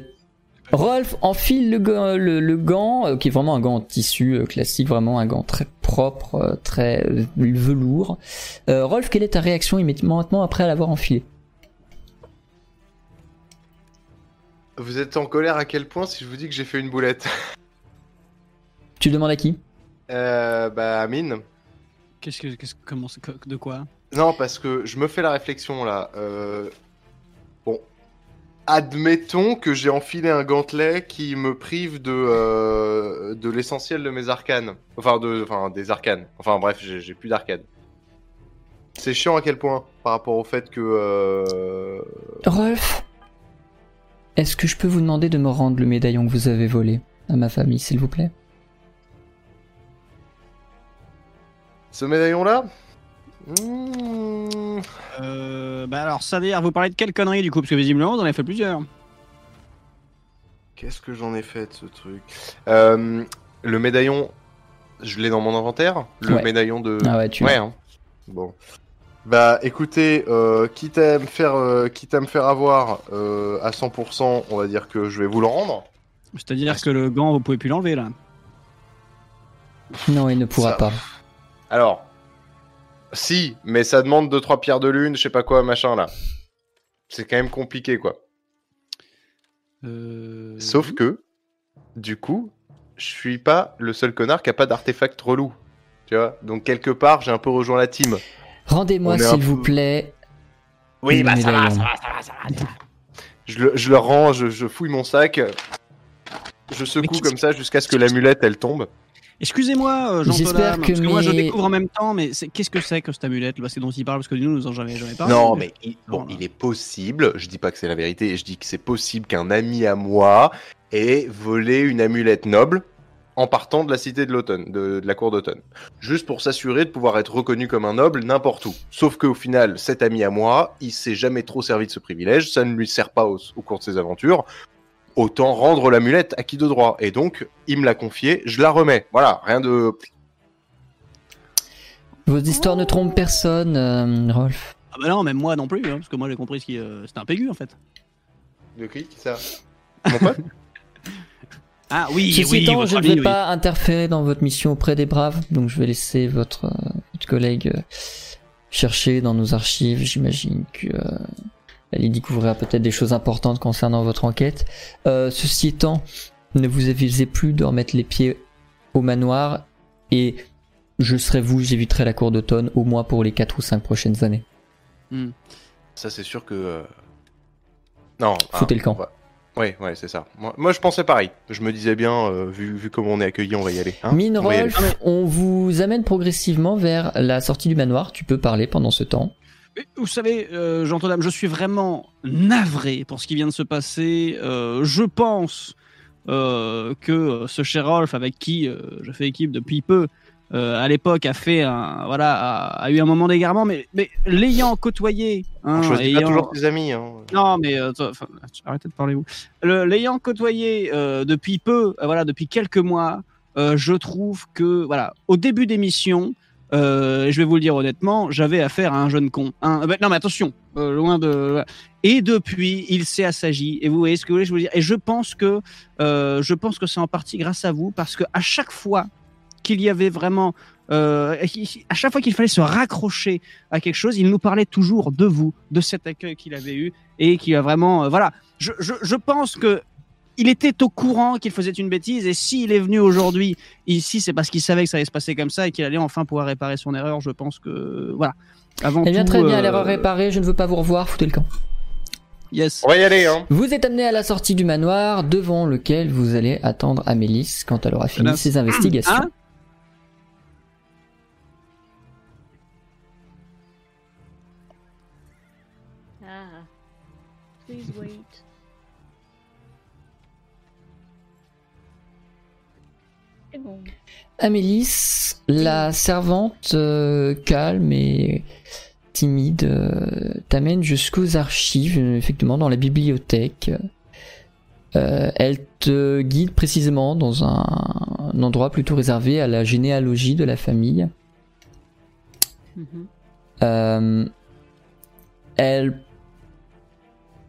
Rolf enfile le gant, le, le gant, euh, qui est vraiment un gant en tissu euh, classique, vraiment un gant très propre, euh, très velours. Euh, Rolf, quelle est ta réaction immédiatement après l'avoir enfilé? Vous êtes en colère à quel point si je vous dis que j'ai fait une boulette? Tu demandes à qui? Euh, Bah, Amine. Qu'est-ce que, qu'est-ce que- comment, de quoi? Non, parce que je me fais la réflexion là. Euh, Bon, admettons que j'ai enfilé un gantelet qui me prive de, euh, de l'essentiel de mes arcanes. Enfin, de, enfin, des arcanes. Enfin, bref, j'ai j'ai plus d'arcanes. C'est chiant à quel point par rapport au fait que. euh, Rolf Est-ce que je peux vous demander de me rendre le médaillon que vous avez volé à ma famille, s'il vous plaît? Ce médaillon-là? Mmh, euh, Bah alors, ça veut dire, vous parlez de quelle connerie du coup Parce que visiblement, vous en avez fait plusieurs. Qu'est-ce que j'en ai fait de ce truc? Euh, Le médaillon, je l'ai dans mon inventaire. Le Ouais. médaillon de. Ah ouais, tu Ouais. hein. Bon. Bah, écoutez, euh, quitte à me faire, euh, quitte à me faire avoir euh, à 100%, on va dire que je vais vous le rendre. C'est-à-dire que le gant, vous pouvez plus l'enlever là. Non, il ne pourra Ça- pas. Alors, si, mais ça demande 2-3 pierres de lune, je sais pas quoi, machin là. C'est quand même compliqué quoi. Euh... Sauf que, du coup, je suis pas le seul connard qui a pas d'artefact relou. Tu vois Donc, quelque part, j'ai un peu rejoint la team. Rendez-moi, s'il vous plaît. Oui, bah ça va, ça va, ça va, ça va. Je le, je le rends, je, je fouille mon sac, je secoue comme ça jusqu'à ce que l'amulette elle tombe. Excusez-moi, euh, Jean J'espère que parce que moi je découvre en même temps, mais qu'est-ce que c'est que cette amulette là C'est dont il parle parce que nous nous en jamais jamais parlé. Non, mais il, bon, Voilà. il est possible, je dis pas que c'est la vérité, je dis que c'est possible qu'un ami à moi ait volé une amulette noble en partant de la cité de l'automne, de, de la cour d'automne. Juste pour s'assurer de pouvoir être reconnu comme un noble n'importe où. Sauf qu'au final, cet ami à moi, il s'est jamais trop servi de ce privilège, ça ne lui sert pas au, au cours de ses aventures. Autant rendre l'amulette à qui de droit. Et donc, il me l'a confié, je la remets. Voilà, rien de. Vos histoires ne trompent personne, euh, Rolf. Ah bah non, même moi non plus, hein, parce que moi j'ai compris ce qui euh, c'était un pégu en fait. De qui ça Mon pote Ah oui, Ceci oui, étant, je ne vais oui. pas interférer dans votre mission auprès des braves, donc je vais laisser votre, euh, votre collègue euh, chercher dans nos archives. J'imagine que euh, elle y découvrira peut-être des choses importantes concernant votre enquête. Euh, ceci étant, ne vous avisez plus de remettre les pieds au manoir et je serai vous, j'éviterai la cour d'automne au moins pour les 4 ou 5 prochaines années. Ça, c'est sûr que. euh, Non. Foutez le camp. va- Ouais, ouais, c'est ça. Moi, moi, je pensais pareil. Je me disais bien, euh, vu, vu comment on est accueilli, on va y aller. hein. Mine On aller. On vous amène progressivement vers la sortie du manoir. Tu peux parler pendant ce temps. Vous savez, euh, Jean Todam, je suis vraiment navré pour ce qui vient de se passer. Euh, je pense euh, que ce cher Rolf, avec qui je fais équipe depuis peu, à l'époque a fait un, voilà, a, a eu un moment d'égarement, mais, mais l'ayant côtoyé, hein, On choisit pas ayant- toujours tes amis. Hein. non, mais arrêtez de parler vous. L'ayant côtoyé depuis peu, voilà, depuis quelques mois, je trouve que voilà, au début d'émission, euh, je vais vous le dire honnêtement, j'avais affaire à un jeune con. Euh, non, mais attention, euh, loin de. Et depuis, il s'est assagi. Et vous voyez ce que je veux dire. Et je pense que euh, je pense que c'est en partie grâce à vous, parce que à chaque fois qu'il y avait vraiment à chaque fois qu'il fallait se raccrocher à quelque chose, il nous parlait toujours de vous, de cet accueil qu'il avait eu et qui a vraiment, voilà. Je pense que il était au courant qu'il faisait une bêtise et s'il est venu aujourd'hui ici, c'est parce qu'il savait que ça allait se passer comme ça et qu'il allait enfin pouvoir réparer son erreur. Je pense que voilà. Avant Eh bien, tout, très bien, euh, l'erreur réparée. Je ne veux pas vous revoir. Foutez le camp. Yes. On va y aller, hein. Vous êtes amené à la sortie du manoir, devant lequel vous allez attendre Amélis quand elle aura fini Voilà. ses investigations. Hein Ah. Please wait. Amélis, la servante euh, calme et timide, euh, t'amène jusqu'aux archives, effectivement, dans la bibliothèque. Euh, elle te guide précisément dans un, un endroit plutôt réservé à la généalogie de la famille. Mhm. Elle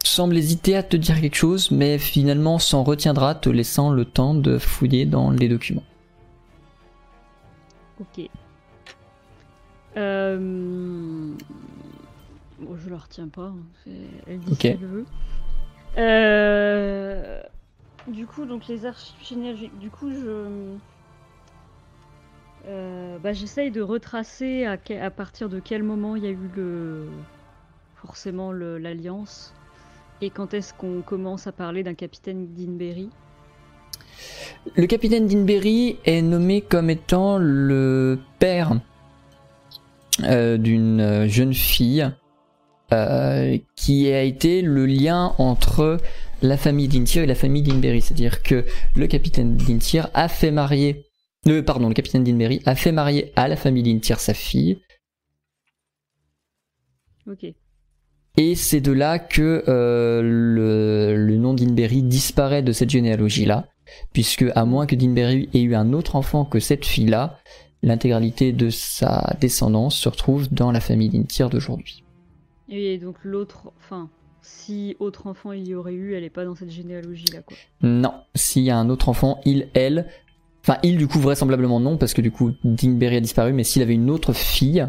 semble hésiter à te dire quelque chose, mais finalement s'en retiendra, te laissant le temps de fouiller dans les documents. Ok. Euh... Bon, je la retiens pas. hein. Elle dit Ok. ce qu'elle veut. Euh... Du coup, donc les archives généalogiques. Du coup, je. Euh, bah, j'essaye de retracer à, que- à partir de quel moment il y a eu le forcément le- l'alliance et quand est-ce qu'on commence à parler d'un capitaine d'Inberry. Le capitaine Dinberry est nommé comme étant le père euh, d'une jeune fille euh, qui a été le lien entre la famille d'Intir et la famille d'Inberry. C'est-à-dire que le capitaine d'Intir a fait marier, euh, pardon, le capitaine d'Inberry a fait marier à la famille d'Intir sa fille, Ok. et c'est de là que le, le nom d'Inberry disparaît de cette généalogie-là, puisque à moins que d'Inberry ait eu un autre enfant que cette fille-là, l'intégralité de sa descendance se retrouve dans la famille d'Intir d'aujourd'hui. Et donc l'autre, enfin, si autre enfant il y aurait eu, elle est pas dans cette généalogie là quoi. Non, s'il y a un autre enfant, il, elle, enfin il du coup vraisemblablement non, parce que du coup Dinberry a disparu, mais s'il avait une autre fille,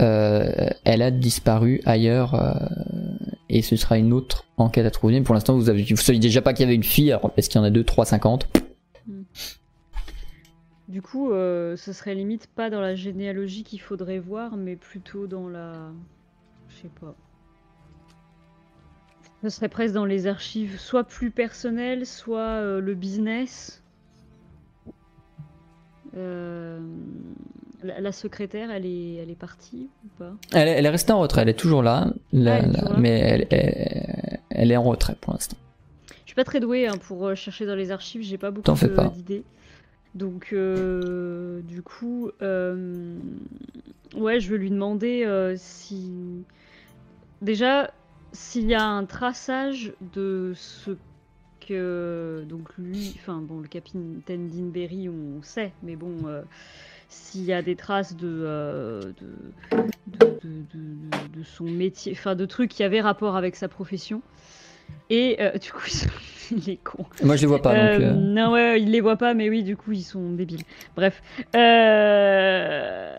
euh, elle a disparu ailleurs, euh, et ce sera une autre enquête à trouver. Pour l'instant, vous avez, vous saviez déjà pas qu'il y avait une fille, alors est-ce qu'il y en a deux, trois, cinquante? Du coup, euh, ce serait limite pas dans la généalogie qu'il faudrait voir, mais plutôt dans la. Je sais pas. Ce serait presque dans les archives, soit plus personnelles, soit le business. Euh, la, la secrétaire, elle est, elle est partie ou pas? Elle, est- elle est restée en retrait, elle est toujours là, la- Ah, elle est la- toujours là. mais elle, elle- elle est en retrait pour l'instant. Je suis pas très douée hein, pour euh, chercher dans les archives, j'ai pas beaucoup d'idées. Donc, euh, du coup, euh, ouais, je veux lui demander euh, si. Déjà, s'il y a un traçage de ce que. Donc, lui, enfin, bon, le capitaine Dinberry, on sait, mais bon, s'il y a des traces de. euh, de, de, de- son métier, enfin, de trucs qui avaient rapport avec sa profession. Et euh, du coup, ils sont- il est con. Moi je les vois pas Euh, donc. euh, Non, ouais, il les voit pas, mais oui, du coup, ils sont débiles. Bref. Euh,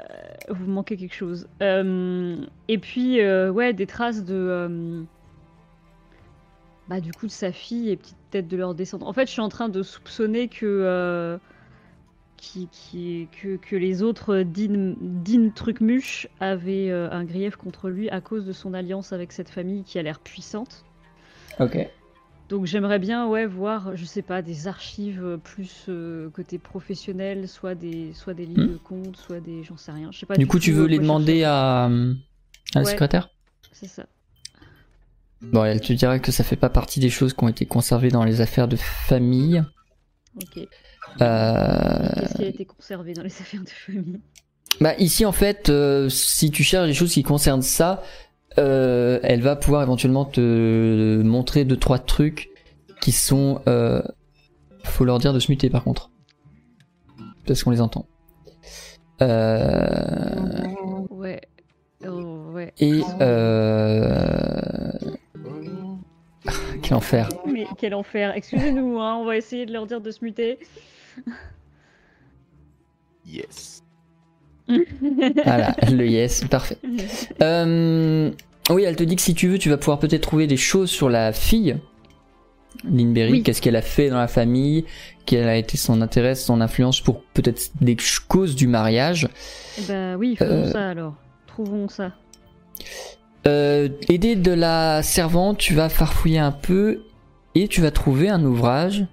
Vous manquez quelque chose. Et puis, ouais, des traces de. Bah, du coup, de sa fille et peut-être de leur descendants. En fait, je suis en train de soupçonner que. Euh, Qui, qui, que, que les autres Dean, Dean Trucmuche avaient euh, un grief contre lui à cause de son alliance avec cette famille qui a l'air puissante. Ok. Donc j'aimerais bien ouais voir, je sais pas, des archives euh, plus euh, côté professionnel, soit des soit des livres Hmm. de comptes, soit des j'en sais rien. Je sais pas. Du coup, tu veux euh, les demander à, à la Ouais. secrétaire? C'est ça. Bon, elle te dirait que ça fait pas partie des choses qui ont été conservées dans les affaires de famille. Ok. Euh, Qu'est-ce qui a été conservé dans les affaires de famille? Bah ici en fait, euh, si tu cherches des choses qui concernent ça, euh, elle va pouvoir éventuellement te montrer deux trois trucs qui sont. Euh... Faut leur dire de se muter par contre, parce qu'on les entend. Euh... Ouais. Oh, ouais. Et quel enfer. Mais quel enfer. Excusez-nous, hein, on va essayer de leur dire de se muter. Yes. Voilà, le yes, parfait. Euh, oui, elle te dit que si tu veux, tu vas pouvoir peut-être trouver des choses sur la fille, Linberry, Oui. qu'est-ce qu'elle a fait dans la famille, quel a été son intérêt, son influence pour peut-être des causes du mariage? bah oui, faisons Euh. ça alors. Trouvons ça. Euh, aidé de la servante, tu vas farfouiller un peu et tu vas trouver un ouvrage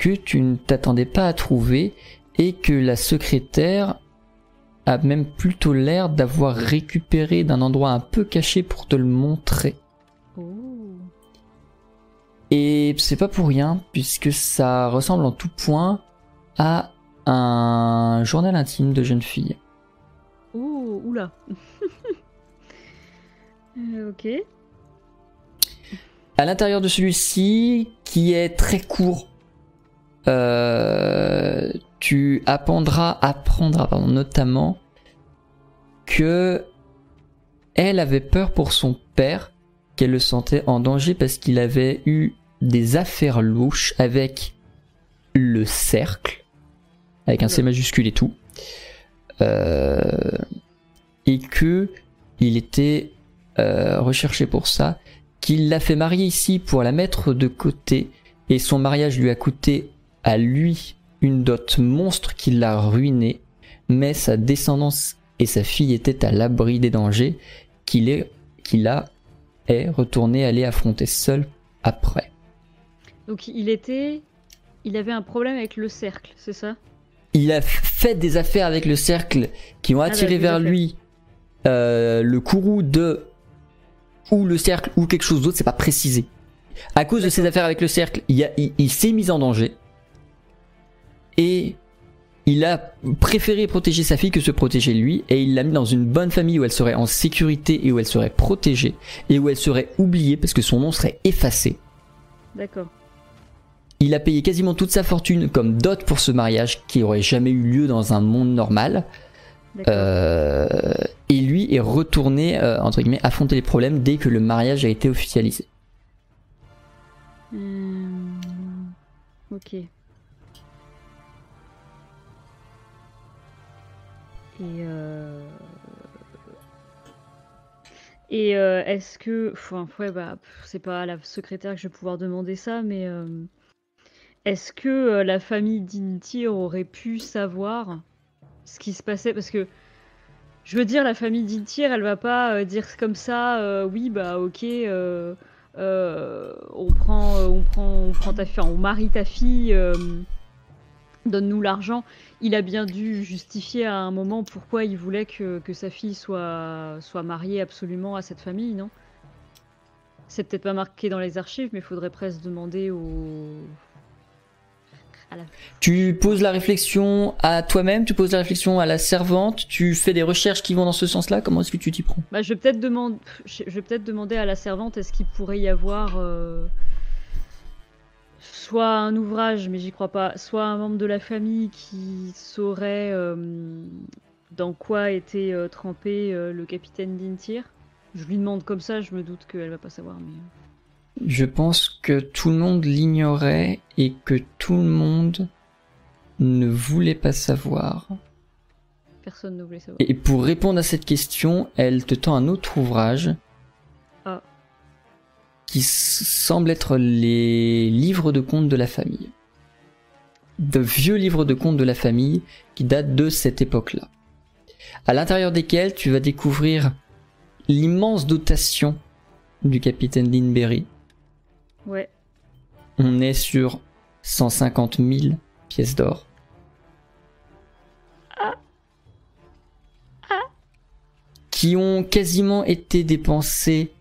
que tu ne t'attendais pas à trouver et que la secrétaire a même plutôt l'air d'avoir récupéré d'un endroit un peu caché pour te le montrer. Oh. Et c'est pas pour rien, puisque ça ressemble en tout point à un journal intime de jeune fille. Oh, oula. Euh, ok. À l'intérieur de celui-ci, qui est très court, euh, tu apprendras, apprendras pardon, notamment que elle avait peur pour son père, qu'elle le sentait en danger parce qu'il avait eu des affaires louches avec le cercle, avec un C majuscule et tout, Euh, et que il était euh, recherché pour ça, qu'il l'a fait marier ici pour la mettre de côté, et son mariage lui a coûté à lui une dot monstre qui l'a ruiné, mais sa descendance et sa fille étaient à l'abri des dangers qu'il est, qu'il a est retourné aller affronter seul après. Donc il était. Il avait un problème avec le cercle, c'est ça? Il a fait des affaires avec le cercle qui ont bah, attiré vers lui euh, le courroux de ou le cercle ou quelque chose d'autre, c'est pas précisé. À cause de ses affaires avec le cercle, il, a- il- il s'est mis en danger et il a préféré protéger sa fille que se protéger lui et il l'a mis dans une bonne famille où elle serait en sécurité et où elle serait protégée et où elle serait oubliée parce que son nom serait effacé. D'accord. Il a payé quasiment toute sa fortune comme dot pour ce mariage qui aurait jamais eu lieu dans un monde normal. Euh, et lui est retourné, euh, entre guillemets, affronter les problèmes dès que le mariage a été officialisé. Hum, Ok. Et euh... Euh, est-ce que, enfin, ouais, bah, c'est pas à la secrétaire que je vais pouvoir demander ça, mais euh, est-ce que la famille d'Intir aurait pu savoir ce qui se passait? Parce que, je veux dire, la famille d'Intir, elle va pas dire comme ça, oui, bah, ok, on prend, on prend, on prend ta fille, on marie ta fille donne-nous l'argent, il a bien dû justifier à un moment pourquoi il voulait que, que sa fille soit, soit mariée absolument à cette famille, non? C'est peut-être pas marqué dans les archives, mais il faudrait presque demander au. à la- Tu poses la réflexion à toi-même, tu poses la réflexion à la servante, tu fais des recherches qui vont dans ce sens-là. Comment est-ce que tu t'y prends? Bah, je vais peut-être demander, je vais peut-être demander à la servante est-ce qu'il pourrait y avoir euh, soit un ouvrage, mais j'y crois pas, soit un membre de la famille qui saurait euh, dans quoi était euh, trempé euh, le capitaine Dintir. Je lui demande comme ça, je me doute qu'elle va pas savoir, mais Je pense que tout le monde l'ignorait et que tout le monde ne voulait pas savoir. personne ne voulait savoir. Et pour répondre à cette question, elle te tend un autre ouvrage. Qui s- semble être les livres de contes de la famille. De vieux livres de contes de la famille qui datent de cette époque-là. À l'intérieur desquels tu vas découvrir l'immense dotation du capitaine Linberry. Ouais. On est sur 150 000 pièces d'or. Qui ont quasiment été dépensées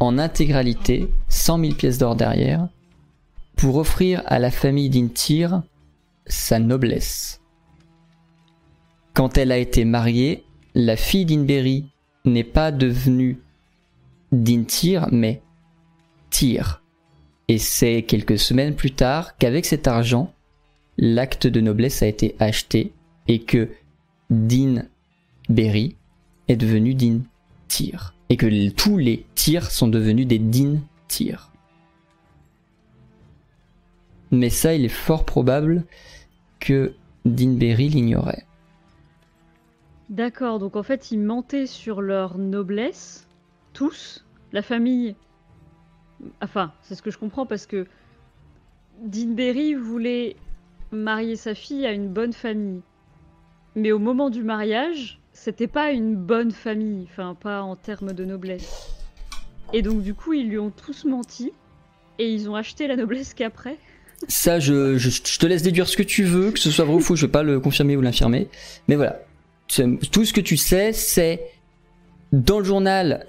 en intégralité, 100 000 pièces d'or derrière, pour offrir à la famille d'Intir sa noblesse. Quand elle a été mariée, la fille d'Inberry n'est pas devenue d'Intir, mais Tyr. Et c'est quelques semaines plus tard qu'avec cet argent, l'acte de noblesse a été acheté et que Din Berry est devenu Din Tyr. Et que tous les Tyr sont devenus des Din Tyr. Mais ça, il est fort probable que Din Berry l'ignorait. D'accord, donc en fait, ils mentaient sur leur noblesse, tous, la famille. Enfin, c'est ce que je comprends parce que Dinberry voulait marier sa fille à une bonne famille. Mais au moment du mariage, c'était pas une bonne famille, enfin, pas en termes de noblesse. Et donc, du coup, ils lui ont tous menti et ils ont acheté la noblesse qu'après. Ça, je, te laisse déduire ce que tu veux, que ce soit vrai ou faux, je vais pas le confirmer ou l'infirmer. Mais voilà. Tout ce que tu sais, c'est dans le journal,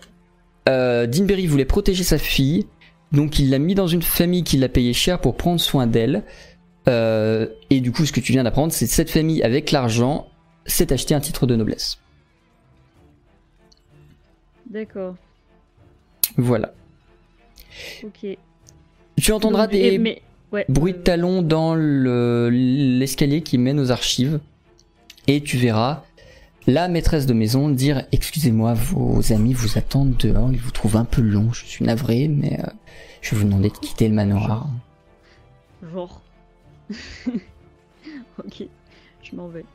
euh, Dinberry voulait protéger sa fille, donc il l'a mis dans une famille qui l'a payé cher pour prendre soin d'elle. Euh, et du coup, ce que tu viens d'apprendre, c'est cette famille, avec l'argent, s'est acheté un titre de noblesse. D'accord, Voilà. ok. Tu entendras Donc, des mais, ouais, bruits de euh, talons dans le- l'escalier qui mène aux archives. Et tu verras la maîtresse de maison dire Excusez-moi, vos amis vous attendent dehors, ils vous trouvent un peu long, je suis navré, mais euh, je vais vous demander de quitter le manoir. Genre. ok, je m'en vais.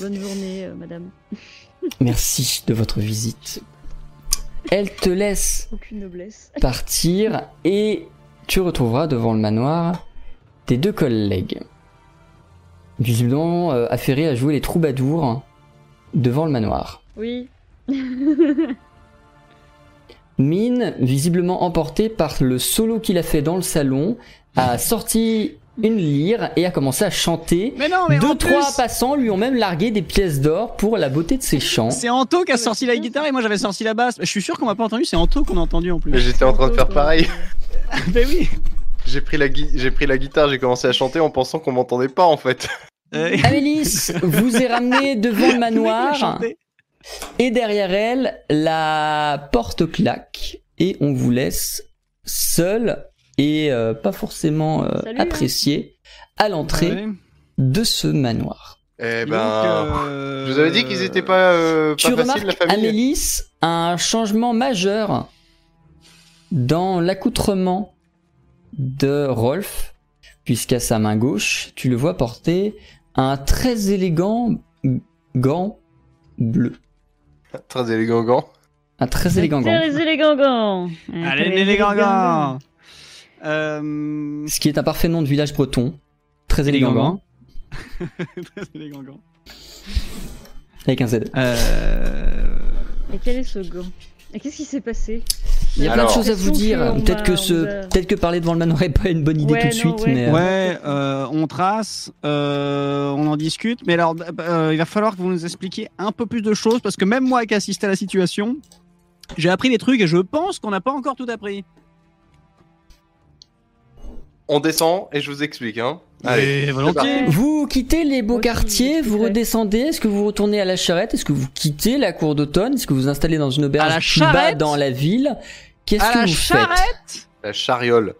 Bonne journée, euh, madame. Merci de votre visite. Elle te laisse Aucune noblesse. partir et tu retrouveras devant le manoir tes deux collègues. Visiblement euh, affairés à jouer les troubadours devant le manoir. Oui. Mine, visiblement emporté par le solo qu'il a fait dans le salon, a sorti une lyre et a commencé à chanter. Mais non, mais Deux, en trois plus, passants lui ont même largué des pièces d'or pour la beauté de ses chants. c'est Anto qui a sorti la guitare et moi j'avais sorti la basse. Je suis sûr qu'on m'a pas entendu, c'est Anto qu'on a entendu en plus. J'étais en train de faire pareil. Mais oui. J'ai pris, la j'ai pris la guitare, j'ai commencé à chanter en pensant qu'on m'entendait pas en fait. Euh, Amélis vous est ramené devant le manoir et derrière elle, la porte claque et on vous laisse seul et euh, pas forcément euh, Salut, hein. apprécié à l'entrée Ouais. de ce manoir. Eh ben. donc, euh, Je vous avais dit qu'ils étaient pas, euh, tu pas faciles la remarques, famille. Amélis, un changement majeur dans l'accoutrement de Rolf, puisqu'à sa main gauche, tu le vois porter un très élégant gant bleu. Très élégant gant. Un très élégant gant. Très élégant gant. Allez, les gangans Euh... Ce qui est un parfait nom de village breton. Très élégant gant. les gangans. Avec un Z. Euh... Et quel est ce gant? Et qu'est-ce qui s'est passé? Il y a plein de choses à vous dire. On Peut-être que ce, peut-être que parler devant le manoir est pas une bonne idée Ouais, tout de non, suite, ouais. mais euh, Ouais, euh, on trace, euh, on en discute, mais alors euh, il va falloir que vous nous expliquiez un peu plus de choses parce que même moi qui assiste à la situation, j'ai appris des trucs et je pense qu'on n'a pas encore tout appris. On descend et je vous explique. Hein. Allez. Volontiers. Vous quittez les beaux quartiers, vous redescendez, est-ce que vous retournez à la charrette Est-ce que vous quittez la cour d'automne Est-ce que vous vous installez dans une À la auberge plus bas charrette dans la ville? Qu'est-ce que la vous charrette? La chariole.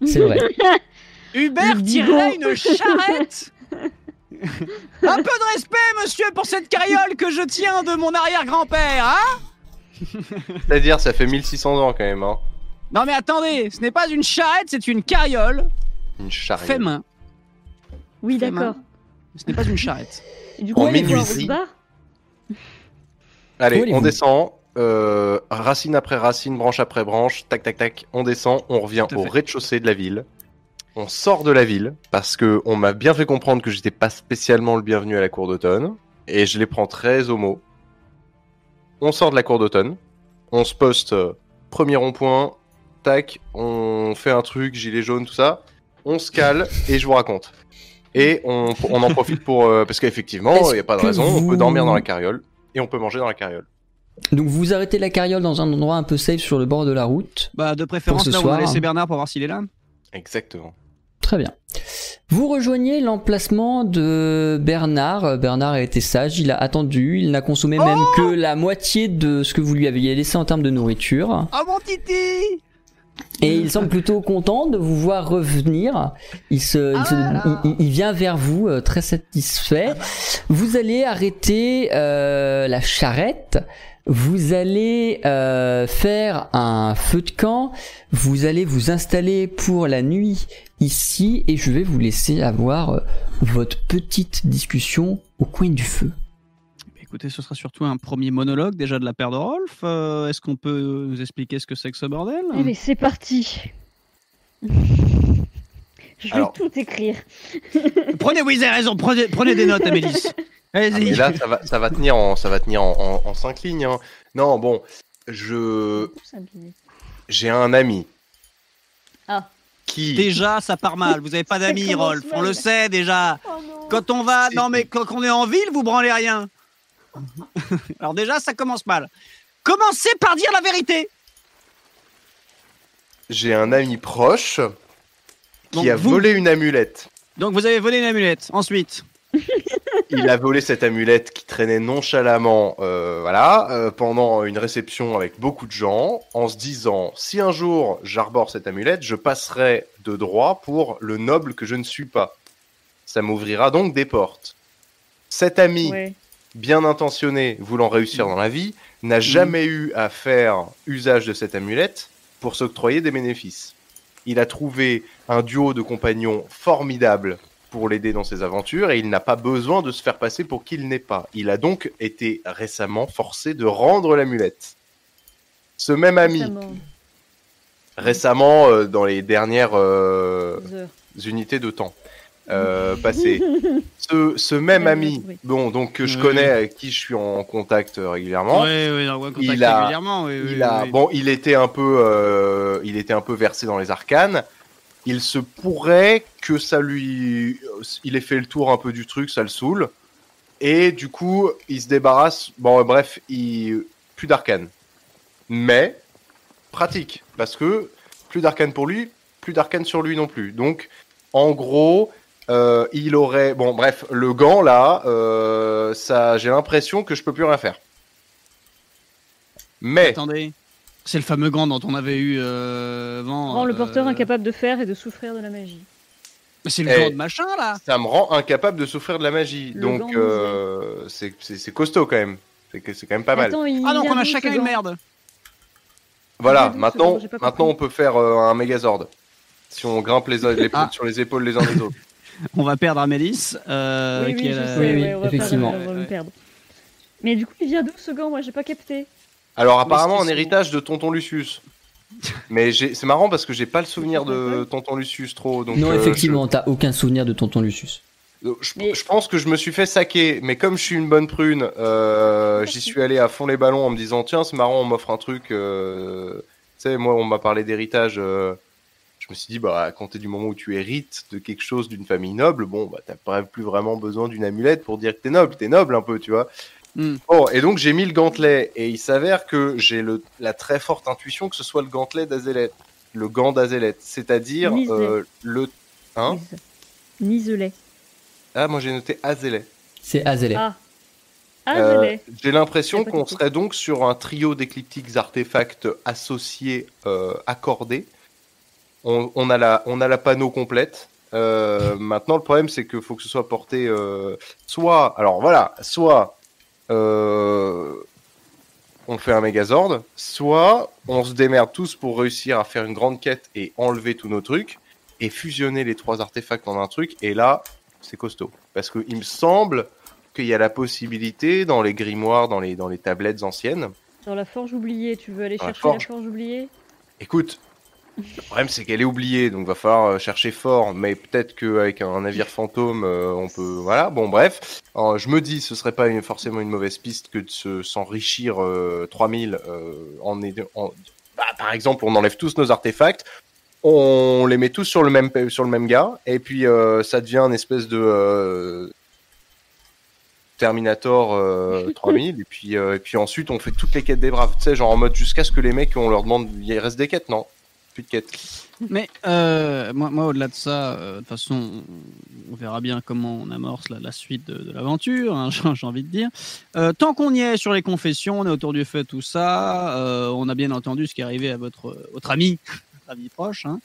faites C'est vrai. Hubert bigot. une charrette? Un peu de respect, monsieur, pour cette carriole que je tiens de mon arrière-grand-père, hein? C'est-à-dire, ça fait 1600 ans quand même. Hein. Non mais attendez, ce n'est pas une charrette, c'est une carriole Une chariole. fait main. Oui, Fait d'accord. Ce n'est pas une charrette. Et du coup, on est quoi, barre Allez, Où allez-vous on descend. euh, racine après racine, branche après branche. Tac, tac, tac. On descend. On revient Tout à au fait. rez-de-chaussée de la ville. On sort de la ville parce que on m'a bien fait comprendre que j'étais pas spécialement le bienvenu à la cour d'automne. Et je les prends très au mot. On sort de la cour d'automne. On se poste euh, premier rond-point. Tac. On fait un truc, gilet jaune, tout ça. On se cale et je vous raconte. Et on, on en profite pour. euh, parce qu'effectivement, il n'y a pas de raison. On peut dormir dans la carriole. Et on peut manger dans la carriole. Donc vous arrêtez la carriole dans un endroit un peu safe sur le bord de la route. Bah de préférence là où on soir. a laissé Bernard pour voir s'il est là. Exactement. Très bien. Vous rejoignez l'emplacement de Bernard. Bernard a été sage, il a attendu, il n'a consommé même Oh que la moitié de ce que vous lui aviez laissé en termes de nourriture. Oh mon titi Et il semble plutôt content de vous voir revenir. Il, se, il, se- Ah il- il vient vers vous euh, très satisfait. Vous allez arrêter euh, la charrette. Vous allez euh, faire un feu de camp. Vous allez vous installer pour la nuit ici et je vais vous laisser avoir votre petite discussion au coin du feu. Écoutez, ce sera surtout un premier monologue déjà de la paire de Rolf. Euh, Est-ce qu'on peut nous expliquer ce que c'est que ce bordel? Allez, c'est parti. Je vais Alors. tout écrire. Prenez, oui, vous avez raison, prenez, prenez des notes, Amélis. Ah, Allez-y. là, ça va, ça va tenir en, ça va tenir en, en- en cinq lignes. hein. Non, bon, je, j'ai un ami. Ah. Qui, Déjà, ça part mal. Vous avez pas d'amis, Rolf. On le sait déjà. Oh non. Quand on va, non mais quand on est en ville, vous branlez rien. Alors déjà, ça commence mal. Commencez par dire la vérité. j'ai un ami proche qui Donc, a vous- volé une amulette. Donc vous avez volé une amulette. Ensuite, Il a volé cette amulette qui traînait nonchalamment, euh, voilà, euh, pendant une réception avec beaucoup de gens, en se disant si un jour j'arbore cette amulette, je passerai de droit pour le noble que je ne suis pas. Ça m'ouvrira donc des portes. Cet ami Ouais. Bien intentionné, voulant réussir dans la vie, n'a jamais eu à faire usage de cette amulette pour s'octroyer des bénéfices. Il a trouvé un duo de compagnons formidable pour l'aider dans ses aventures et il n'a pas besoin de se faire passer pour qui il n'est pas. Il a donc été récemment forcé de rendre l'amulette. Ce même ami, Récemment, récemment, euh, dans les dernières euh, unités de temps euh, passées, ce, ce même ami, bon, donc que je connais, avec qui je suis en contact euh, régulièrement, Il a- régulièrement. oui, oui, il a, oui. bon, il était un peu, euh, il était un peu versé dans les arcanes. Il se pourrait que ça lui, il ait fait le tour un peu du truc, ça le saoule, et du coup, il se débarrasse. Bon, euh, bref, il plus d'arcanes, mais pratique parce que plus d'arcanes pour lui, plus d'arcanes sur lui non plus. Donc, en gros. Euh, il aurait bon bref le gant là euh, ça j'ai l'impression que je peux plus rien faire mais Attendez. C'est le fameux gant dont on avait eu euh, vent. Rend le porteur euh, incapable de faire et de souffrir de la magie. mais C'est le Eh. gant de machin là. ça me rend incapable de souffrir de la magie. Le Donc euh, c'est c'est- c'est costaud quand même. C'est que- c'est quand même pas mal. Attends, Ah donc vient on a chacun une merde. voilà, maintenant, gant maintenant on peut faire euh, un Megazord. Si on grimpe les, les- Ah. sur les épaules les uns des autres. On va perdre Amélis. Euh, Oui, qui oui, est je la- sais, Oui, oui, ouais, on va pas- effectivement. on va me perdre. Mais du coup, il vient d'où ce gant Moi, j'ai pas capté. Alors apparemment un héritage de Tonton Lucius. Mais j'ai- c'est marrant parce que j'ai pas le souvenir de Tonton Lucius trop. Donc, non, euh, effectivement, t'as aucun souvenir de tonton Lucius. Je, Mais- je pense que je me suis fait saquer, mais comme je suis une bonne prune, euh, j'y suis allé à fond les ballons en me disant tiens c'est marrant on m'offre un truc. euh, Tu sais moi on m'a parlé d'héritage. euh, je me suis dit bah à compter du moment où tu hérites de quelque chose d'une famille noble, bon bah t'as pas plus vraiment besoin d'une amulette pour dire que t'es noble, t'es noble un peu tu vois. Bon et donc j'ai mis le gantelet et il s'avère que j'ai le la très forte intuition que ce soit le gantelet d'Azelet, le gant d'Azelet, c'est-à-dire euh, le hein? Niselet. ah moi j'ai noté Azelet. C'est Azelet. Ah. Euh. J'ai l'impression qu'on serait donc sur un trio d'écliptiques artefacts associés, euh, accordés. On, on a la, on a la panneau complète. Euh, maintenant, le problème, c'est qu'il faut que ce soit porté euh, soit, alors voilà, soit euh, on fait un Megazord, soit on se démerde tous pour réussir à faire une grande quête et enlever tous nos trucs et fusionner les trois artefacts en un truc. Et là, c'est costaud. Parce qu'il me semble qu'il y a la possibilité dans les grimoires, dans les, dans les tablettes anciennes. Dans la forge oubliée, tu veux aller la chercher forge. la forge oubliée? Écoute, le problème c'est qu'elle est oubliée, donc va falloir euh, chercher fort, mais peut-être qu'avec un navire fantôme, euh, on peut... Voilà, bon bref. Je me dis, ce serait pas une- forcément une mauvaise piste que de se- s'enrichir euh, 3000 euh, en, bah, par exemple, on enlève tous nos artefacts, on les met tous sur le même, sur le même gars, et puis euh, ça devient une espèce de... euh, Terminator euh, 3000 et puis et puis ensuite on fait toutes les quêtes des braves. Tu sais genre en mode jusqu'à ce que les mecs on leur demande il reste des quêtes non? Plus de quêtes Mais euh, moi, moi au-delà de ça, euh, de toute façon, on- verra bien comment on amorce la, la suite de, de l'aventure, hein, j'ai envie de dire. Euh, tant qu'on y est sur les confessions, on est autour du feu, tout ça, euh, on a bien entendu ce qui est arrivé à votre, votre ami, votre ami proche. hein.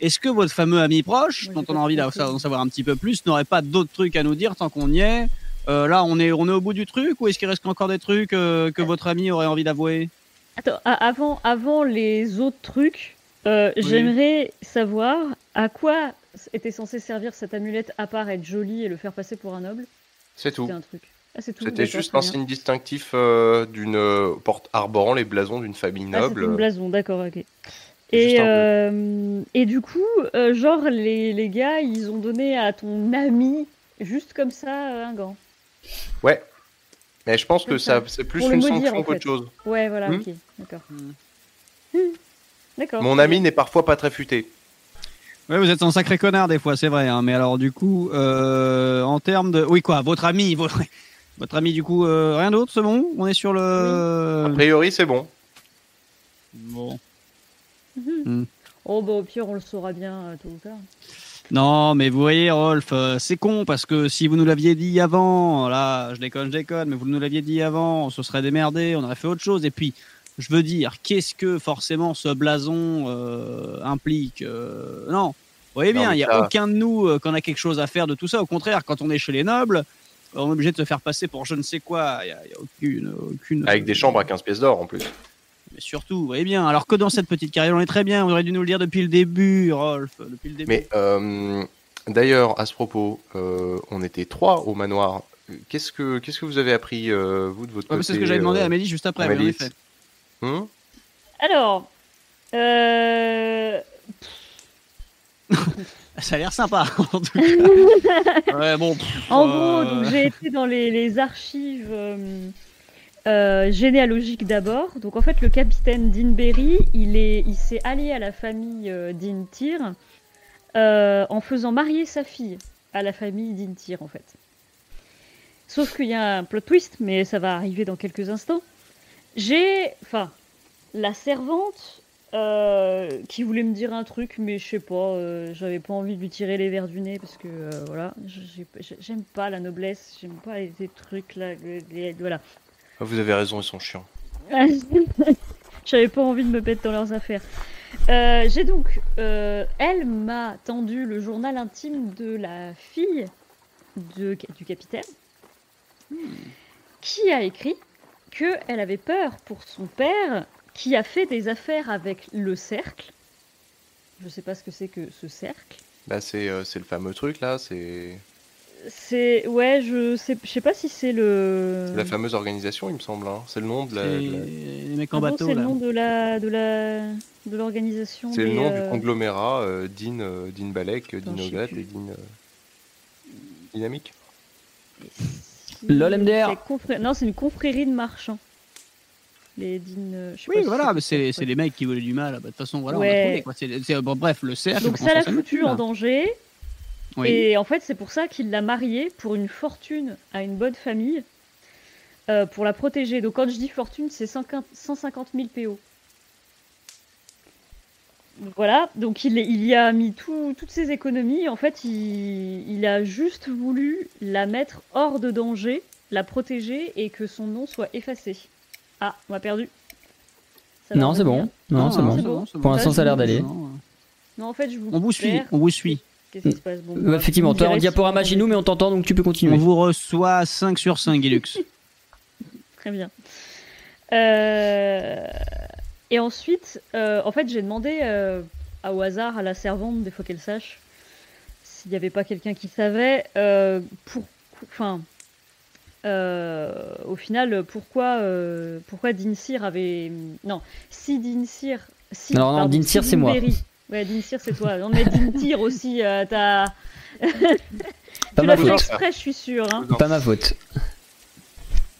Est-ce que votre fameux ami proche, Oui, dont on a envie d'en savoir un petit peu plus, n'aurait pas d'autres trucs à nous dire tant qu'on y est? Euh, Là, on est, on est au bout du truc ou est-ce qu'il reste encore des trucs euh, que votre ami aurait envie d'avouer? Attends, avant, avant les autres trucs, euh, Oui. j'aimerais savoir à quoi était censé servir cette amulette à part être jolie et le faire passer pour un noble. c'est tout C'était un truc. Ah, c'était juste un signe distinctif euh, d'une euh, porte arborant les blasons d'une famille Ah, noble c'était une blason, d'accord, ok. Et, euh, et du coup, euh, genre, les, les gars, ils ont donné à ton ami, juste comme ça, euh, un gant. ouais mais je pense que Comme ça ça. c'est plus Pour une maudire, sanction en qu'autre chose Ouais, voilà, Hmm. ok, d'accord. Hmm. Hmm. D'accord. mon ami n'est parfois pas très futé Ouais, vous êtes un sacré connard des fois, c'est vrai. hein, mais alors du coup, euh, en termes de, oui quoi, votre ami, votre, votre ami du coup, euh, rien d'autre, c'est bon? On est sur a le. priori c'est bon Bon. Oh, bah, au pire, on le saura bien euh, tôt ou tard. Non, mais vous voyez, Rolf, euh, c'est con parce que si vous nous l'aviez dit avant, là, je déconne, je déconne, mais vous nous l'aviez dit avant, on se serait démerdé, on aurait fait autre chose. Et puis, je veux dire, qu'est-ce que forcément ce blason euh, implique euh, Non, vous voyez bien, il n'y a ça- aucun de nous euh, qu'on a quelque chose à faire de tout ça. Au contraire, quand on est chez les nobles, on est obligé de se faire passer pour je ne sais quoi. Il n'y a, aucune, aucune. avec des chambres à 15 pièces d'or en plus Mais surtout, vous voyez bien. Alors que dans cette petite carrière, on est très bien. Vous auriez dû nous le dire depuis le début, Rolf. Depuis le début. mais euh, d'ailleurs à ce propos euh, on était trois au manoir qu'est-ce que qu'est-ce que vous avez appris euh, vous de votre Ouais, côté c'est ce que j'avais demandé à Amélie juste après. en effet. Hmm Alors, euh... Ça a l'air sympa, en tout cas. ouais, bon. pff, En euh, gros, donc j'ai été dans les, les archives euh, euh, généalogiques d'abord. Donc en fait, le capitaine Dinberry, il est, il s'est allié à la famille euh, euh, en faisant marier sa fille à la famille d'Intir en fait. Sauf qu'il y a un plot twist, mais ça va arriver dans quelques instants. J'ai, enfin, la servante euh, qui voulait me dire un truc, mais je sais pas, euh, j'avais pas envie de lui tirer les verres du nez parce que euh, voilà, j'ai- j'ai- j'aime pas la noblesse, j'aime pas les, les trucs là, les- les- voilà. Ah, vous avez raison ils sont chiants J'avais pas envie de me mettre dans leurs affaires. J'ai donc, elle m'a tendu le journal intime de la fille de, du capitaine, qui a écrit que elle avait peur pour son père, qui a fait des affaires avec le cercle. Je sais pas ce que c'est que ce cercle. Bah, c'est euh, c'est le fameux truc là, c'est C'est ouais, je sais, je sais pas si c'est le. c'est la fameuse organisation, il me semble. hein. C'est le nom de la. c'est de la- les mecs Ah en bon, bateau, c'est le nom de la de la de l'organisation. C'est le nom euh, du conglomérat euh, Dean, euh, Dean Balek, Dean et Dean. euh, Dynamique Lol, MDR. C'est confré- Non, c'est une confrérie de marchands. Les dînes. euh, pas Oui, si voilà, c'est- mais c'est c'est les mecs qui voulaient du mal. bah, De toute façon, voilà, on a trouvé, quoi. Bon, bref, le cercle. Donc on ça l'a foutu en là. danger. Oui. Et en fait, c'est pour ça qu'il l'a mariée pour une fortune à une bonne famille, euh, pour la protéger. Donc quand je dis fortune, c'est 150 150 000 PO. Donc Voilà, donc il, il y a mis tout- toutes ses économies. En fait, il, il a juste voulu la mettre hors de danger, la protéger et que son nom soit effacé. Ah, on m'a perdu. Ça Non, c'est bon. Non, c'est bon. c'est bon. Pour l'instant, ça a l'air d'aller. Non, en fait, je vous On vous suit, on vous suit. Qu'est-ce qui se passe? Bon, bref, effectivement, toi en diaporama chez nous, mais on t'entend donc tu peux continuer. On vous reçoit 5 sur 5, Gilux. Très bien. Euh, Et ensuite, euh, en fait, j'ai demandé euh, à, au hasard à la servante, des fois qu'elle sache, s'il n'y avait pas quelqu'un qui savait, euh, pour, enfin, au final, pourquoi, pourquoi Dinsir avait, non, si Dinsir, si, non, pardon, Dinsir, si c'est moi. Ouais, Dinsir, c'est toi. Non, mais Dintir aussi, t'as. Tu l'as fait exprès, je suis sûre. Hein. Pas ma faute.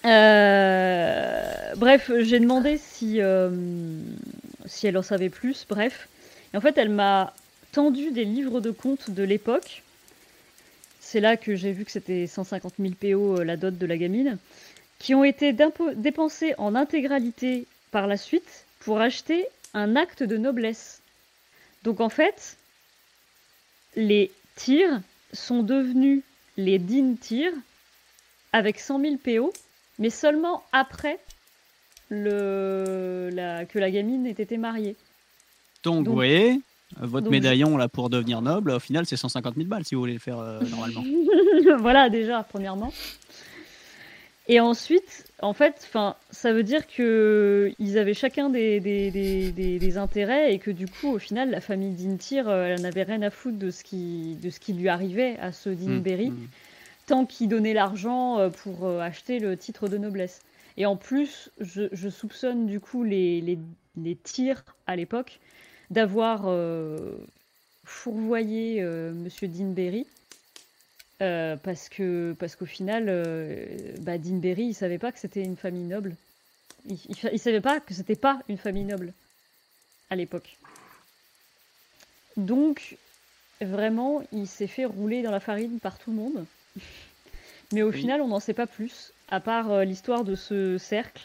Euh, Bref, j'ai demandé si, euh, si elle en savait plus, bref. Et en fait, elle m'a tendu des livres de comptes de l'époque. C'est là que j'ai vu que c'était 150 000 PO la dot de la gamine, qui ont été dépensés en intégralité par la suite pour acheter un acte de noblesse. Donc en fait, les tirs sont devenus les din tirs avec 100 000 PO, mais seulement après le, la, que la gamine ait été mariée. Donc, vous voyez, votre donc- médaillon là pour devenir noble, au final, c'est 150 000 balles si vous voulez le faire euh, normalement. voilà déjà, premièrement. Et ensuite, en fait, ça veut dire que ils avaient chacun des, des, des, intérêts et que du coup, au final, la famille d'Intir, euh, elle n'avait rien à foutre de ce qui, de ce qui lui arrivait à ce Dinberry. Mm, mm. Tant qu'il donnait l'argent euh, pour euh, acheter le titre de noblesse. Et en plus, je, soupçonne du coup les, les, les tirs à l'époque d'avoir euh, fourvoyé Monsieur Dinberry. euh, parce que parce qu'au final, bah, Dinberry, il savait pas que c'était une famille noble. Il savait pas que c'était pas une famille noble à l'époque. Donc, vraiment, il s'est fait rouler dans la farine par tout le monde. Mais au Oui. final, on n'en sait pas plus, à part euh, l'histoire de ce cercle.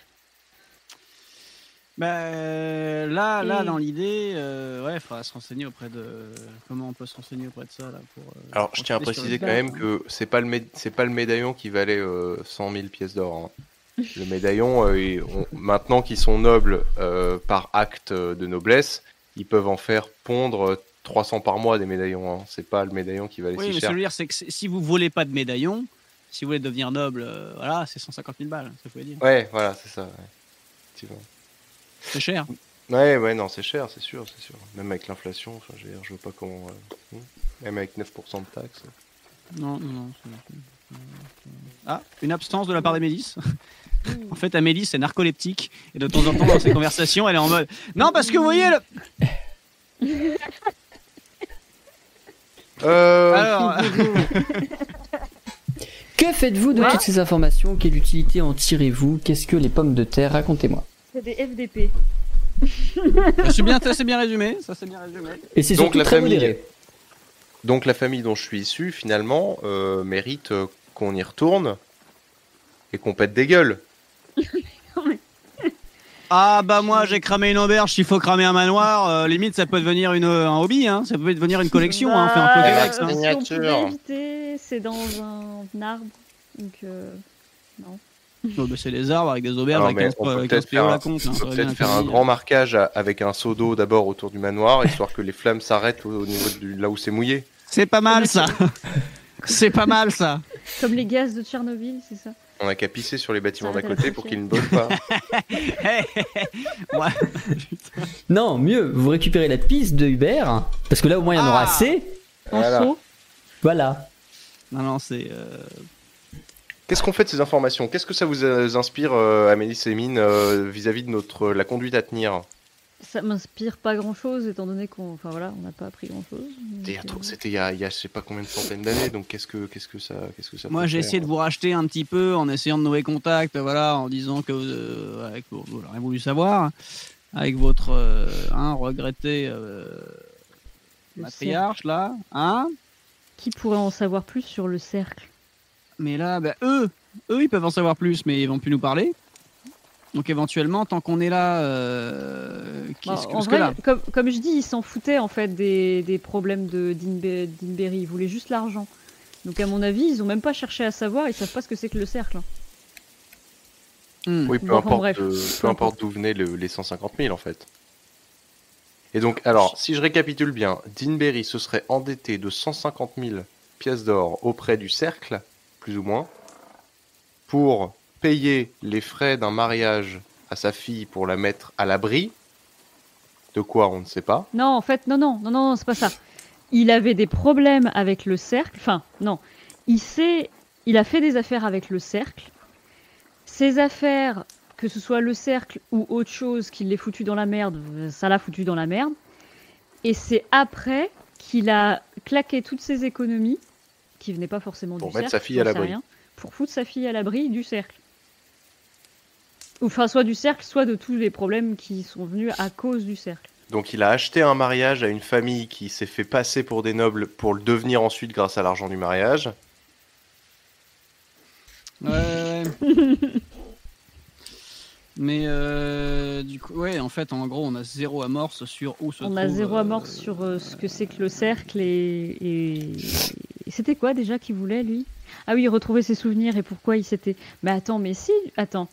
Bah, là, dans l'idée, euh, ouais, il faudra se renseigner auprès de. Comment on peut se renseigner auprès de ça là pour. euh, Alors, je tiens à préciser quand même que c'est pas le c'est pas le médaillon qui valait euh, 100 000 pièces d'or. hein. Le médaillon, euh, et on- maintenant qu'ils sont nobles euh, par acte de noblesse, ils peuvent en faire pondre 300 par mois des médaillons. hein. C'est pas le médaillon qui valait Oui, mais ce que je veux dire, c'est que si vous volez pas de médaillon, si vous voulez devenir noble, euh, voilà, c'est 150 000 balles, ça faut dire. Ouais, voilà, c'est ça. ouais. Effectivement. C'est cher. Ouais, ouais, non, c'est cher, c'est sûr, c'est sûr. Même avec l'inflation, enfin, je veux je vois pas comment. euh, hmm. Même avec 9% de taxes. Non, non, non. c'est- Ah, une absence de la part d'Amélis. en fait, Amélis, c'est narcoleptique. Et de temps en temps, dans ses conversations, elle est en mode Non, parce que vous voyez, le... Euh, Alors, Que faites-vous de Ouais. toutes ces informations Quelle utilité en tirez-vous Qu'est-ce que les pommes de terre Racontez-moi. C'est des FDP. c'est bien, ça c'est bien résumé. Ça c'est bien résumé. Et c'est Donc, surtout la très famille. modéré. Donc la famille dont je suis issu, finalement, euh, mérite euh, qu'on y retourne et qu'on pète des gueules. Ah bah moi j'ai cramé une auberge, s'il faut cramer un manoir, euh, limite ça peut devenir une, un hobby, hein. ça peut devenir une collection, hein. on fait un peu Bah, de hein. éviter, c'est dans un arbre. Donc, euh, non. Oh, bah, c'est les arbres avec des auberges avec mais 15, on peut 15 peut-être faire la un- compte. hein, peut faire un grand marquage avec un seau d'eau d'abord autour du manoir, histoire que les flammes s'arrêtent au, au niveau de là où c'est mouillé. C'est pas mal ça. c'est pas mal ça. Comme les gaz de Tchernobyl, c'est ça? On a qu'à pisser sur les bâtiments d'à côté pour qu'ils ne brûlent pas. Non, mieux, vous récupérez la piste de Hubert, parce que là au moins il y en aura Ah. assez. En Voilà. saut Voilà. Non non c'est. euh, Qu'est-ce qu'on fait de ces informations? Qu'est-ce que ça vous euh, inspire, euh, Amélie et Mine, euh, vis-à-vis de notre la conduite à tenir? Ça m'inspire pas grand chose étant donné qu'on. Enfin voilà, on n'a pas appris grand chose. C'était il y a trop- C'était il y a, il y a je sais pas combien de centaines d'années, donc qu'est-ce que, qu'est-ce que ça, qu'est-ce que ça Moi, j'ai essayé de vous racheter un petit peu en essayant de nouer contact, voilà, en disant que euh, avec vous l'aurez voulu savoir, avec votre euh, hein, regretté euh, matriarche là, hein. Qui pourrait en savoir plus sur le cercle? Mais là, bah, eux, eux, ils peuvent en savoir plus, mais ils vont plus nous parler. Donc éventuellement, tant qu'on est là, euh, qu'est-ce que, En vrai, là, comme, comme je dis, ils s'en foutaient en fait des, des problèmes de Dinbe- d'Inberry. Ils voulaient juste l'argent. Donc à mon avis, ils ont même pas cherché à savoir. Ils savent pas ce que c'est que le cercle. hein. hmm, Oui, peu Bon, importe, bref, euh, peu importe d'où venaient le- les 150 000 en fait. Et donc, alors, si je récapitule bien, Deanberry se serait endetté de 150 000 pièces d'or auprès du cercle, plus ou moins, pour payer les frais d'un mariage à sa fille pour la mettre à l'abri? De quoi on ne sait pas. Non, en fait, non, non, non, non, c'est pas ça. Il avait des problèmes avec le cercle. Enfin, non. Il sait, il a fait des affaires avec le cercle. Ces affaires, que ce soit le cercle ou autre chose qui l'ait foutu dans la merde, ça l'a foutu dans la merde. Et c'est après qu'il a claqué toutes ses économies, qui venaient pas forcément Pour du mettre cercle, sa fille à l'abri. pour foutre sa fille à l'abri du cercle. Ou, Enfin, soit du cercle, soit de tous les problèmes qui sont venus à cause du cercle. Donc il a acheté un mariage à une famille qui s'est fait passer pour des nobles pour le devenir ensuite grâce à l'argent du mariage. Ouais, ouais, ouais. Mais euh, du coup, ouais, en fait, en gros, on a zéro amorce sur où se On trouve. a zéro euh, amorce sur euh, ce que c'est que le cercle et, et... et c'était quoi déjà qu'il voulait lui? Ah oui, retrouver ses souvenirs et pourquoi il s'était. Mais attends, mais si, attends,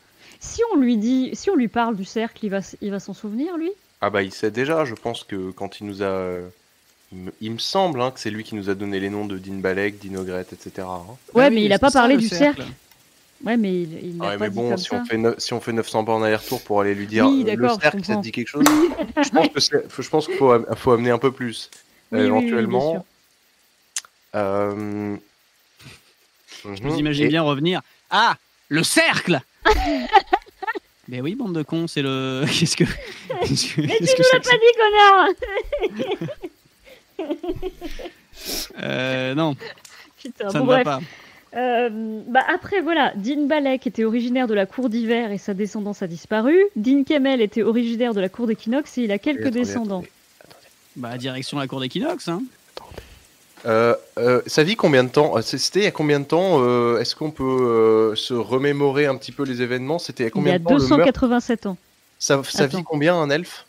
si on lui dit, si on lui parle du cercle, il va, il va s'en souvenir lui? Ah bah il sait déjà, je pense que quand il nous a... Il me, semble hein, que c'est lui qui nous a donné les noms de Dean Balek, Dean Ogret, etc. hein. Ouais, Ah mais il a c'est pas parlé du cercle. Ouais, mais il, il l'a Ouais, pas mais dit bon, comme si ça. on, fait neuf- si on fait 900 bornes aller-retour pour aller lui dire Oui, euh, le cercle, ça te dit quelque chose? Je pense que c'est- faut- je pense qu'il faut, am- faut amener un peu plus. Oui, oui, oui, oui, bien éventuellement. Euh, Je mhm, vous imagine et- bien revenir. Ah, le cercle Mais oui, bande de cons, c'est le. Qu'est-ce que. Qu'est-ce que Mais tu nous l'as pas dit, connard Euh, non, Putain, ça bon ne va pas. Euh, bah après voilà, Dean Balek était originaire de la cour d'hiver et sa descendance a disparu. Dean Kemel était originaire de la cour d'équinoxe et il a quelques Attendez, descendants. attendez. Bah, direction la cour d'équinoxe, hein. Euh, euh, ça vit combien de temps Euh, C'était il y a combien de temps euh, Est-ce qu'on peut euh, se remémorer un petit peu les événements? C'était il y a Il y combien a de temps le meurtre? 287 ans. Ça, ça vit combien un elfe?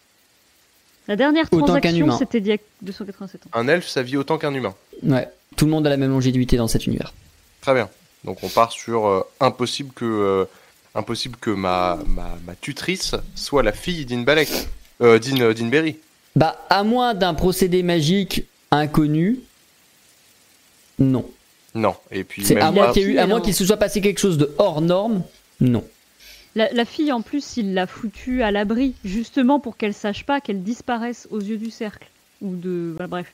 La dernière transaction, humain. c'était d'il y a 287 ans. Un elfe, ça vit autant qu'un humain. Ouais. Tout le monde a la même longévité dans cet univers. Très bien. Donc on part sur euh, impossible que euh, impossible que ma, ma, ma tutrice soit la fille d'Inbalek. D'In, d'Inberry. Bah, à moins d'un procédé magique inconnu, non. Non. Et puis C'est même à moins qu'il y ait eu- à moins alors. qu'il se soit passé quelque chose de hors norme, non. La, la fille, en plus, il l'a foutue à l'abri, justement pour qu'elle sache pas qu'elle disparaisse aux yeux du cercle. Ou de. voilà, bref.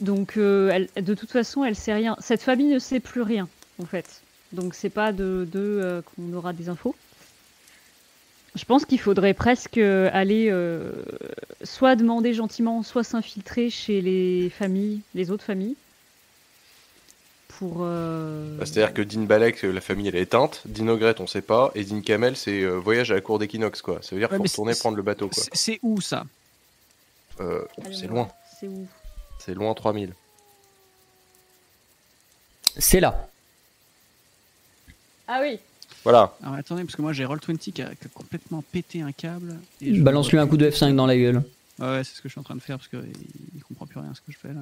Donc, euh, elle- de toute façon, elle sait rien. Cette famille ne sait plus rien, en fait. Donc, c'est pas de, de euh, qu'on aura des infos. Je pense qu'il faudrait presque euh, aller euh, soit demander gentiment, soit s'infiltrer chez les familles, les autres familles. Pour. euh, Bah, C'est-à-dire que Dean Balek, euh, la famille elle est éteinte, Dean Ogret on sait pas, et Dean Kamel c'est euh, voyage à la cour d'équinoxe quoi. Ça veut dire Ouais, c'est- prendre le bateau quoi. C'est- où ça? Euh, c'est loin, C'est où? C'est loin 3000. C'est là. Ah oui Voilà. Alors attendez, parce que moi j'ai Roll20 qui a, qui a complètement pété un câble. je- Balance-lui un coup de F5 dans la gueule. Ouais, c'est ce que je suis en train de faire parce qu'il il comprend plus rien à ce que je fais là.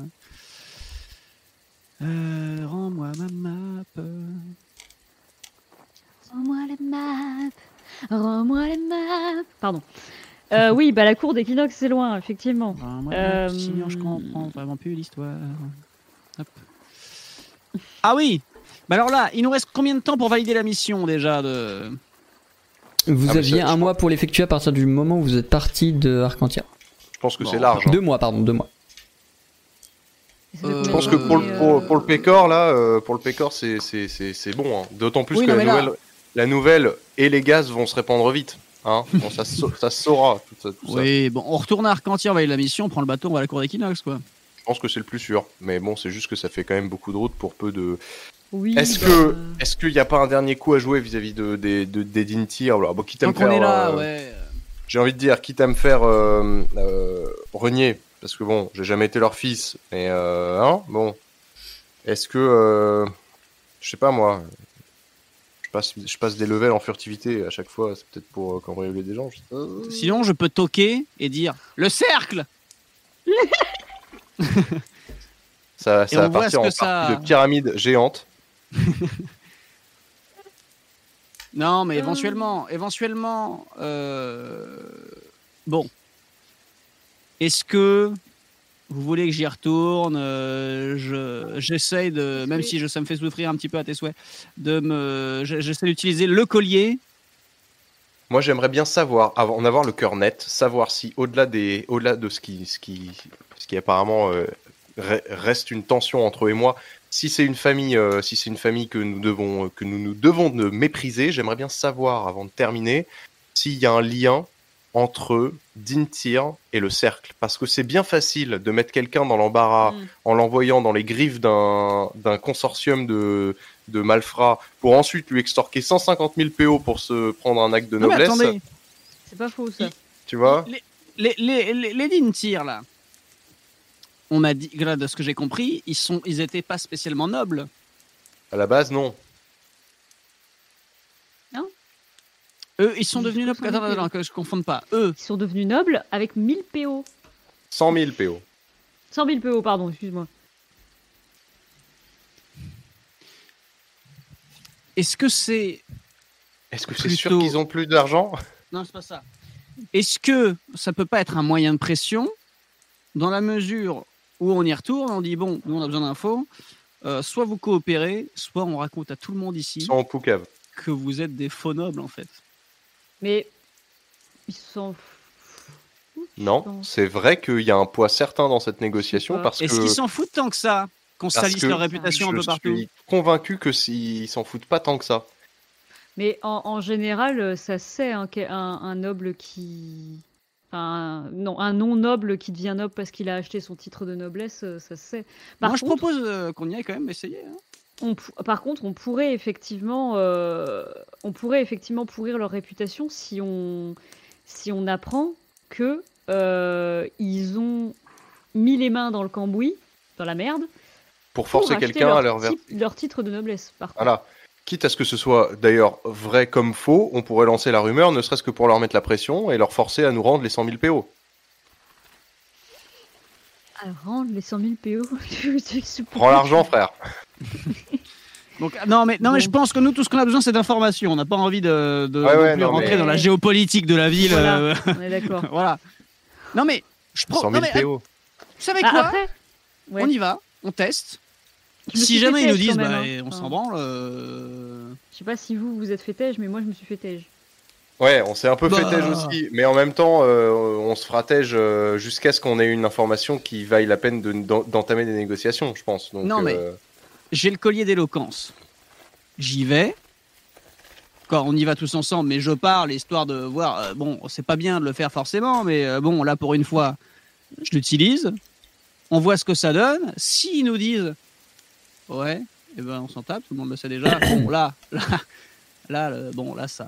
Euh, Rends-moi ma map. Rends-moi la map, rends-moi la map. Pardon. Euh, oui, bah la cour d'équinoxe c'est loin, effectivement. Rends-moi Euh, la map, sinon je comprends vraiment plus l'histoire. Hop. Ah oui Bah alors là, il nous reste combien de temps pour valider la mission déjà de... Vous Ah, mais aviez ça, un mois pour l'effectuer à partir du moment où vous êtes parti de Arcantia. Je pense que Bon, c'est large. hein. Deux mois, pardon, deux mois. Fait Euh, Je pense que temps, pour, mais, le, pour, euh, pour le Pécor là, euh, pour le Pécor c'est c'est- c'est- c'est bon. hein. D'autant plus Oui, que non, la là- nouvelle, la nouvelle et les gaz vont se répandre vite. Hein bon, ça, se- ça saura. Tout ça, tout ça. Oui, bon, on retourne à Arcantia, on va aller la mission, on prend le bateau, on va à la cour d'Equinox, quoi. Je pense que c'est le plus sûr. Mais bon, c'est juste que ça fait quand même beaucoup de route pour peu de. Oui. Est-ce bah, que, est-ce qu'il n'y a pas un dernier coup à jouer vis-à-vis de, des de, des Dinty Alors, bon, quitte à Tant me qu'on faire, est là, euh, ouais. J'ai envie de dire, quitte à me faire euh, euh, renier, parce que bon, j'ai jamais été leur fils, mais euh, hein, bon, est-ce que, euh, je sais pas moi, je passe, je passe des levels en furtivité à chaque fois, c'est peut-être pour euh, cambrioler des gens. je. Sinon, je peux toquer et dire le cercle Ça, ça va partir en ça- de pyramide géante. Non, mais éventuellement, éventuellement, euh, bon. Est-ce que vous voulez que j'y retourne euh, de, même si ça me fait souffrir un petit peu à tes souhaits, de me, je- j'essaie d'utiliser le collier? Moi, j'aimerais bien savoir, en avoir le cœur net, savoir si au-delà des, au-delà de ce qui, ce qui, ce qui apparemment euh, re- reste une tension entre eux et moi, si c'est une famille, euh, si c'est une famille que nous devons, que nous nous devons de mépriser, j'aimerais bien savoir, avant de terminer, s'il y a un lien entre Dintir et le cercle, parce que c'est bien facile de mettre quelqu'un dans l'embarras Mm. en l'envoyant dans les griffes d'un, d'un consortium de, de malfrats pour ensuite lui extorquer 150 000 PO pour se prendre un acte de Non, mais noblesse. attendez, C'est pas faux ça. Tu vois les, les, les, les, les Dintir, là, on m'a dit, de ce que j'ai compris, ils sont, ils étaient pas spécialement nobles. À la base, non. Eux, ils sont Ils devenus nobles. Attends, attends, que je confonde pas. Eux, Ils sont devenus nobles avec 1000 PO. 100 000 PO. 100 000 PO, pardon, excuse-moi. est-ce que c'est Est-ce que c'est sûr qu'ils ont plus d'argent? Non, c'est pas ça. Est-ce que ça peut pas être un moyen de pression dans la mesure où on y retourne, on dit bon, nous on a besoin d'infos, euh, soit vous coopérez, soit on raconte à tout le monde ici poucave. que vous êtes des faux nobles en fait. Mais ils s'en foutent. Non, c'est vrai qu'il y a un poids certain dans cette négociation parce Est-ce que qu'ils s'en foutent tant que ça Qu'on Parce salisse que leur réputation un je peu partout suis convaincu que s'ils s'en foutent pas tant que ça. Mais en, en général, ça se sait hein, qu'un un noble qui. Un- non, un non-noble qui devient noble parce qu'il a acheté son titre de noblesse, euh, ça se sait. Par Moi je propose euh, qu'on y aille quand même essayer. hein. On par contre, on pourrait effectivement, euh, on pourrait effectivement pourrir leur réputation si on, si on apprend que euh, ils ont mis les mains dans le cambouis, dans la merde, Pour forcer quelqu'un à leur ver- ti- leur titre de noblesse. Par contre. Voilà. Quitte à ce que ce soit d'ailleurs vrai comme faux, on pourrait lancer la rumeur, ne serait-ce que pour leur mettre la pression et leur forcer à nous rendre les 100 000 PO. À rendre les 100 000 PO. Prends l'argent, frère. Donc ah, non mais non mais je pense que nous tout ce qu'on a besoin c'est d'informations. On n'a pas envie de, de Ouais, non ouais, plus non, rentrer mais- dans la géopolitique de la ville. Voilà. euh, On est d'accord. voilà. Non mais je prends. 100 non, 000 mais, PO. Vous savez Ah, quoi après, ouais. On y va, on teste. Si jamais fait ils nous disent, bah, même, hein. on s'en branle. euh, Je sais pas si vous vous êtes fait tège, mais moi je me suis fait tège. Ouais, on s'est un peu fait Bah. tège aussi, mais en même temps, euh, on se fera tège euh, jusqu'à ce qu'on ait une information qui vaille la peine de- d'en- d'entamer des négociations, je pense. Donc, Non, mais- euh, J'ai le collier d'éloquence. J'y vais. Quand on y va tous ensemble, mais je parle histoire de voir. euh, bon, c'est pas bien de le faire forcément, mais euh, bon, là pour une fois, je l'utilise. On voit ce que ça donne. S'ils nous disent, ouais, et ben on s'en tape, tout le monde le sait déjà. Bon, là, là, là, bon, là, ça,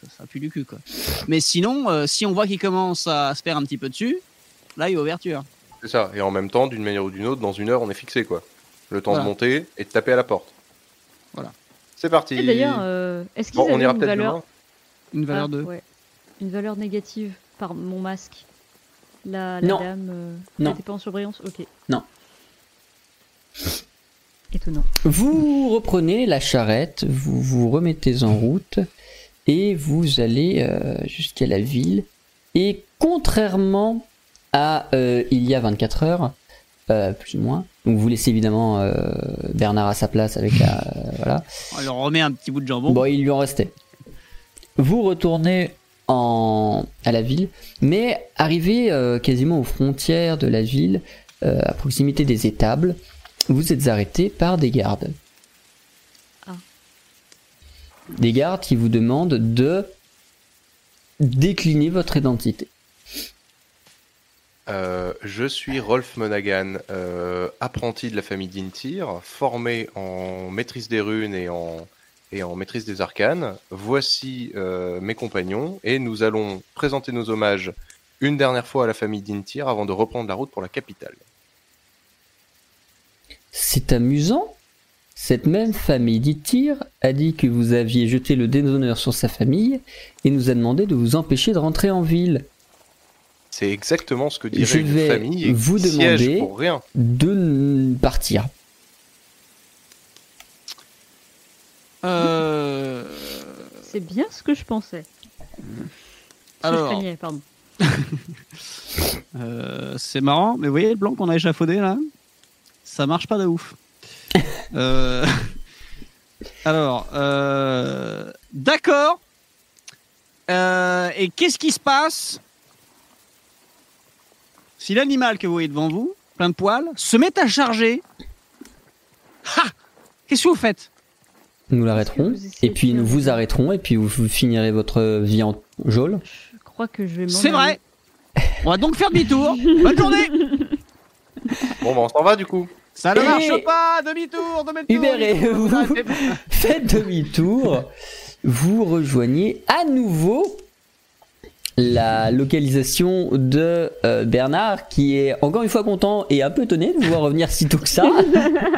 ça, ça pue du cul, quoi. Mais sinon, euh, si on voit qu'il commence à se faire un petit peu dessus, là, il y a ouverture. c'est ça. Et en même temps, d'une manière ou d'une autre, dans une heure, on est fixé, quoi. Le temps Voilà. de monter et de taper à la porte. Voilà. C'est parti. Et d'ailleurs, euh, est-ce qu'ils Bon, on avaient ira une peut-être valeur demain. Une valeur Ah, de. ouais. Une valeur négative par mon masque. La, la Non. dame euh, Non. n'était pas en surbrillance Ok. Non. Étonnant. Vous reprenez la charrette, vous vous remettez en route et vous allez euh, jusqu'à la ville. Et contrairement à euh, il y a 24 heures, euh, plus ou moins, donc vous laissez évidemment euh, Bernard à sa place avec la. euh, voilà. On leur remet un petit bout de jambon. Bon, il lui en restait. Vous retournez en, à la ville, mais arrivé euh, quasiment aux frontières de la ville, euh, à proximité des étables, vous êtes arrêté par des gardes. Ah. Des gardes qui vous demandent de décliner votre identité. Euh, je suis Rolf Monaghan, euh, apprenti de la famille d'Intir, formé en maîtrise des runes et en, maîtrise des arcanes. Voici euh, mes compagnons et nous allons présenter nos hommages une dernière fois à la famille d'Intir avant de reprendre la route pour la capitale. C'est amusant. Cette même famille d'Itir a dit que vous aviez jeté le déshonneur sur sa famille et nous a demandé de vous empêcher de rentrer en ville. C'est exactement ce que Je dirait une vais famille et vous demander- pour rien. De partir. Euh, C'est bien ce que je pensais. Ce que je Alors, craignais, pardon. euh, c'est marrant, mais vous voyez le blanc qu'on a échafaudé là Ça marche pas de ouf. Euh, Alors, euh, d'accord. Euh, et qu'est-ce qui se passe si l'animal que vous voyez devant vous, plein de poils, se met à charger Ha Qu'est-ce que vous faites? Nous l'arrêterons et puis nous vous arrêterons et puis vous- finirez votre vie en geôle. Je crois que je vais m'en C'est vrai. On va donc faire demi-tour. Bonne journée. Bon, bah, on s'en va du coup. Ça ne Et- marche pas. Demi-tour. Demi-tour. Hubert et vous-. Faites demi-tour. Vous rejoignez à nouveau la localisation de euh, Bernard qui est encore une fois content et un peu étonné de vous voir revenir si tôt que ça.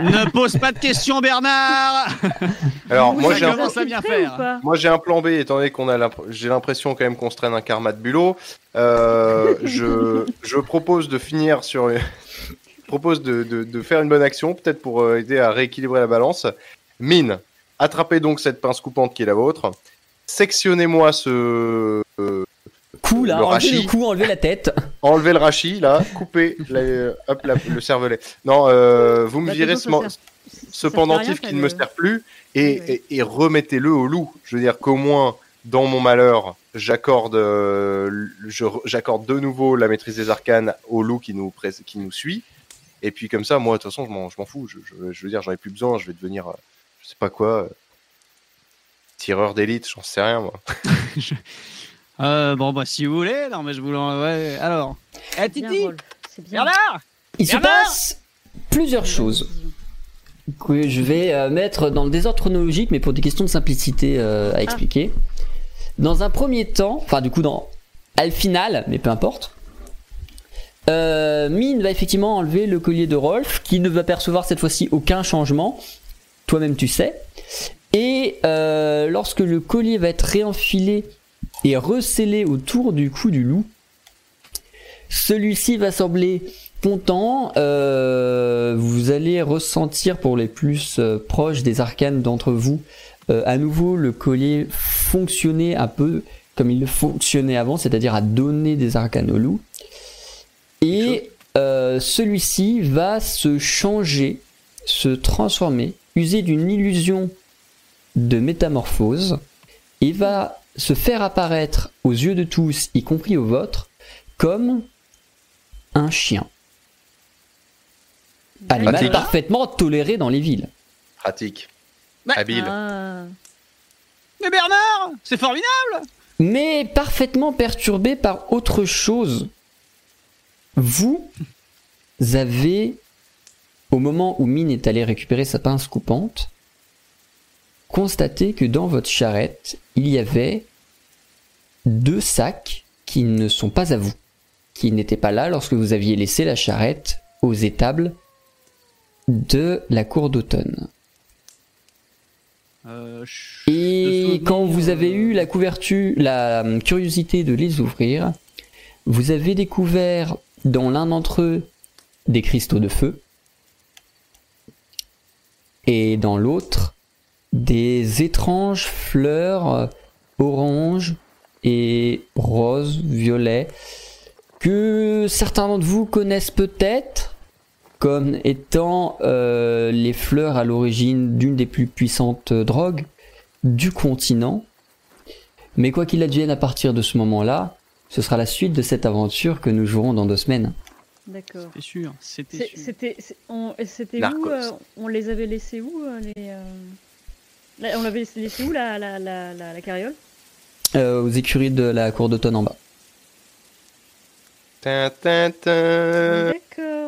Ne pose pas de questions, Bernard. Alors, moi j'ai un, moi j'ai plan B, étant donné qu'on a j'ai l'impression quand même qu'on se traîne un karma de bulot. Euh, je, je propose de finir sur. je propose de, de, de faire une bonne action, peut-être pour euh, aider à rééquilibrer la balance. Mine, attrapez donc cette pince coupante qui est la vôtre. Sectionnez-moi ce. euh, Coup là, Le rachis. le cou, enlevez la tête. enlevez le rachis là, coupez la- euh, hop, la- le cervelet. Non, euh, vous me Bah, virez de toute ce, ce pendentif qui ne me sert plus et, remettez-le au loup. Je veux dire qu'au moins, dans mon malheur, j'accorde euh, j'accorde de nouveau la maîtrise des arcanes au loup qui nous, qui nous suit. Et puis comme ça, moi, de toute façon, je m'en je m'en fous. Je, je- je veux dire, j'en ai plus besoin. Je vais devenir, euh, je sais pas quoi, euh, tireur d'élite, j'en sais rien, moi. Euh, bon, bah, si vous voulez. Non, mais je vous l'en. Ouais. Alors. Eh, Bien, Titi. Rolf, C'est bien. Bernard. Il se passe plusieurs choses que je vais euh, mettre dans le désordre chronologique, mais pour des questions de simplicité euh, à expliquer. Dans un premier temps, enfin du coup dans à le final, mais peu importe. Euh, Mine va effectivement enlever le collier de Rolf, qui ne va percevoir cette fois-ci aucun changement. Toi-même tu sais. Et euh, lorsque le collier va être réenfilé et recellé autour du cou du loup, celui-ci va sembler content. euh, vous allez ressentir pour les plus euh, proches des arcanes d'entre vous euh, à nouveau le collier fonctionner un peu comme il fonctionnait avant, c'est-à-dire à donner des arcanes au loup. Et celui-ci va se changer, se transformer, user d'une illusion de métamorphose et va se faire apparaître aux yeux de tous, y compris aux vôtres, comme un chien. Animal Pratique. parfaitement toléré dans les villes. Pratique. Bah, Habile. Ah. Mais Bernard, c'est formidable. mais parfaitement perturbé par autre chose. Vous avez, au moment où Mine est allé récupérer sa pince coupante, constaté que dans votre charrette, il y avait deux sacs qui ne sont pas à vous, qui n'étaient pas là lorsque vous aviez laissé la charrette aux étables de la cour d'automne. Euh, Et quand vous avez euh, eu la couverture, la curiosité de les ouvrir, vous avez découvert dans l'un d'entre eux des cristaux de feu et dans l'autre des étranges fleurs euh, orange et rose, violet que certains d'entre vous connaissent peut-être comme étant euh, les fleurs à l'origine d'une des plus puissantes drogues du continent. Mais quoi qu'il advienne à partir de ce moment-là, ce sera la suite de cette aventure que nous jouerons dans deux semaines. D'accord. C'était sûr, c'était C'est- sûr. C'était c'est- on- c'était où euh, On les avait laissés où les, euh, là, On l'avait laissé où la, la, la, la, la carriole? Euh, aux écuries de la cour d'automne en bas. D'accord.